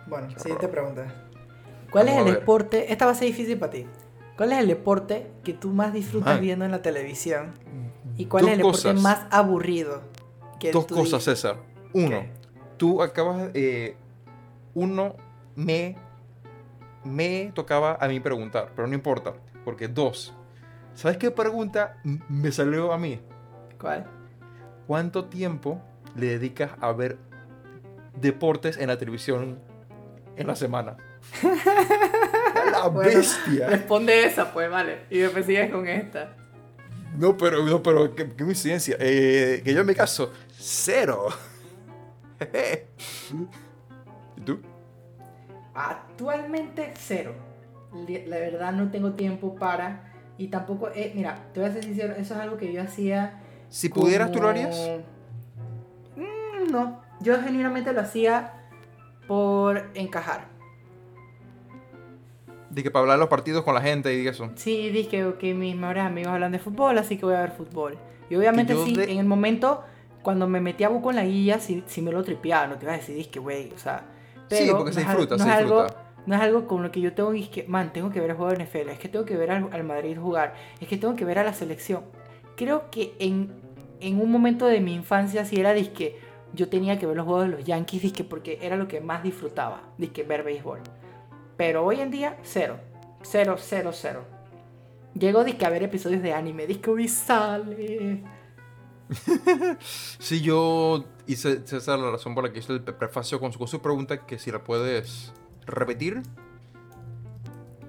Bueno, siguiente pregunta. ¿Cuál Vamos es el deporte? Esta va a ser difícil para ti. ¿Cuál es el deporte que tú más disfrutas Man. viendo en la televisión? ¿Y cuál es el deporte cosas. más aburrido? Que Dos tú cosas, dices? César. Uno, tú acabas. eh, uno, me. Me tocaba a mí preguntar, pero no importa. Porque dos, ¿sabes qué pregunta me salió a mí? ¿Cuál? ¿Cuánto tiempo le dedicas a ver deportes en la televisión en la semana? ¡La Bueno, bestia! Responde esa, pues, vale. Y después sigues con esta. No, pero, no, pero qué, qué coincidencia. Eh, que yo en mi caso, cero. ¿Y tú? Actualmente cero. La verdad no tengo tiempo para. Y tampoco, eh, mira, te voy a ser sincero, eso es algo que yo hacía. Si pudieras, ¿tú lo harías? Mm, no, yo genuinamente lo hacía por encajar. Que para hablar los partidos con la gente y eso. Sí, dije que mis mejores amigos hablan de fútbol, así que voy a ver fútbol. Y obviamente sí, de- en el momento, cuando me metí a buco en la guía, sí, sí me lo tripeaba, no te iba a decir, que güey, o sea... Sí, porque se no al- disfruta, no se es algo- disfruta. no es algo con lo que yo tengo que, man, tengo que ver el juego de NFL, es que tengo que ver al, al Madrid jugar, es que tengo que ver a la selección. Creo que en, en un momento de mi infancia sí era disque, yo tenía que ver los juegos de los Yankees, disque, porque era lo que más disfrutaba, disque ver béisbol. Pero hoy en día, cero. Cero, cero, cero. Llego disque a ver episodios de anime, hoy sale. Sí, yo hice esa es la razón por la que hice el pre- prefacio con su, con su pregunta, que si la puedes repetir.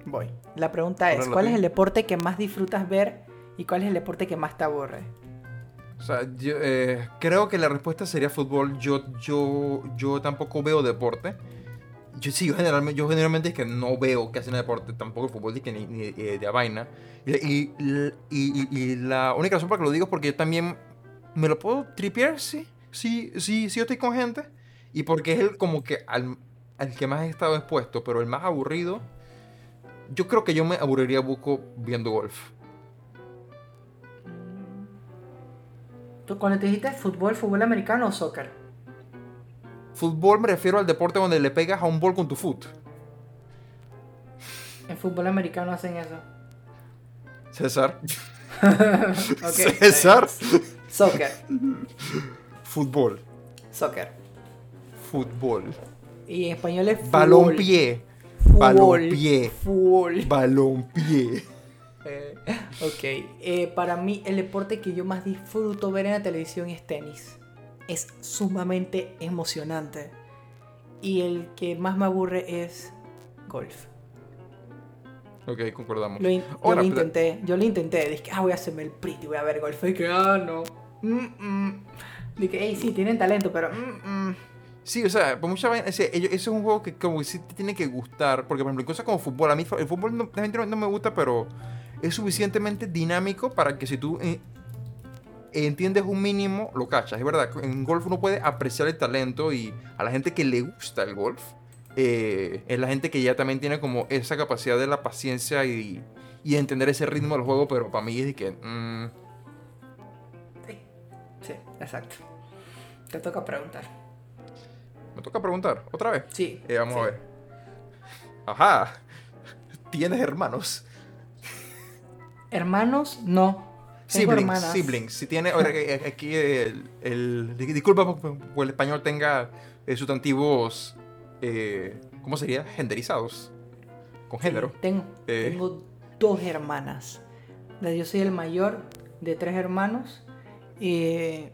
Voy. La pregunta es, ¿cuál es el deporte que más disfrutas ver y cuál es el deporte que más te aburre? O sea, yo eh, creo que la respuesta sería fútbol. Yo, yo, yo tampoco veo deporte. Yo sí, yo generalmente, yo generalmente es que no veo que hacen deporte, tampoco fútbol ni, ni, eh, de a vaina. Y, y, y- y- la única razón por la que lo digo es porque yo también me lo puedo tripear, sí. Sí, sí, sí, yo estoy con gente. Y porque es el como que al, al que más he estado expuesto, pero el más aburrido. Yo creo que yo me aburriría buco viendo golf. ¿Tú cuando te dijiste fútbol, fútbol americano o soccer? Fútbol me refiero al deporte donde le pegas a un bol con tu foot. En fútbol americano hacen eso. César. César. Soccer. Fútbol. Soccer. Fútbol. Y en español es fútbol. Balompié. Fútbol. Balompié. Fútbol. Balompié. Eh, ok. eh, para mí, el deporte que yo más disfruto ver en la televisión es tenis. Es sumamente emocionante. Y el que más me aburre es golf. Ok, concordamos. Lo in- Ahora, yo lo intenté, yo lo intenté. Dije, ah, voy a hacerme el pretty, voy a ver golf. Y que, ah, no. Mm, mm. Dije, hey, sí, tienen talento, pero. mm. Sí, o sea, por mucha vaina, ese, ello- ese es un juego que como que sí te tiene que gustar, porque por ejemplo, cosas como fútbol, a mí el fútbol no, no me gusta, pero es suficientemente dinámico para que si tú eh, entiendes un mínimo, lo cachas. Es verdad, en golf uno puede apreciar el talento y a la gente que le gusta el golf, eh, es la gente que ya también tiene como esa capacidad de la paciencia y, y entender ese ritmo del juego, pero para mí es de que... mm, Sí, exacto. Te toca preguntar. me toca preguntar, otra vez. Sí. Eh, vamos sí. a ver. Ajá. ¿Tienes hermanos? Hermanos, no. Siblings, siblings. Si tiene, ahora, eh, aquí el, el- di- disculpa por, por el español tenga eh, sustantivos, eh, ¿cómo sería? Genderizados, con género. Tengo, Eh. tengo dos hermanas. Yo soy el mayor de tres hermanos. Y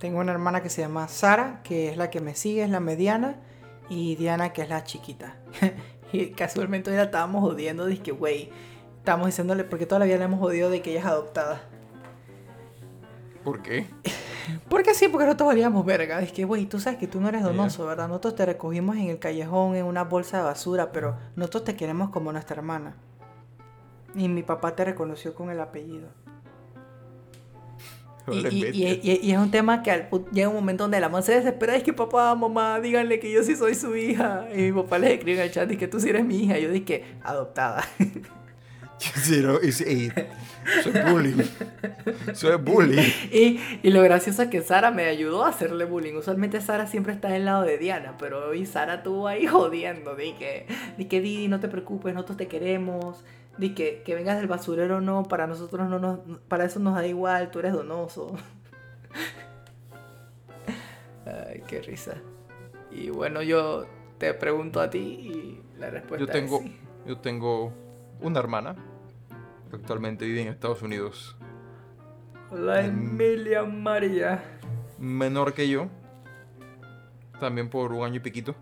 tengo una hermana que se llama Sara, que es la que me sigue, es la mediana. Y Diana, que es la chiquita. y casualmente hoy la estábamos jodiendo. Dije, güey, estábamos diciéndole, porque toda la vida le hemos jodido de que ella es adoptada. ¿Por qué? Porque sí, porque nosotros valíamos verga. Es que, güey, tú sabes que tú no eres donoso, ¿verdad? Nosotros te recogimos en el callejón, en una bolsa de basura, pero nosotros te queremos como nuestra hermana. Y mi papá te reconoció con el apellido. Y, es un tema que al llega un momento donde la mamá se desespera. Es que papá, mamá, díganle que yo sí soy su hija. Y mi papá les escribe en el chat y que tú sí eres mi hija. Yo dije, adoptada. Sí, no, y soy bullying. Soy bullying. Y, y lo gracioso es que Sara me ayudó a hacerle bullying. Usualmente Sara siempre está del lado de Diana, pero hoy Sara estuvo ahí jodiendo. Di que, di que Didi, no te preocupes, nosotros te queremos. Di que, que vengas del basurero o no, para nosotros no nos, para eso nos da igual, tú eres donoso. Ay, qué risa. Y bueno, yo te pregunto a ti y la respuesta Yo tengo, es sí. yo tengo una hermana que actualmente vive en Estados Unidos, Em, Emilia María. menor que yo, también por un año y piquito.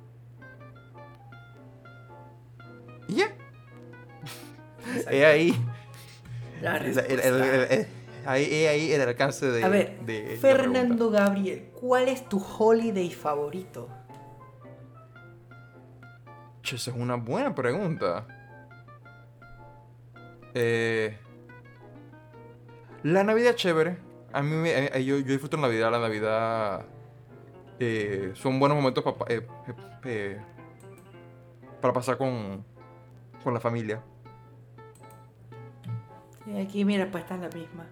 Y ya, he ahí, La el- ahí, he ahí el alcance de, A ver, de la Fernando Gabriel, ¿cuál es tu holiday favorito? Esa es una buena pregunta. Eh, la Navidad es chévere. A mí me- eh, yo, yo disfruto la Navidad. La Navidad eh, son buenos momentos pa- eh, eh, eh, para pasar con, con la familia. Y aquí mi respuesta es la misma.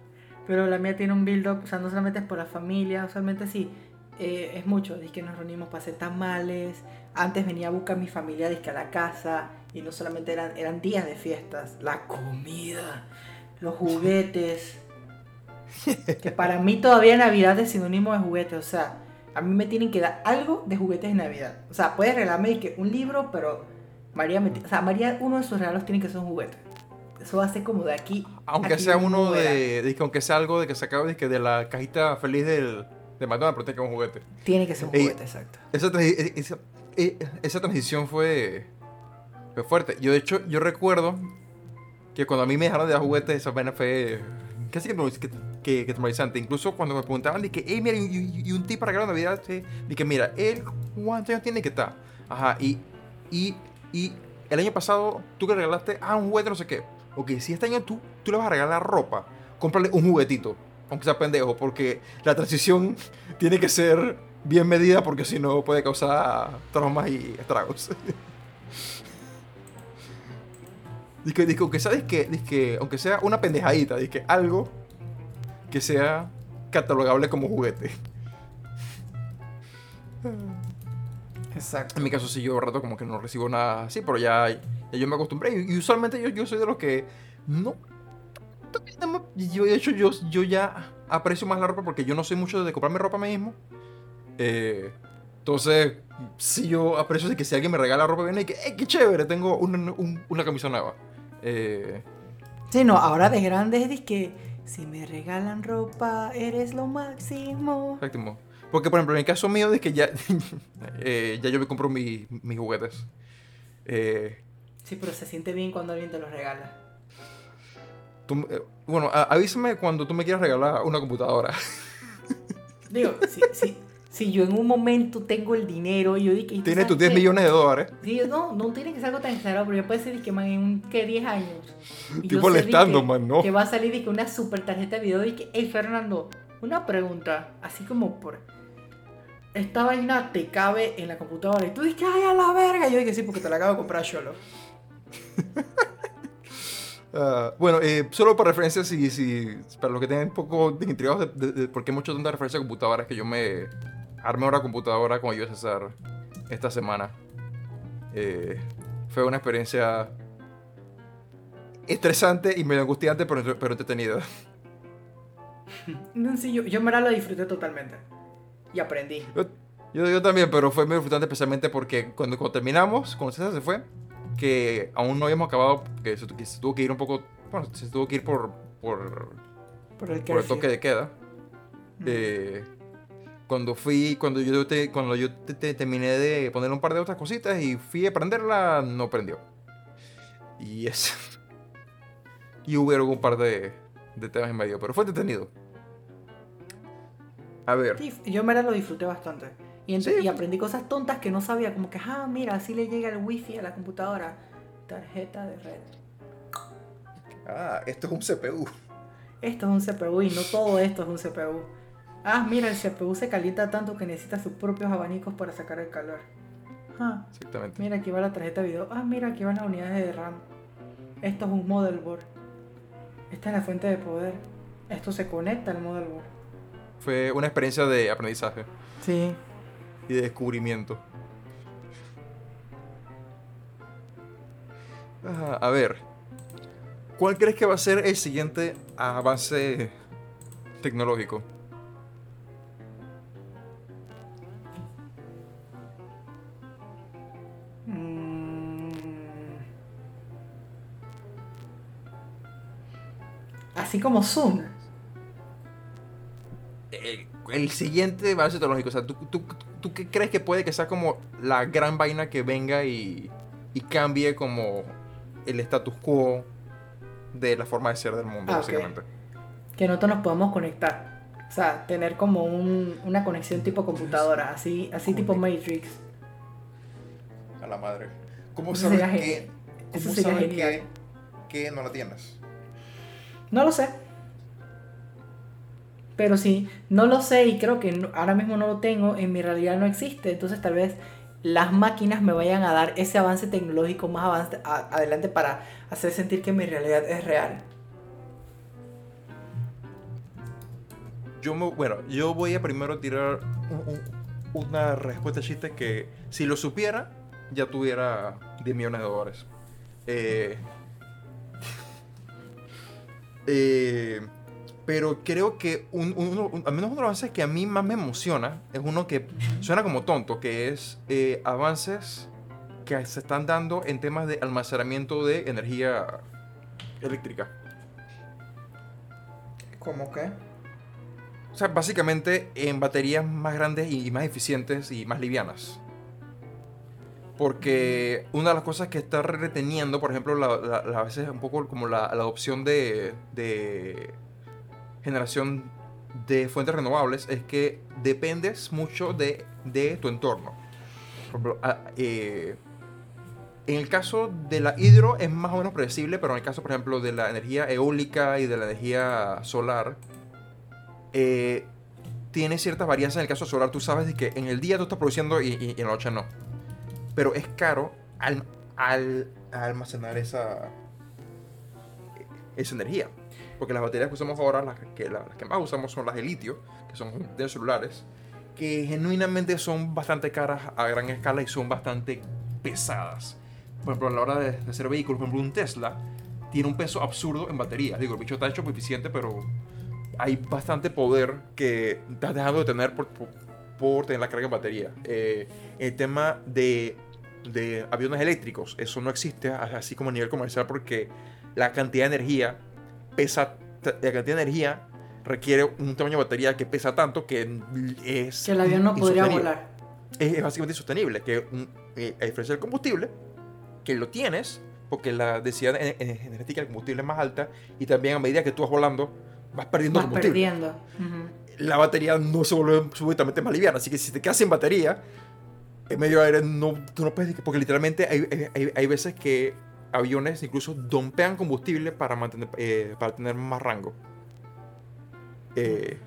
Pero la mía tiene un build-up, o sea, no solamente es por la familia, usualmente sí, eh, es mucho. Dice que nos reunimos para hacer tamales. Antes venía a buscar a mi familia dizque a la casa. Y no solamente eran, eran días de fiestas, la comida, los juguetes. que para mí todavía Navidad es sinónimo de juguetes. O sea, a mí me tienen que dar algo de juguetes en Navidad. O sea, puedes regalarme dizque, un libro, pero María, me o sea, María, uno de sus regalos tiene que ser un juguete. Eso va a ser como de aquí. Aunque aquí sea uno de, de que aunque sea algo de que sacado de, que de la cajita feliz del, de McDonald's, pero tiene que ser un juguete. Tiene que ser un juguete, exacto. Esa, e- esa, e- esa transición fue, fue fuerte. Yo, de hecho, yo recuerdo que cuando a mí me dejaron de dar juguetes, esa pena fue casi que, que, que, que traumatizante. Incluso cuando me preguntaban, que, hey, mira, y, y- un tip para regalar Navidad, sí, que, mira, él, ¿cuántos años tiene que está? Ajá, y, y, y el año pasado, tú que regalaste, ah, un juguete, no sé qué. Ok, si este año tú, tú le vas a regalar ropa, cómprale un juguetito, aunque sea pendejo, porque la transición tiene que ser bien medida, porque si no puede causar traumas y estragos. Dice, dice, aunque sea, que, que, aunque sea una pendejadita, dice, algo que sea catalogable como juguete. Exacto. En mi caso sí, yo rato como que no recibo nada así, pero ya, ya yo me acostumbré. Y, y usualmente yo, yo soy de los que no... Yo, de hecho, yo, yo ya aprecio más la ropa porque yo no soy mucho de comprarme ropa a mí mismo. Eh, entonces, si yo aprecio de que si alguien me regala ropa, viene y que, ¡eh, qué chévere! Tengo una, un- una camisa nueva. Eh, Sí, no, ahora de grande es que si me regalan ropa, eres lo máximo. Óptimo. Porque, por ejemplo, en el caso mío, de que ya, eh, ya yo me compro mi- mis juguetes. Eh, Sí, pero se siente bien cuando alguien te los regala. tú- eh, bueno, avísame cuando tú me quieras regalar una computadora. Digo, si, si, si yo en un momento tengo el dinero y yo dije... ¿y tú Tienes sabes tus 10 qué? millones de dólares. Sí, no, no tiene que ser algo tan exagerado, pero ya puede ser que man, en un, ¿qué? 10 años. Estoy yo molestando, que- man, no. Que va a salir que una super tarjeta de video y que, hey Fernando, una pregunta, así como por... Esta vaina te cabe en la computadora y tú dices, ay, a la verga. Yo dije, sí, porque te la acabo de comprar solo. Ah, bueno, eh, solo para referencia, si, si, para los que tengan un poco de intrigados de, de- de por qué mucho tanta referencia a computadoras, que yo me armé una computadora con ayuda César esta semana. Eh, fue una experiencia estresante y medio angustiante, pero, pero entretenida. No, sí, yo, yo en verdad lo disfruté totalmente. Y aprendí. Yo, yo, yo también, pero fue medio frustrante especialmente porque cuando, cuando terminamos, cuando César se fue, que aún no habíamos acabado, que se, que se tuvo que ir un poco, bueno, se tuvo que ir por, por, Por el, por el toque de queda. Eh, cuando fui, cuando yo, te, cuando yo te- te- terminé de poner un par de otras cositas y fui a prenderla, no prendió. Y es. y hubo un par de, de temas en medio, pero fue entretenido. A ver. Sí, yo en verdad lo disfruté bastante. Y, Sí. y aprendí cosas tontas que no sabía, como que, ah, mira, así le llega el wifi a la computadora. Tarjeta de red. Ah, esto es un CPU. Esto es un CPU y no todo esto es un CPU. Ah, mira, el CPU se calienta tanto que necesita sus propios abanicos para sacar el calor. Ah, Exactamente. mira, aquí va la tarjeta de video. Ah, mira, aquí van las unidades de RAM. Esto es un motherboard. Esta es la fuente de poder. Esto se conecta al motherboard. Fue una experiencia de aprendizaje Sí. y de descubrimiento. Ah, a ver, ¿cuál crees que va a ser el siguiente avance tecnológico? Así como Zoom. El, el siguiente avance tecnológico, o sea, ¿tú, tú, tú qué crees que puede que sea como la gran vaina que venga y, y cambie como el status quo de la forma de ser del mundo, Ah, básicamente? Que nosotros nos podamos conectar. O sea, tener como un- una conexión tipo computadora. Así, así tipo Matrix. A la madre. ¿Cómo sabes que, cómo sabes que, que no la tienes? No lo sé. Pero sí, no lo sé y creo que ahora mismo no lo tengo, en mi realidad no existe. Entonces tal vez las máquinas me vayan a dar ese avance tecnológico más avance, adelante para hacer sentir que mi realidad es real. Yo me- bueno, yo voy a primero tirar un- un- una respuesta chiste que si lo supiera, ya tuviera 10 millones de dólares. Eh, eh, pero creo que un, uno- un- al menos uno de los avances que a mí más me emociona es uno que suena como tonto, que es eh, avances que se están dando en temas de almacenamiento de energía eléctrica. ¿Cómo qué? O sea, básicamente en baterías más grandes y más eficientes y más livianas. Porque una de las cosas que está reteniendo, por ejemplo, a veces un poco como la, adopción de, generación de fuentes renovables, es que dependes mucho de, tu entorno. Por ejemplo, ah, eh, en el caso de la hidro es más o menos predecible, pero en el caso, por ejemplo, de la energía eólica y de la energía solar, eh, tiene ciertas varianzas. En el caso solar, tú sabes que en el día tú estás produciendo y en la noche no. Pero es caro al, al- almacenar esa, esa energía. Porque las baterías que usamos ahora, las que, las que más usamos son las de litio, que son de celulares, que genuinamente son bastante caras a gran escala y son bastante pesadas. Por ejemplo, a la hora de, hacer vehículos, por ejemplo, un Tesla tiene un peso absurdo en baterías. Digo, el bicho está hecho muy eficiente, pero hay bastante poder que estás dejando de tener por, por, por tener la carga en batería. Eh, el tema de, de aviones eléctricos, eso no existe así como a nivel comercial porque la cantidad de energía pesa, la cantidad de energía requiere un tamaño de batería que pesa tanto que es Que el avión no podría volar. Es, es básicamente insostenible, que eh, a diferencia del combustible, que lo tienes, porque la densidad en- en- energética del combustible es más alta, y también a medida que tú vas volando, vas perdiendo Vas combustible. perdiendo. Ujú. La batería no se vuelve súbitamente más liviana. Así que si te quedas sin batería, en medio de aire no, tú no puedes... Porque literalmente hay, hay, hay veces que aviones incluso dompean combustible para, mantener, eh, para tener más rango. Eh,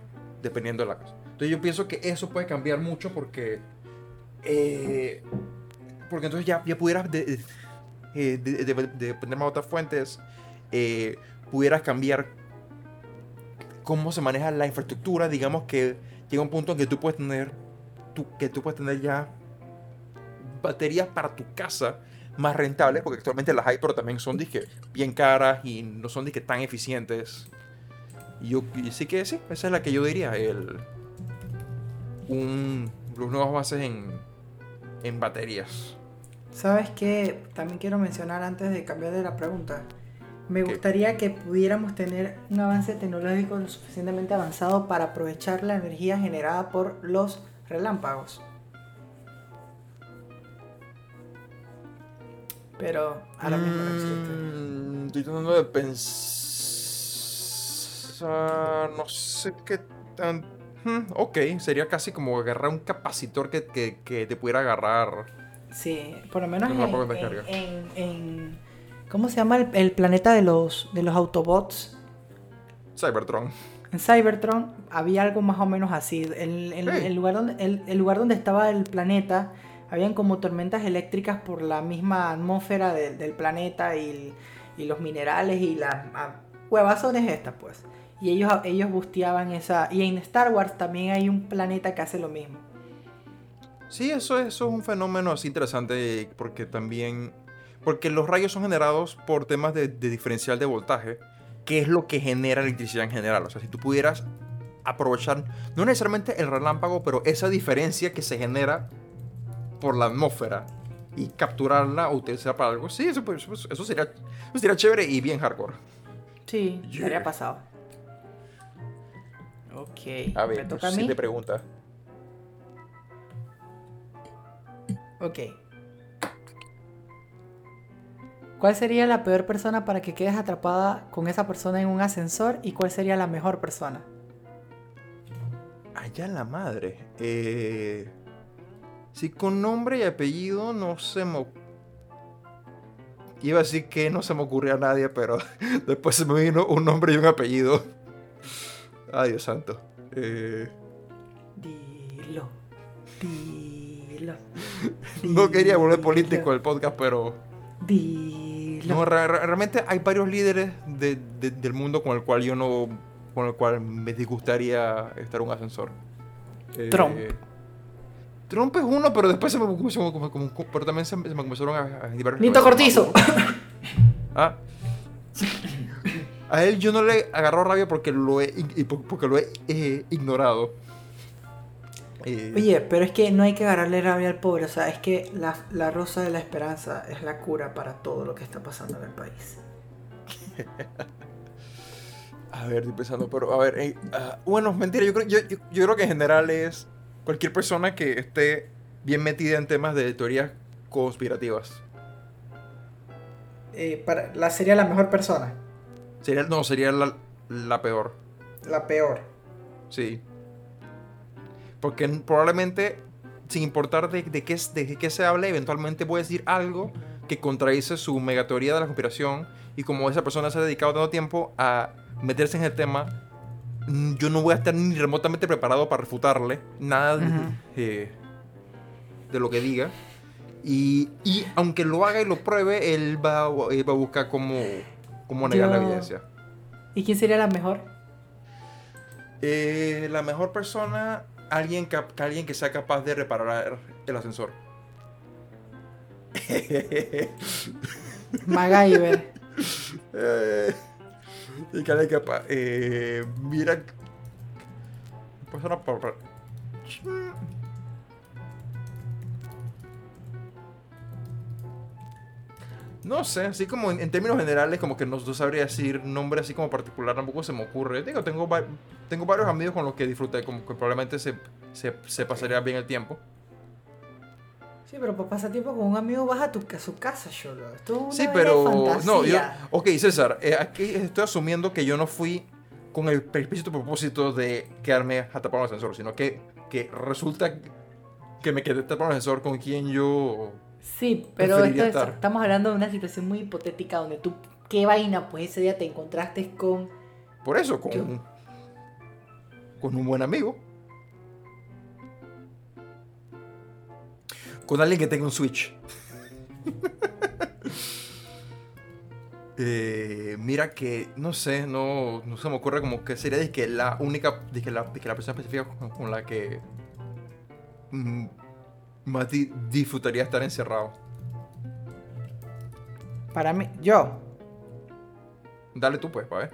dependiendo de la cosa. Entonces yo pienso que eso puede cambiar mucho porque... Eh, porque entonces ya, ya pudieras de, más de otras fuentes, pudieras cambiar cómo se maneja la infraestructura, digamos que llega un punto en que tú puedes tener, que tú puedes tener ya baterías para tu casa más rentables, porque actualmente las hay, pero también son disque bien caras y no son disque tan eficientes. Y yo sí que sí, esa es la que yo diría, el un, los nuevos bases en, en baterías. ¿Sabes qué? También quiero mencionar antes de cambiar de la pregunta. Me gustaría que pudiéramos tener un avance tecnológico lo suficientemente avanzado para aprovechar la energía generada por los relámpagos. Pero ahora mismo no existe. Mm, estoy tratando de pensar. No sé qué tan. Hmm, ok, sería casi como agarrar un capacitor que, te pudiera agarrar. Sí, por lo menos en ¿Cómo se llama el, planeta de los, de los Autobots? Cybertron. En Cybertron había algo más o menos así. El, el, lugar, donde, el, lugar donde estaba el planeta, habían como tormentas eléctricas por la misma atmósfera del planeta y, los minerales y las huevazones estas, pues. Y ellos, ellos busteaban esa... Y en Star Wars también hay un planeta que hace lo mismo. Sí, eso, eso es un fenómeno así interesante porque también porque los rayos son generados por temas de, diferencial de voltaje, que es lo que genera electricidad en general. O sea, si tú pudieras aprovechar, no necesariamente el relámpago, pero esa diferencia que se genera por la atmósfera y capturarla o utilizarla para algo, sí, eso, eso, sería, sería chévere y bien hardcore. Sí, sería pasado. Ok. A ver, ¿me toca a mí? pregunta. Ok. ¿Cuál sería la peor persona para que quedes atrapada con esa persona en un ascensor y cuál sería la mejor persona? Allá la madre. Eh, si con nombre y apellido no se me... Iba a decir que no se me ocurrió a nadie, pero después se me vino un nombre y un apellido. Ay, Dios santo. Eh... Dilo. Dilo. no quería volver político el podcast, pero... Dilo. No, realmente hay varios líderes del mundo con el cual yo no. con el cual me disgustaría estar un ascensor. Trump. Eh, Trump es uno, pero después se me, como, pero también se, me comenzaron a, a Nito Cortizo. ah. A él yo no le agarro rabia porque lo he, porque lo he eh, ignorado. Eh, Oye, pero es que no hay que agarrarle rabia al pobre, o sea, es que la, rosa de la esperanza es la cura para todo lo que está pasando en el país. a ver, estoy pensando, pero a ver, eh, ah, bueno, mentira, yo creo, yo, creo que en general es cualquier persona que esté bien metida en temas de teorías conspirativas. Eh, para, la, ¿Sería la mejor persona? Sería, no, sería la, la peor. La peor. Sí. Porque probablemente, sin importar de, qué, de qué se hable, eventualmente puede decir algo que contradice su megateoría de la conspiración. Y como esa persona se ha dedicado tanto tiempo a meterse en el tema, mm, yo no voy a estar ni remotamente preparado para refutarle nada de, lo que diga. Y, aunque lo haga y lo pruebe, él va, va a buscar cómo, cómo negar la evidencia. ¿Y quién sería la mejor? Eh, la mejor persona alguien que, alguien que sea capaz de reparar el ascensor. MacGyver. eh, y que alguien capaz. Eh, mira. Persona para. No sé, así como en, términos generales, como que no, sabría decir nombre así como particular, tampoco se me ocurre. Digo, tengo, tengo varios amigos con los que disfruté, como que probablemente se, se, pasaría bien el tiempo. Sí, pero para pasar tiempo con un amigo vas a, tu, a su casa, Cholo. Esto sí, pero. No, yo. Ok, César, eh, aquí estoy asumiendo que yo no fui con el explícito propósito de quedarme atrapado en el ascensor, sino que, que resulta que me quedé atrapado en el ascensor con quien yo... Sí, pero esto es- estamos hablando de una situación muy hipotética donde tú, qué vaina, pues ese día te encontraste con... Por eso, con, Yo- con un buen amigo. Con alguien que tenga un Switch. Eh, mira que, no sé, no, no se me ocurre como que sería dizque, la única, dizque, la, dizque, la persona específica con, con la que mm, más di- disfrutaría estar encerrado. Para mí, yo, Dale tú pues, pa' ver.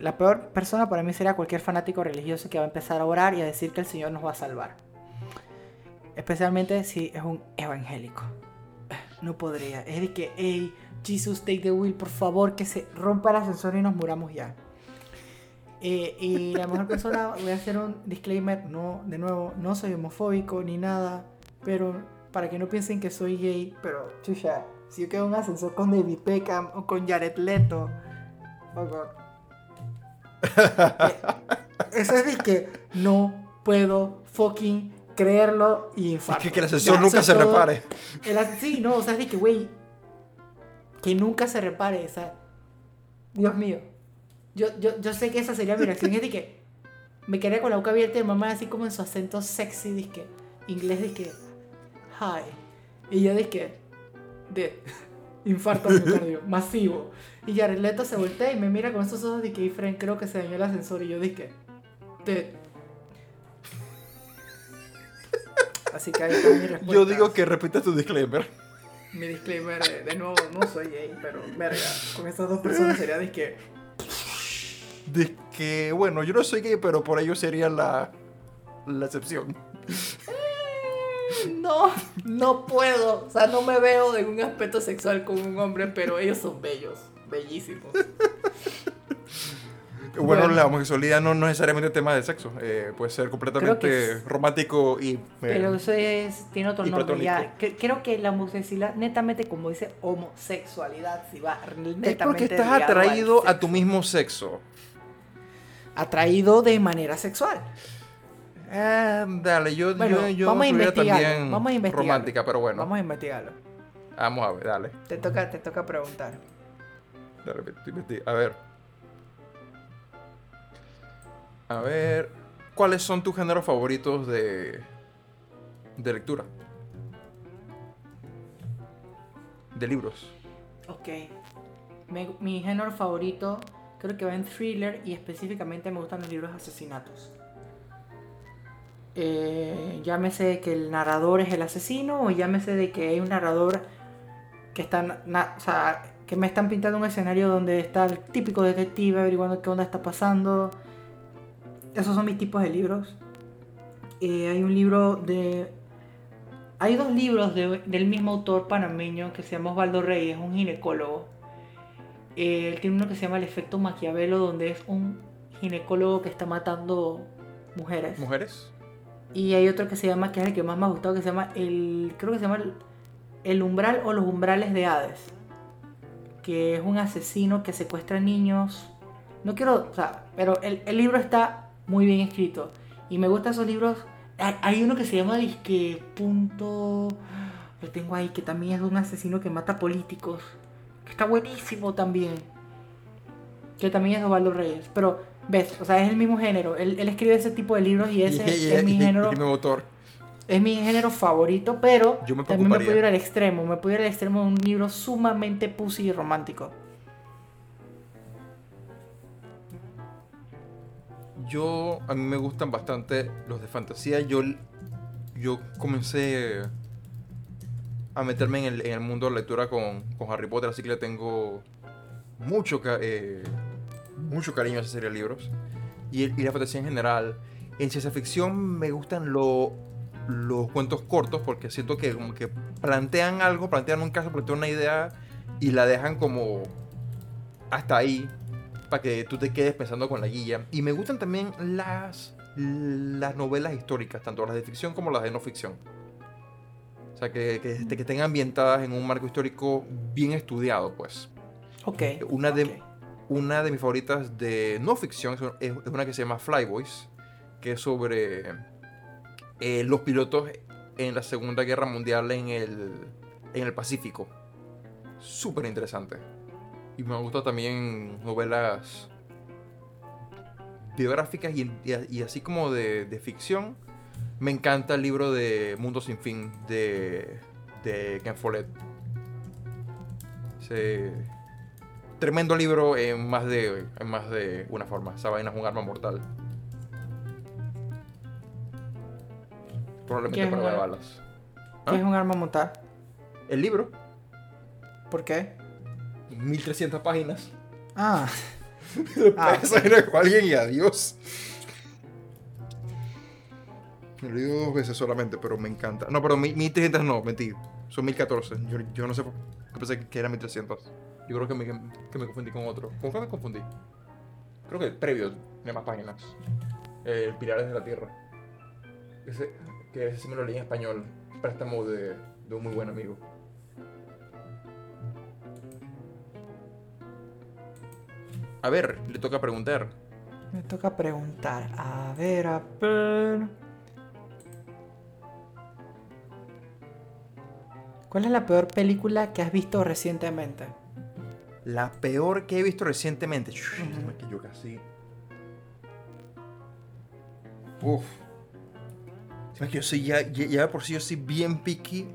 la peor persona para mí sería cualquier fanático religioso que va a empezar a orar y a decir que el Señor nos va a salvar. Especialmente si es un evangélico. No podría. Es de que, hey, Jesus, take the wheel, por favor, que se rompa el ascensor y nos muramos ya. Eh, y la mejor persona, voy a hacer un disclaimer, no, de nuevo, no soy homofóbico ni nada, pero para que no piensen que soy gay, pero chucha, si yo quedo en un ascensor con David Beckham o con Jared Leto, oh God. Eh, Eso es de que no puedo fucking creerlo y infarto. Que, que el ascensor nunca se es todo. repare. El sí, no, o sea, es de que, güey, que nunca se repare, o sea, Dios mío. Yo, yo, yo sé que esa sería mi reacción, es de que me quedé con la boca abierta y mamá así como en su acento sexy, dizque, inglés, dizque, hi. Y yo dizque, de, infarto miocardio, masivo. Y Jared Leto se voltea y me mira con esos ojos de que, Fren, creo que se dañó el ascensor. Y yo dije, de. Así que ahí está mi respuesta. Yo digo que repitas tu disclaimer. Mi disclaimer, de nuevo, no soy gay, pero verga, con estas dos personas sería de que. De que, bueno, yo no soy gay, pero por ello sería la, la excepción. No, no puedo. O sea, no me veo en un aspecto sexual con un hombre, pero ellos son bellos, bellísimos. Bueno, Bueno. la homosexualidad no no necesariamente tema de sexo. eh, puede ser completamente es- romántico y... eh, Pero eso es, tiene otro nombre. Ya, creo que la homosexualidad, netamente, como dice homosexualidad, si va netamente. es porque estás atraído a tu mismo sexo. Atraído de manera sexual. Ah, dale, yo, Bueno, yo, yo vamos a también vamos a investigarlo. romántica, pero bueno. Vamos a investigarlo. Vamos a ver, dale. Te toca, te toca preguntar. Dale, A ver. A ver. ¿Cuáles son tus géneros favoritos de. de lectura? De libros. Ok. Me- mi género favorito creo que va en thriller y específicamente me gustan los libros de asesinatos. Eh, llámese de que el narrador es el asesino o llámese de que hay un narrador que está, o sea, que me están pintando un escenario donde está el típico detective averiguando qué onda está pasando. Esos son mis tipos de libros. Eh, hay un libro de hay dos libros de- del mismo autor panameño que se llama Osvaldo Reyes, un ginecólogo. Eh, él tiene uno que se llama El efecto Maquiavelo, donde es un ginecólogo que está matando mujeres. ¿Mujeres? Y hay otro que se llama, que es el que más me ha gustado, que se llama el, creo que se llama el, el umbral o los umbrales de Hades. Que es un asesino que secuestra niños. No quiero, o sea, pero el, el libro está muy bien escrito. Y me gustan esos libros. Hay, hay uno que se llama Disque Punto. Lo tengo ahí, que también es de un asesino que mata políticos. Está buenísimo también. Que también es Osvaldo Reyes. Pero, ves, o sea, es el mismo género. Él, él escribe ese tipo de libros y ese Y- y- es mi género. y mi autor. Es mi género favorito, pero Yo me también me puedo ir al extremo. Me puedo ir al extremo de un libro sumamente pussy y romántico. Yo, a mí me gustan bastante los de fantasía. Yo, yo comencé a meterme en el, en el mundo de la lectura con, con Harry Potter, así que le tengo mucho, eh, mucho cariño a esa serie de libros. Y, y la fantasía en general. En ciencia ficción me gustan lo- los cuentos cortos porque siento que como que plantean algo, plantean un caso, plantean una idea y la dejan como hasta ahí para que tú te quedes pensando con la guía. Y me gustan también las, las novelas históricas, tanto las de ficción como las de no ficción. O sea, que, que, que estén ambientadas en un marco histórico bien estudiado, pues. Ok. Una de, una de mis favoritas de no ficción es es una que se llama Flyboys, que es sobre eh, los pilotos en la Segunda Guerra Mundial en el, en el Pacífico. Súper interesante. Y me gustan también novelas biográficas y, y- y así como de, de ficción. Me encanta el libro de Mundo Sin Fin de, de Ken Follett. Ese tremendo libro en más de, en más de una forma. Esa vaina es un arma mortal. ¿Qué Probablemente para de balas. ¿Qué ¿Ah? es un arma mortal? El libro, ¿Por qué? 1300 páginas. Ah, Ah, Esa vaina con alguien y adiós. Lo digo dos veces solamente, pero me encanta. No, pero 1300 no, mentí. Son 1014. Yo, yo no sé por qué pensé que era 1300. Yo creo que me, confundí con otro. ¿Con qué me confundí? Creo que el previo tiene más páginas. Eh, Pilares de la Tierra. Ese, que ese me lo leí en español. Préstamo de, de un muy buen amigo. A ver, le toca preguntar. me toca preguntar. A ver, a ver. ¿Cuál es la peor película que has visto recientemente? La peor que he visto recientemente. Ujú. Es que yo casi. Uf. Es que yo soy ya, ya, por sí yo soy bien picky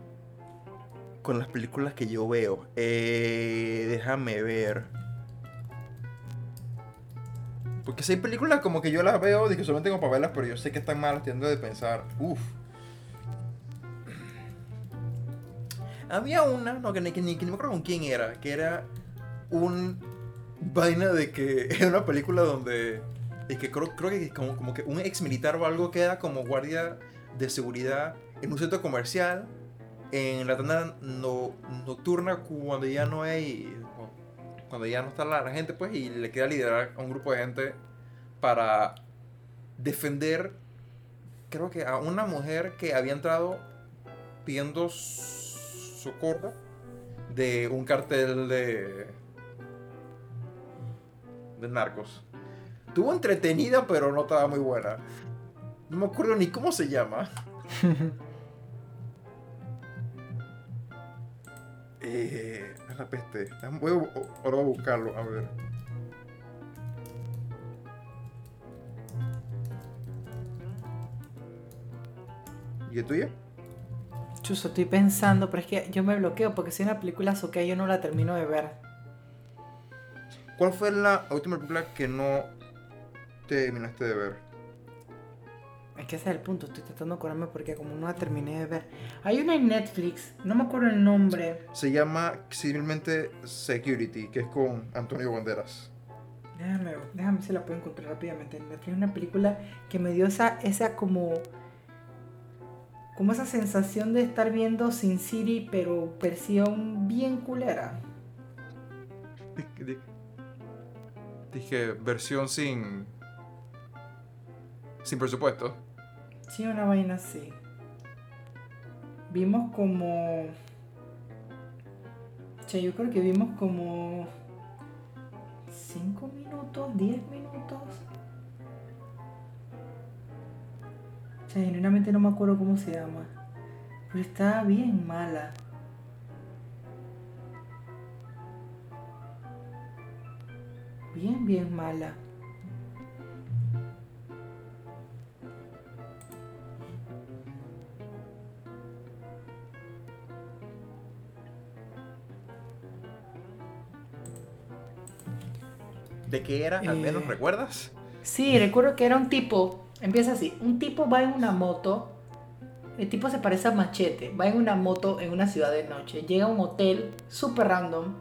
con las películas que yo veo. Eh, déjame ver. Porque si hay películas como que yo las veo, de que solamente tengo para verlas, pero yo sé que están malas, tiendo de pensar. Uf. Había una, no, que ni, que ni, que ni me acuerdo con quién era, que era un vaina de que era una película donde es que creo, creo que como, como que un ex militar o algo queda como guardia de seguridad en un centro comercial en la tanda no- nocturna cuando ya no hay cuando ya no está la, la gente pues y le queda liderar a un grupo de gente para defender creo que a una mujer que había entrado pidiendo socorro de un cartel de de narcos. Estuvo entretenida, pero no estaba muy buena. No me acuerdo ni cómo se llama. Eh, la peste. Voy a, ahora voy a buscarlo, a ver. ¿Y es tuya? Chuso, estoy pensando, pero es que yo me bloqueo porque si una película es ok, yo no la termino de ver. ¿Cuál fue la última película que no terminaste de ver? Es que ese es el punto, estoy tratando de acordarme porque como no la terminé de ver. Hay una en Netflix, no me acuerdo el nombre. Se llama civilmente Security, que es con Antonio Banderas. Déjame, déjame si la puedo encontrar rápidamente en Netflix. Es una película que me dio esa, esa como... Como esa sensación de estar viendo Sin City, pero versión bien culera. Di- di- Dije, versión sin. sin presupuesto. Sí, una vaina así. Vimos como... Che, yo creo que vimos como... 5 minutos, 10 minutos. Che, genuinamente no me acuerdo cómo se llama. Pero está bien mala. Bien, bien mala. ¿De qué era? ¿Al menos Eh. recuerdas? Sí, recuerdo que era un tipo, empieza así, un tipo va en una moto, el tipo se parece a Machete, va en una moto en una ciudad de noche, llega a un hotel super random,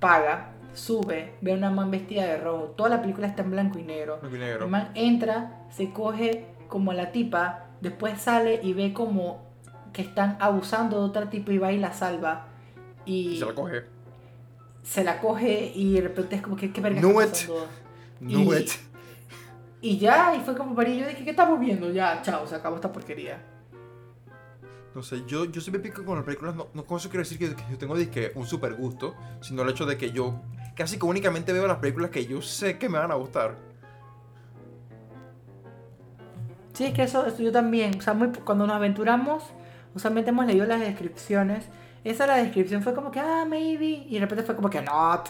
paga, sube, ve a una man vestida de rojo, toda la película está en blanco y negro. Blanco y negro. El man entra, se coge como a la tipa, después sale y ve como que están abusando de otra tipa y va y la salva. Y se la coge. se la coge y de repente es como que qué verga Knew it. it. Y ya, y fue como para yo dije, ¿qué estamos viendo? Ya, chao, se acabó esta porquería. No sé, yo, yo siempre pico con las películas. No, no con eso quiero decir que, que yo tengo disque, un super gusto, sino el hecho de que yo casi que únicamente veo las películas que yo sé que me van a gustar. Sí, es que eso, eso yo también. O sea, muy- cuando nos aventuramos, usualmente hemos leído las descripciones. Esa la descripción fue como que, ah, maybe. Y de repente fue como que, not.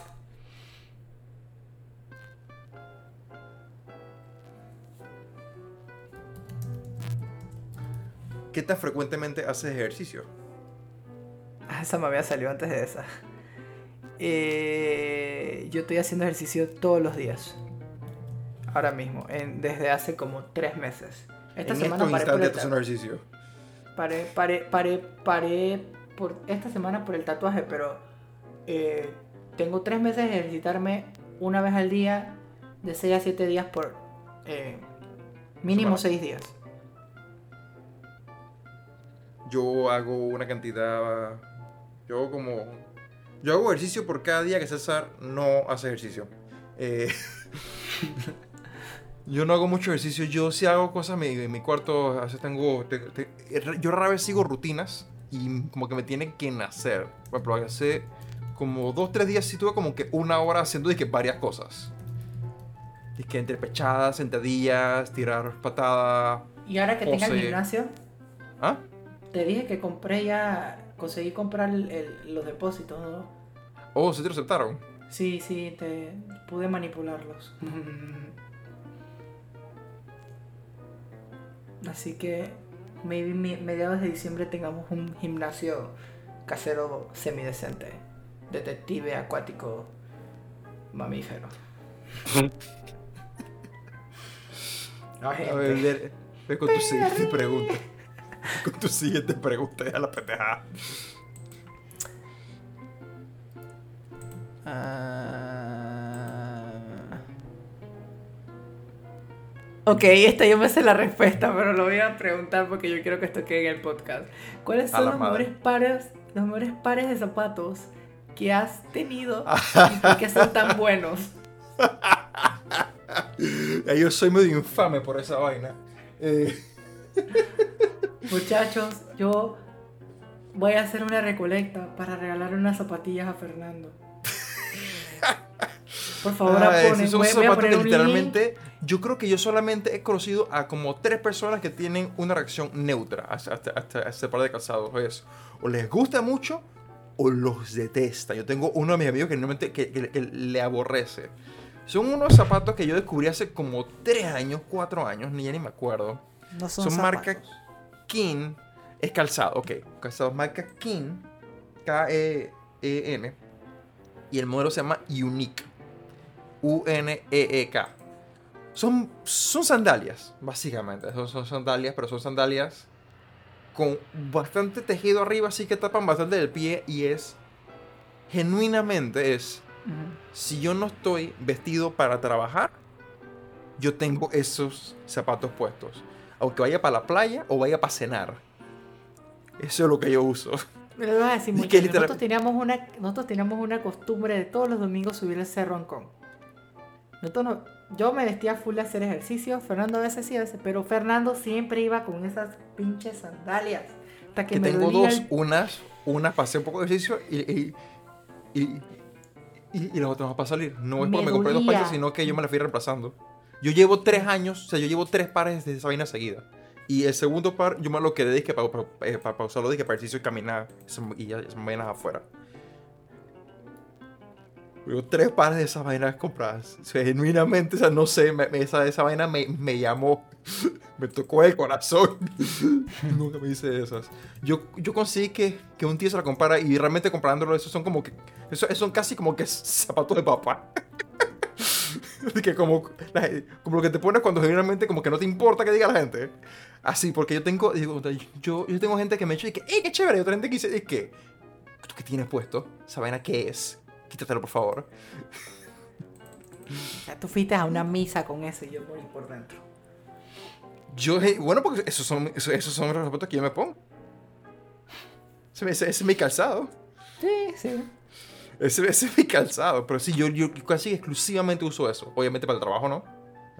¿Qué tan frecuentemente haces ejercicio? Ah, esa me había salido antes de esa. Eh, yo estoy haciendo ejercicio todos los días. Ahora mismo, en- desde hace como tres meses. Esta en semana estos paré por, el ejercicio. paré, paré, paré, paré por esta semana por el tatuaje, pero eh, tengo tres meses de ejercitarme una vez al día, de 6 a 7 días por eh, mínimo Semana. 6 días. Yo hago una cantidad. Yo hago como. Yo hago ejercicio por cada día que César no hace ejercicio. Eh, yo no hago mucho ejercicio. Yo sí hago cosas en mi, en mi cuarto. A veces tengo. te- te- yo rara vez sigo rutinas y como que me tienen que nacer. Por ejemplo, hace como dos, tres días sí tuve como que una hora haciendo dizque, varias cosas. Que entre pechadas, sentadillas, tirar patada. Y ahora que O tenga el gimnasio, ¿Ah? Te dije que compré ya, conseguí comprar el- el- los depósitos, ¿no? Oh, ¿se te lo aceptaron? Sí, sí, te pude manipularlos. Así que maybe mediados de diciembre tengamos un gimnasio casero semidecente. Detective acuático mamífero. A ver, ve, con tu siguiente pregunta. Con tu siguiente pregunta, ya la pendejada. Ah. Ok, esta yo me sé la respuesta, pero lo voy a preguntar porque yo quiero que esto quede en el podcast. ¿Cuáles A son los madre. mejores pares, los mejores pares de zapatos que has tenido y por qué son tan buenos? Yo soy medio infame por esa vaina. Eh, Muchachos, yo voy a hacer una recolecta para regalarle unas zapatillas a Fernando. Por favor, ah, ponen, esos son voy, voy a zapatos poner que un link. literalmente. Yo creo que yo solamente he conocido a como tres personas que tienen una reacción neutra hasta, hasta, hasta este par de calzados. Es, o les gusta mucho o los detesta. Yo tengo uno de mis amigos que, normalmente, que, que- que le aborrece. Son unos zapatos que yo descubrí hace como tres años, cuatro años, ni ya ni me acuerdo. No son, son marca zapatos. King. Es calzado, ok. Calzado marca King. K-E-E-N. Y el modelo se llama Unique. U-N-E-E-K. Son, son sandalias, básicamente. Son, son sandalias, pero son sandalias con bastante tejido arriba, así que tapan bastante el pie. Y es. Genuinamente es. Si yo no estoy vestido para trabajar, yo tengo esos zapatos puestos. Aunque vaya para la playa o vaya para cenar. Eso es lo que yo uso. Me lo ibas a decir mucho. Nosotros teníamos, una, nosotros teníamos una costumbre de todos los domingos subir el cerro Ancón. Nosotros no- yo me vestía full a hacer ejercicio, Fernando a veces sí, a veces, pero Fernando siempre iba con esas pinches sandalias. Hasta que, Que me tengo dos, el- unas, unas para hacer un poco de ejercicio y, y, y, y- las otras para salir. No es Me porque me compré dos pares, sino que yo me las fui reemplazando. Yo llevo tres años, o sea, yo llevo tres pares de esa vaina seguida. Y el segundo par, yo me lo quedé dije, para, para, eh, para, para usarlo dije, para ejercicio y caminar eso- y ya esas vainas afuera. Tengo tres pares de esas vainas compradas. O sea, genuinamente, o sea, no sé, me- esa, esa vaina me, me llamó. Me tocó el corazón. Nunca me hice esas. Yo, yo conseguí que, que un tío se la comprara y realmente comprándolo, esos son como que. Esos son casi como que zapatos de papá. Que como, la- como lo que te pones cuando generalmente como que no te importa que diga la gente. Así, porque yo tengo, digo, yo, yo tengo gente que me dice que, ¡eh, qué chévere! Y otra gente que dice, es que, ¿tú qué tienes puesto? ¿Esa vaina qué es? Quítatelo, por favor. O sea, tú fuiste a una misa con eso y yo morí por dentro. Yo, eh, bueno, porque esos son, esos, esos son los zapatos que yo me pongo. Ese, ese- ese es mi calzado. Sí, sí. Ese, ese es mi calzado. Pero sí, yo, yo casi exclusivamente uso eso. Obviamente para el trabajo no.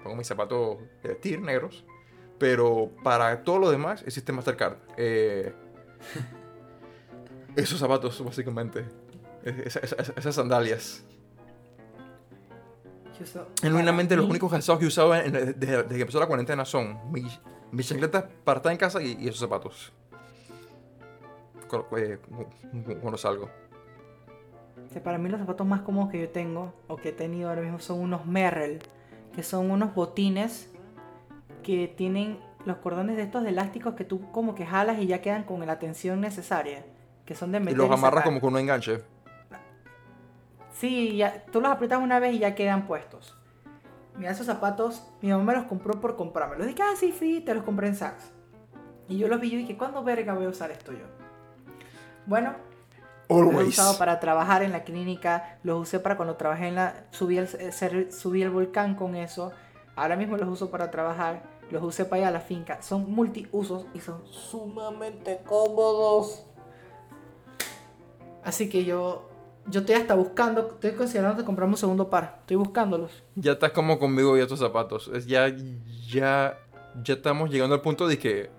Pongo mis zapatos de vestir negros. Pero para todo lo demás existe Mastercard. Eh, esos zapatos, básicamente. Es- es- es- esas sandalias. Genuinamente, los únicos calzados que he usado en- en- desde, desde que empezó la cuarentena son mis, mis chancletas para estar en casa y, y esos zapatos. Con- eh, Cuando salgo. Que para mí los zapatos más cómodos que yo tengo o que he tenido ahora mismo son unos Merrell, que son unos botines que tienen los cordones de estos de elásticos que tú como que jalas y ya quedan con la tensión necesaria, que son de Y meter los amarras como con un enganche. Sí, ya, tú los aprietas una vez y ya quedan puestos. Mira, esos zapatos, mi mamá me los compró por comprármelos. Dije, ah, sí, sí, te los compré en Saks. Y yo los vi y dije, ¿cuándo verga voy a usar esto yo? Bueno, los he Always. usado para trabajar en la clínica, los usé para cuando trabajé en la... Subí el, eh, subí el volcán con eso. Ahora mismo los uso para trabajar, los usé para ir a la finca. Son multiusos y son sumamente cómodos. Así que yo, yo estoy hasta buscando, estoy considerando de comprarme un segundo par. Estoy buscándolos. Ya estás como conmigo y estos zapatos. Es ya, ya, ya estamos llegando al punto de que,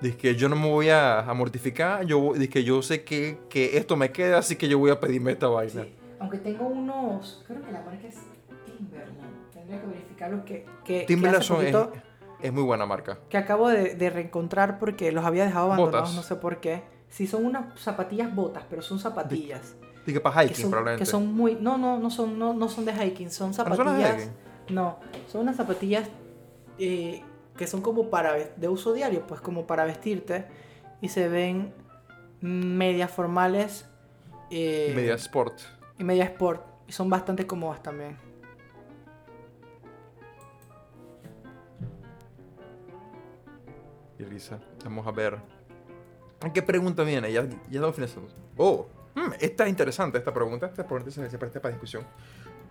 de que yo no me voy a, a mortificar. Yo, de que yo sé que, que esto me queda, así que yo voy a pedirme esta vaina. Sí. Aunque tengo unos, creo que la marca es Timberland. Tendría que verificarlos que, que, que Timberland hace son- es, es muy buena marca. que acabo de, de reencontrar porque los había dejado abandonados, Botas. no sé por qué. Sí, son unas zapatillas botas, pero son zapatillas. Dije para Que hiking, son, probablemente. que son muy. No, no, no son, no, no son de hiking, son Ah, ¿no son las de zapatillas. hiking? No, son unas zapatillas eh, que son como para de uso diario, pues como para vestirte. Y se ven medias formales eh, Media Sport. y media sport. Y son bastante cómodas también. Y Elisa, vamos a ver. ¿Qué pregunta viene? Ya, ya estamos finalizando. Oh, mm, esta es interesante esta pregunta. Esta pregunta se, se presta para discusión.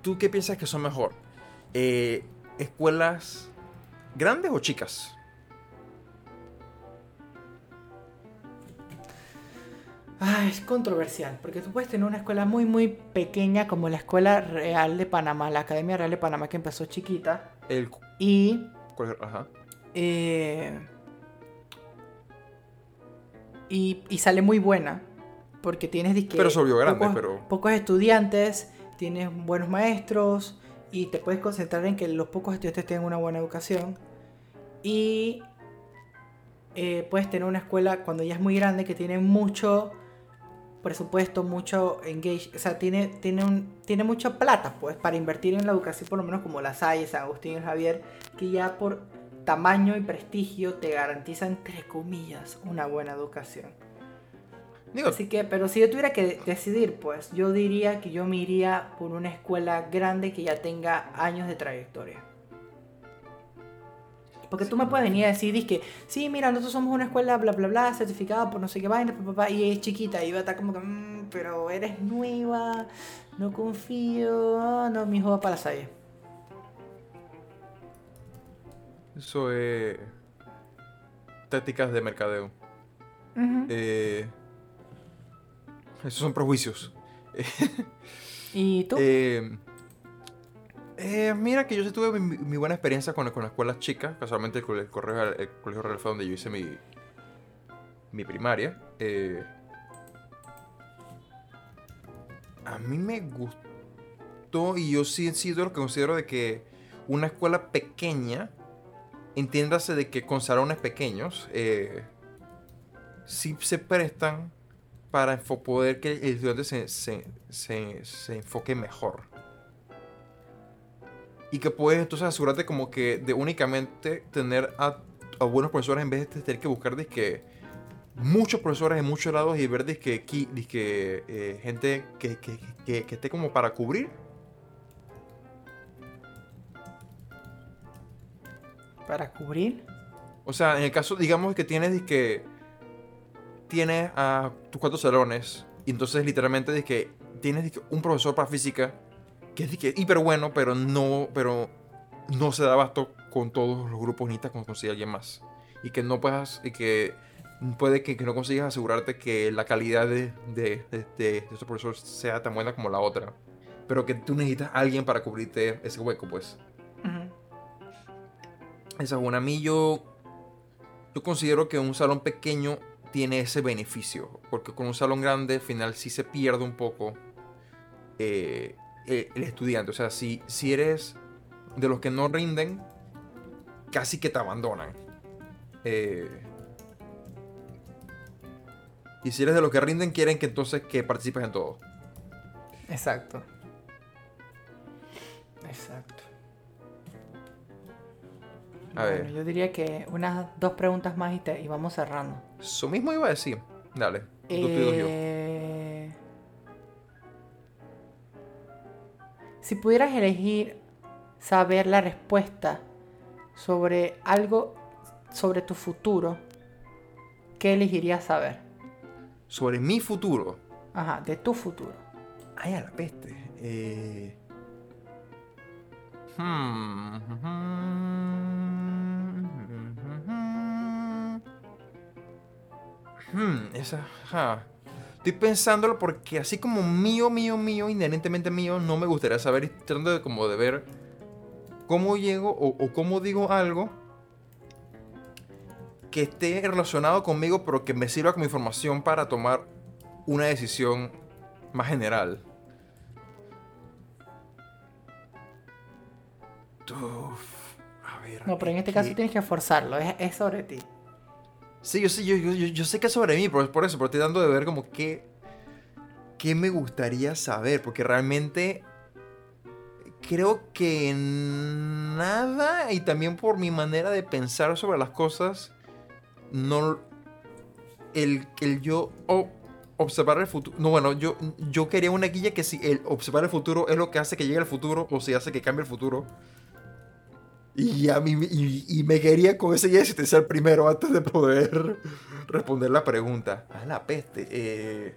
¿Tú qué piensas que son mejor? Eh, ¿Escuelas grandes o chicas? Ah, es controversial, porque tú puedes tener una escuela muy, muy pequeña como la Escuela Real de Panamá, la Academia Real de Panamá que empezó chiquita, El, y... ajá. eh, y, y sale muy buena, porque tienes disque, Pero se grande, pocos, pero- pocos estudiantes, tienes buenos maestros, y te puedes concentrar en que los pocos estudiantes tengan una buena educación. Y eh, puedes tener una escuela cuando ya es muy grande que tiene mucho presupuesto, mucho engage, o sea, tiene, tiene, tiene mucha plata pues para invertir en la educación, por lo menos como La Salle, San Agustín y Javier, que ya por tamaño y prestigio te garantiza, entre comillas, una buena educación. Digo, Así que, pero si yo tuviera que decidir, pues yo diría que yo me iría por una escuela grande que ya tenga años de trayectoria. Porque tú me puedes venir a decir, que sí, mira, nosotros somos una escuela bla bla bla, certificada por no sé qué vaina, pa, pa, pa", y es chiquita, y va a estar como que, "Mm, pero eres nueva, no confío, ah, no, mi hijo va para la salle. eso es tácticas de mercadeo. Eh, esos son prejuicios. ¿Y tú? Eh, eh, mira que yo sí tuve mi, mi buena experiencia con, con las escuelas chicas, casualmente el, el, correo, el colegio real fue donde yo hice mi, mi primaria. Eh, a mí me gustó y yo sí he sido lo que considero de que una escuela pequeña, entiéndase de que con salones pequeños, sí se prestan para poder que el estudiante se, se, se, se enfoque mejor. Y que puedes entonces asegurarte como que de únicamente tener a, a buenos profesores en vez de tener que buscar que muchos profesores en muchos lados y ver que aquí que eh, gente que, que, que, que esté como para cubrir. ¿Para cubrir? O sea, en el caso, digamos que tienes que tienes a tus cuatro salones y entonces literalmente que tienes un profesor para física que es hiper bueno, pero no, pero no se da abasto con todos los grupos, necesitas con- conseguir a alguien más. Y que no puedas, y que puede que, que no consigas asegurarte que la calidad de, de, de, de, de ese profesor sea tan buena como la otra. Pero que tú necesitas a alguien para cubrirte ese hueco, pues. Esa es una. A mí yo, yo considero que un salón pequeño tiene ese beneficio. Porque con un salón grande al final sí se pierde un poco eh, el, el estudiante. O sea, si, si eres de los que no rinden, casi que te abandonan. Eh, y si eres de los que rinden, quieren que entonces que participes en todo. Exacto. Exacto. A Bueno, ver. yo diría que unas dos preguntas más y, te- y vamos cerrando. Eso mismo iba a decir. Dale. tú, tú y dos yo. Eh, Si pudieras elegir saber la respuesta sobre algo sobre tu futuro, ¿qué elegirías saber? Sobre mi futuro. Ajá, de tu futuro. Ay, a la peste. Eh... Hmm. Hmm, esa. Estoy pensándolo porque así como mío, mío, mío, inherentemente mío, no me gustaría saber y tratando de como de ver cómo llego o, o cómo digo algo que esté relacionado conmigo, pero que me sirva como información para tomar una decisión más general. Uf, a ver. No, pero en es este caso tienes que forzarlo, es, es sobre ti. Sí, yo sé, yo, yo, yo- sé que es sobre mí, es por eso, pero estoy dando de ver como qué, qué me gustaría saber, porque realmente creo que nada, y también por mi manera de pensar sobre las cosas, no, el, el yo o- observar el futuro, no, bueno, yo, yo quería una guía que si el observar el futuro es lo que hace que llegue el futuro, o si hace que cambie el futuro, y, a mí, y, y me quería con ese guía existencial primero antes de poder responder la pregunta. Ah, la peste. Eh...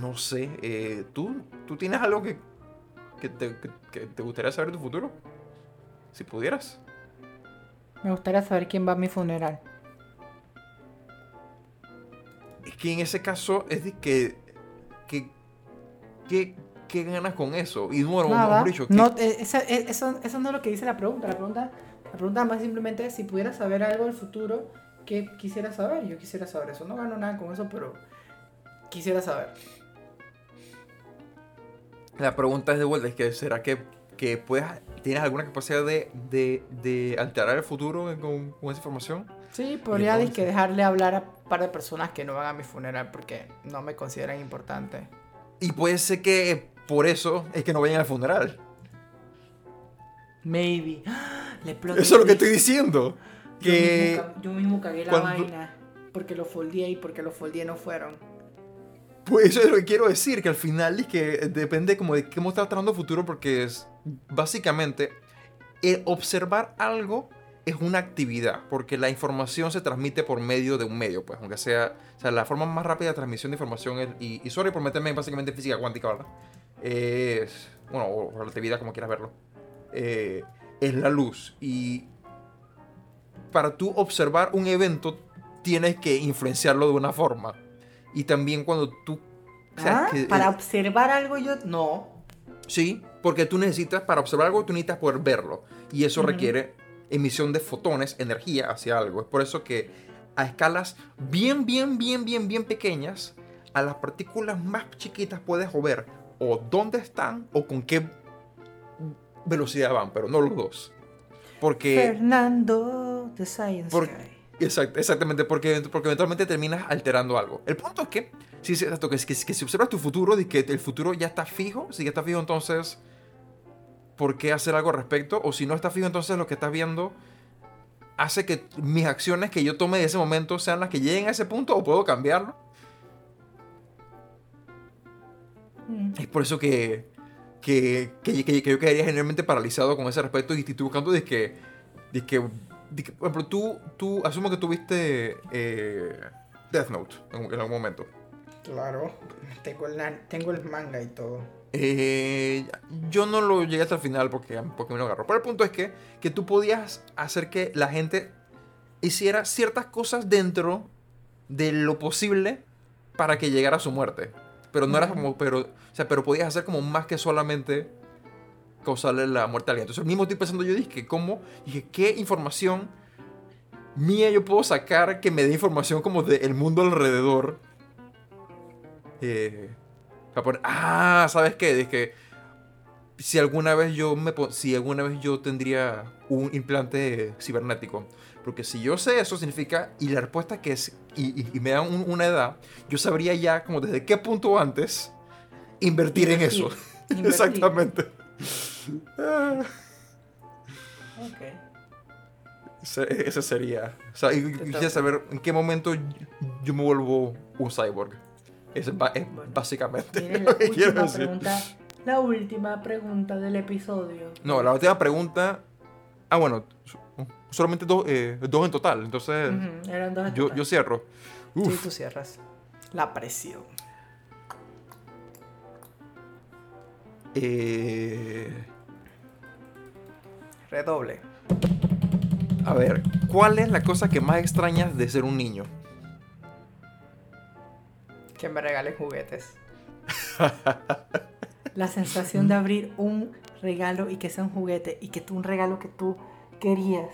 No sé. eh, ¿tú, ¿Tú tienes algo que, que, te, que- que te gustaría saber de tu futuro? Si pudieras. Me gustaría saber quién va a mi funeral. Es que en ese caso es de que. Que ¿Qué, qué ganas con eso? Y bueno, Nada. dicho, ¿qué- No, eh, eh, eso, eso no es lo que dice la pregunta. La pregunta, la pregunta más simplemente es si pudieras saber algo del futuro, ¿qué quisieras saber? Yo quisiera saber eso. No gano nada con eso, pero quisiera saber. La pregunta es de vuelta, es que ¿será que, que puedes, tienes alguna capacidad de, de, de alterar el futuro con, con esa información? Sí, podría entonces? que dejarle hablar a un par de personas que no van a mi funeral porque no me consideran importante. Y puede ser que por eso es que no vayan al funeral. Maybe. Le Eso es lo que estoy diciendo. Yo Que mismo, ca- yo mismo cagué la cuando- vaina porque lo foldeé y porque lo foldeé no fueron. pues eso es lo que quiero decir, que al final es que depende como de cómo estás tratando el futuro, porque es básicamente el observar algo es una actividad, porque la información se transmite por medio de un medio, pues, aunque sea, o sea, la forma más rápida de transmisión de información es, y, y sorry por meterme básicamente en física cuántica, ¿verdad? Es, bueno, o relatividad, como quieras verlo, eh, es la luz, y para tú observar un evento, tienes que influenciarlo de una forma, y también cuando tú... o sea, ¿Ah? que- Para observar algo yo... No. Sí, porque tú necesitas, para observar algo, tú necesitas poder verlo. Y eso requiere emisión de fotones, energía hacia algo. Es por eso que a escalas bien, bien, bien, bien, bien pequeñas, a las partículas más chiquitas puedes ver o dónde están o con qué velocidad van, pero no los dos. Porque... Fernando de Science Por-. Exact- exactamente, porque, porque eventualmente terminas alterando algo. El punto es que, si, que, que, que si observas tu futuro, y que el futuro ya está fijo, si ya está fijo, entonces, ¿por qué hacer algo al respecto? O si no está fijo, entonces lo que estás viendo hace que mis acciones que yo tome de ese momento sean las que lleguen a ese punto o puedo cambiarlo. Mm. Es por eso que, que, que, que- que yo quedaría generalmente paralizado con ese respecto y estoy buscando de que, de que, de que, por ejemplo, tú, tú, asumo que tuviste eh, Death Note en, en algún momento. Claro. Tengo el, nan- tengo el manga y todo. Eh, yo no lo llegué hasta el final porque, porque me lo agarró. Pero el punto es que, que tú podías hacer que la gente hiciera ciertas cosas dentro de lo posible para que llegara a su muerte. Pero no era como, pero, o sea, pero podías hacer como más que solamente causarle la muerte a alguien. Entonces, mismo estoy pensando yo, dije, ¿cómo? Dije, ¿qué información mía yo puedo sacar que me dé información como del mundo alrededor? Eh, ah, ¿sabes qué? Es que si alguna vez yo me si alguna vez yo tendría un implante cibernético. Porque si yo sé eso significa, y la respuesta que es, y, y- y me dan un- una edad, yo sabría ya como desde qué punto antes invertir, en eso. Invertir. Exactamente. Ok. ese, ese sería. O sea, quisiera saber en qué momento yo me vuelvo un cyborg. Es, es Bueno. básicamente lo que quiero última decir. pregunta. La última pregunta del episodio. No, la última pregunta. Ah, bueno, so- solamente dos, eh, dos en total. Entonces, Ujú, Eran dos. en yo, total. yo cierro. Sí, Uf, tú cierras. La presión. eh, Redoble. a ver, ¿cuál es la cosa que más extrañas de ser un niño? Que me regalen juguetes. La sensación de abrir un regalo y que sea un juguete y que tú un regalo que tú querías.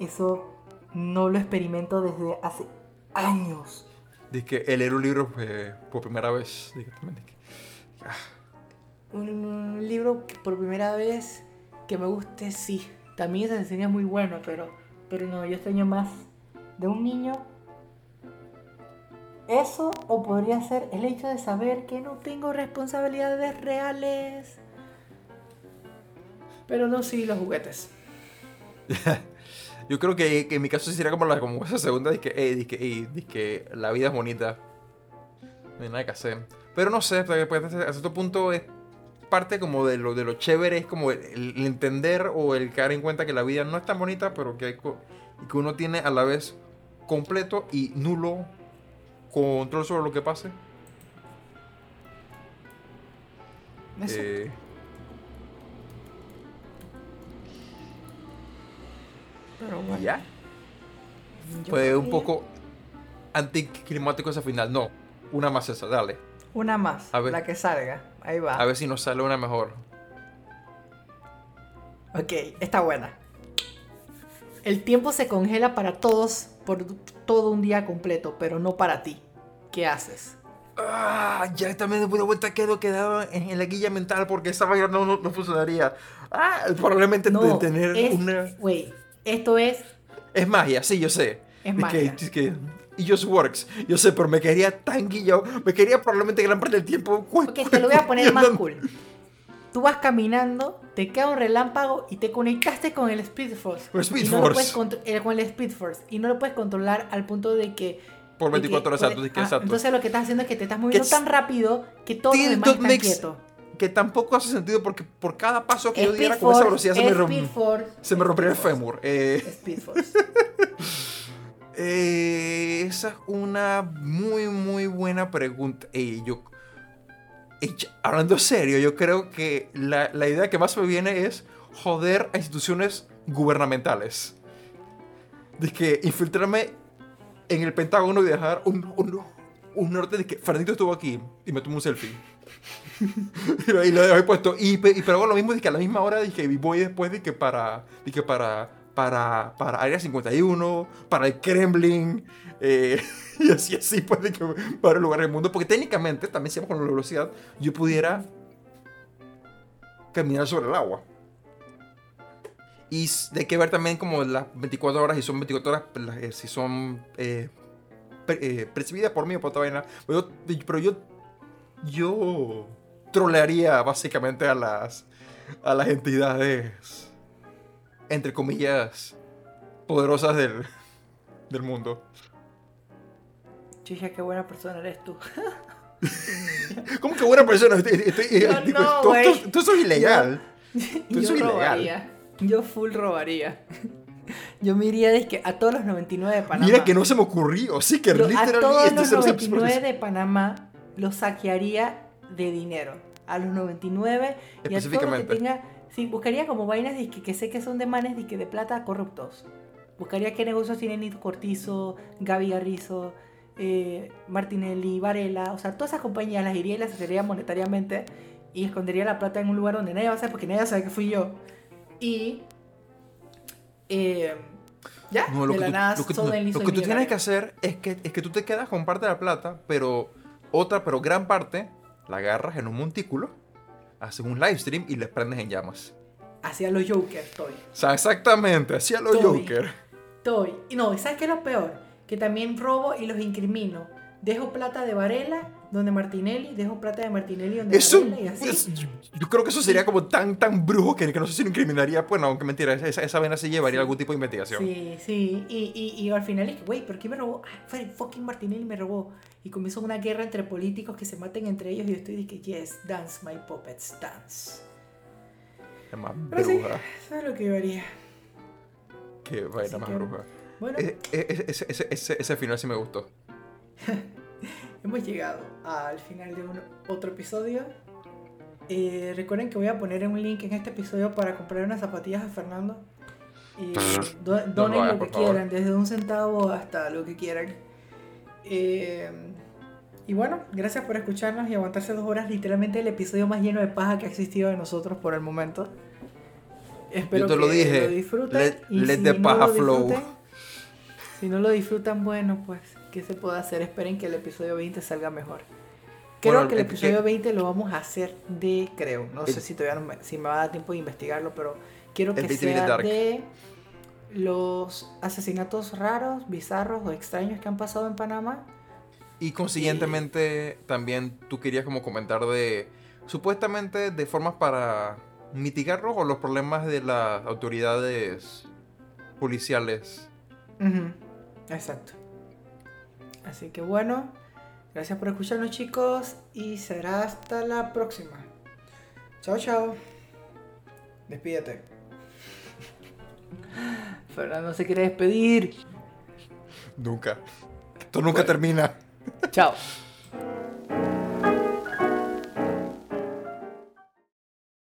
Eso no lo experimento desde hace años. Dice que el leer un libro eh, por primera vez. Dije, Un libro que por primera vez que me guste, sí. También esa sería muy bueno, pero, pero no, yo extraño más de un niño. Eso o podría ser el hecho de saber que no tengo responsabilidades reales. Pero no, sí, los juguetes. Yo creo que, que en mi caso sí sería como, la, como esa segunda, de que, eh, de que, eh, de que la vida es bonita. No hay nada que hacer. Pero no sé, porque, pues, hasta cierto punto es parte como de lo, de lo chévere, es como el, el entender o el caer en cuenta que la vida no es tan bonita, pero que, hay que uno tiene a la vez completo y nulo control sobre lo que pase. Eh, pero bueno, y ya. yo Fue un poco anticlimático ese final. No, una más esa, dale. Una más, A ver. la que salga. Ahí va. A ver si nos sale una mejor. Ok, está buena. El tiempo se congela para todos por todo un día completo, pero no para ti. ¿Qué haces? Ah, ya también de vuelta quedo quedado en, la guilla mental porque esa vaina no, no, no funcionaría. Ah, probablemente No, tener es, una. Güey, esto es... Es magia, sí, yo sé. Es que- magia. es que, it just works. Yo sé, pero me quedaría tan guillado. Me quedaría probablemente gran parte del tiempo. Ok, te lo voy a poner más cool. Tú vas caminando, te queda un relámpago y te conectaste con el Speed Force. Con Speed y no lo puedes eh, con el Speed Force. Y no lo puedes controlar al punto de que... Por de que- 24 horas, exacto, ah, exacto. Entonces lo que estás haciendo es que te estás moviendo tan rápido que los Still demás están makes- quietos. Que tampoco hace sentido porque por cada paso que yo diera con esa velocidad se me, rom- Force, se me rompería el fémur. Eh, Speed Force. Eh, esa es una muy, muy buena pregunta. Ey, yo, hablando serio, yo creo que la, la idea que más me viene es joder a instituciones gubernamentales. De que infiltrarme en el Pentágono y dejar un, un, un norte de que Fernandito estuvo aquí y me tomó un selfie. y lo, he puesto. Y, y pero hago lo mismo, de que a la misma hora dije, y voy después de que para, de que para, para, para Área 51, para el Kremlin, eh, y así, así, pues, de que para el lugar del mundo. Porque técnicamente, también si con la velocidad, yo pudiera caminar sobre el agua. Y hay que ver también como las 24 horas, y son 24 horas, pues, eh, si son eh, eh, percibidas por mí o por otra vaina. Pero yo, pero yo, yo trolearía básicamente a las, a las entidades, entre comillas, poderosas del, del mundo. Chicha, qué buena persona eres tú. ¿Cómo que buena persona? Estoy- estoy- Yo digo, no, tú- tú- tú eso es ilegal. Yo eso es ilegal. robaría. Yo full robaría. Yo me iría que a todos los 99 de Panamá. Mira que no se me ocurrió. Sí que Lo- a literalmente todos esto los se nos- 99 de Panamá los saquearía de dinero. A los 99 y a todos los que tenga. Sí, buscaría como vainas de que, sé que son de manes de, que de plata corruptos. Buscaría qué negocios tienen Nito Cortizo, Gaby Garrizo, eh, Martinelli, Varela. O sea, todas esas compañías las iría y las sacaría monetariamente y escondería la plata en un lugar donde nadie va a saber porque nadie sabe que fui yo. Y. eh, ya, No, lo de que la tú, nada, lo que tú- lo que tú tienes que hacer es que, es que tú te quedas con parte de la plata, pero Otra, pero gran parte, la agarras en un montículo, haces un live stream y les prendes en llamas. Hacia los Joker, estoy. O sea, exactamente, hacia los. Joker. Estoy. Y no, ¿sabes qué es lo peor? Que también robo y los incrimino. Dejo plata de Varela donde Martinelli, dejo plata de Martinelli donde Eso, Varela y así. es- yo, creo que eso sería como tan, tan brujo que, que no sé si lo incriminaría. Bueno, aunque mentira, esa, esa vena sí llevaría algún tipo de investigación. Sí, sí. Y, y, y al final es que, güey, ¿por qué me robó? Ah, fue el fucking Martinelli me robó. Y comienza una guerra entre políticos que se maten entre ellos. Y yo estoy de que, yes, dance, my puppets, dance. Es más Pero sí, bruja. eso es lo que yo haría. Qué vaina más que- bruja. Bueno, E- e- Ese, ese, ese, ese final sí me gustó. hemos llegado al final de un otro episodio. Eh, recuerden que voy a poner un link en este episodio para comprar unas zapatillas a Fernando. Y do- donen hagas, lo que por favor. quieran, desde un centavo hasta lo que quieran. Eh, y bueno, gracias por escucharnos y aguantarse dos horas. Literalmente el episodio más lleno de paja que ha existido de nosotros por el momento. Espero Yo te lo que dije, lo disfruten. let- y let si the no paja flow. Si no lo disfrutan, bueno, pues, ¿qué se puede hacer? Esperen que el episodio 20 salga mejor. Creo Bueno, que el episodio el- 20 lo vamos a hacer de, creo, no El- sé si todavía no me, si me va a dar tiempo de investigarlo, pero quiero que El 20 viene sea de los asesinatos raros, bizarros o extraños que han pasado en Panamá. Y consiguientemente también tú querías como comentar de supuestamente de formas para mitigarlos o los problemas de las autoridades policiales. Exacto. Así que bueno, gracias por escucharnos chicos y será hasta la próxima. Chao, chao. Despídete. Fernando se quiere despedir. Nunca. Esto nunca termina. Chao.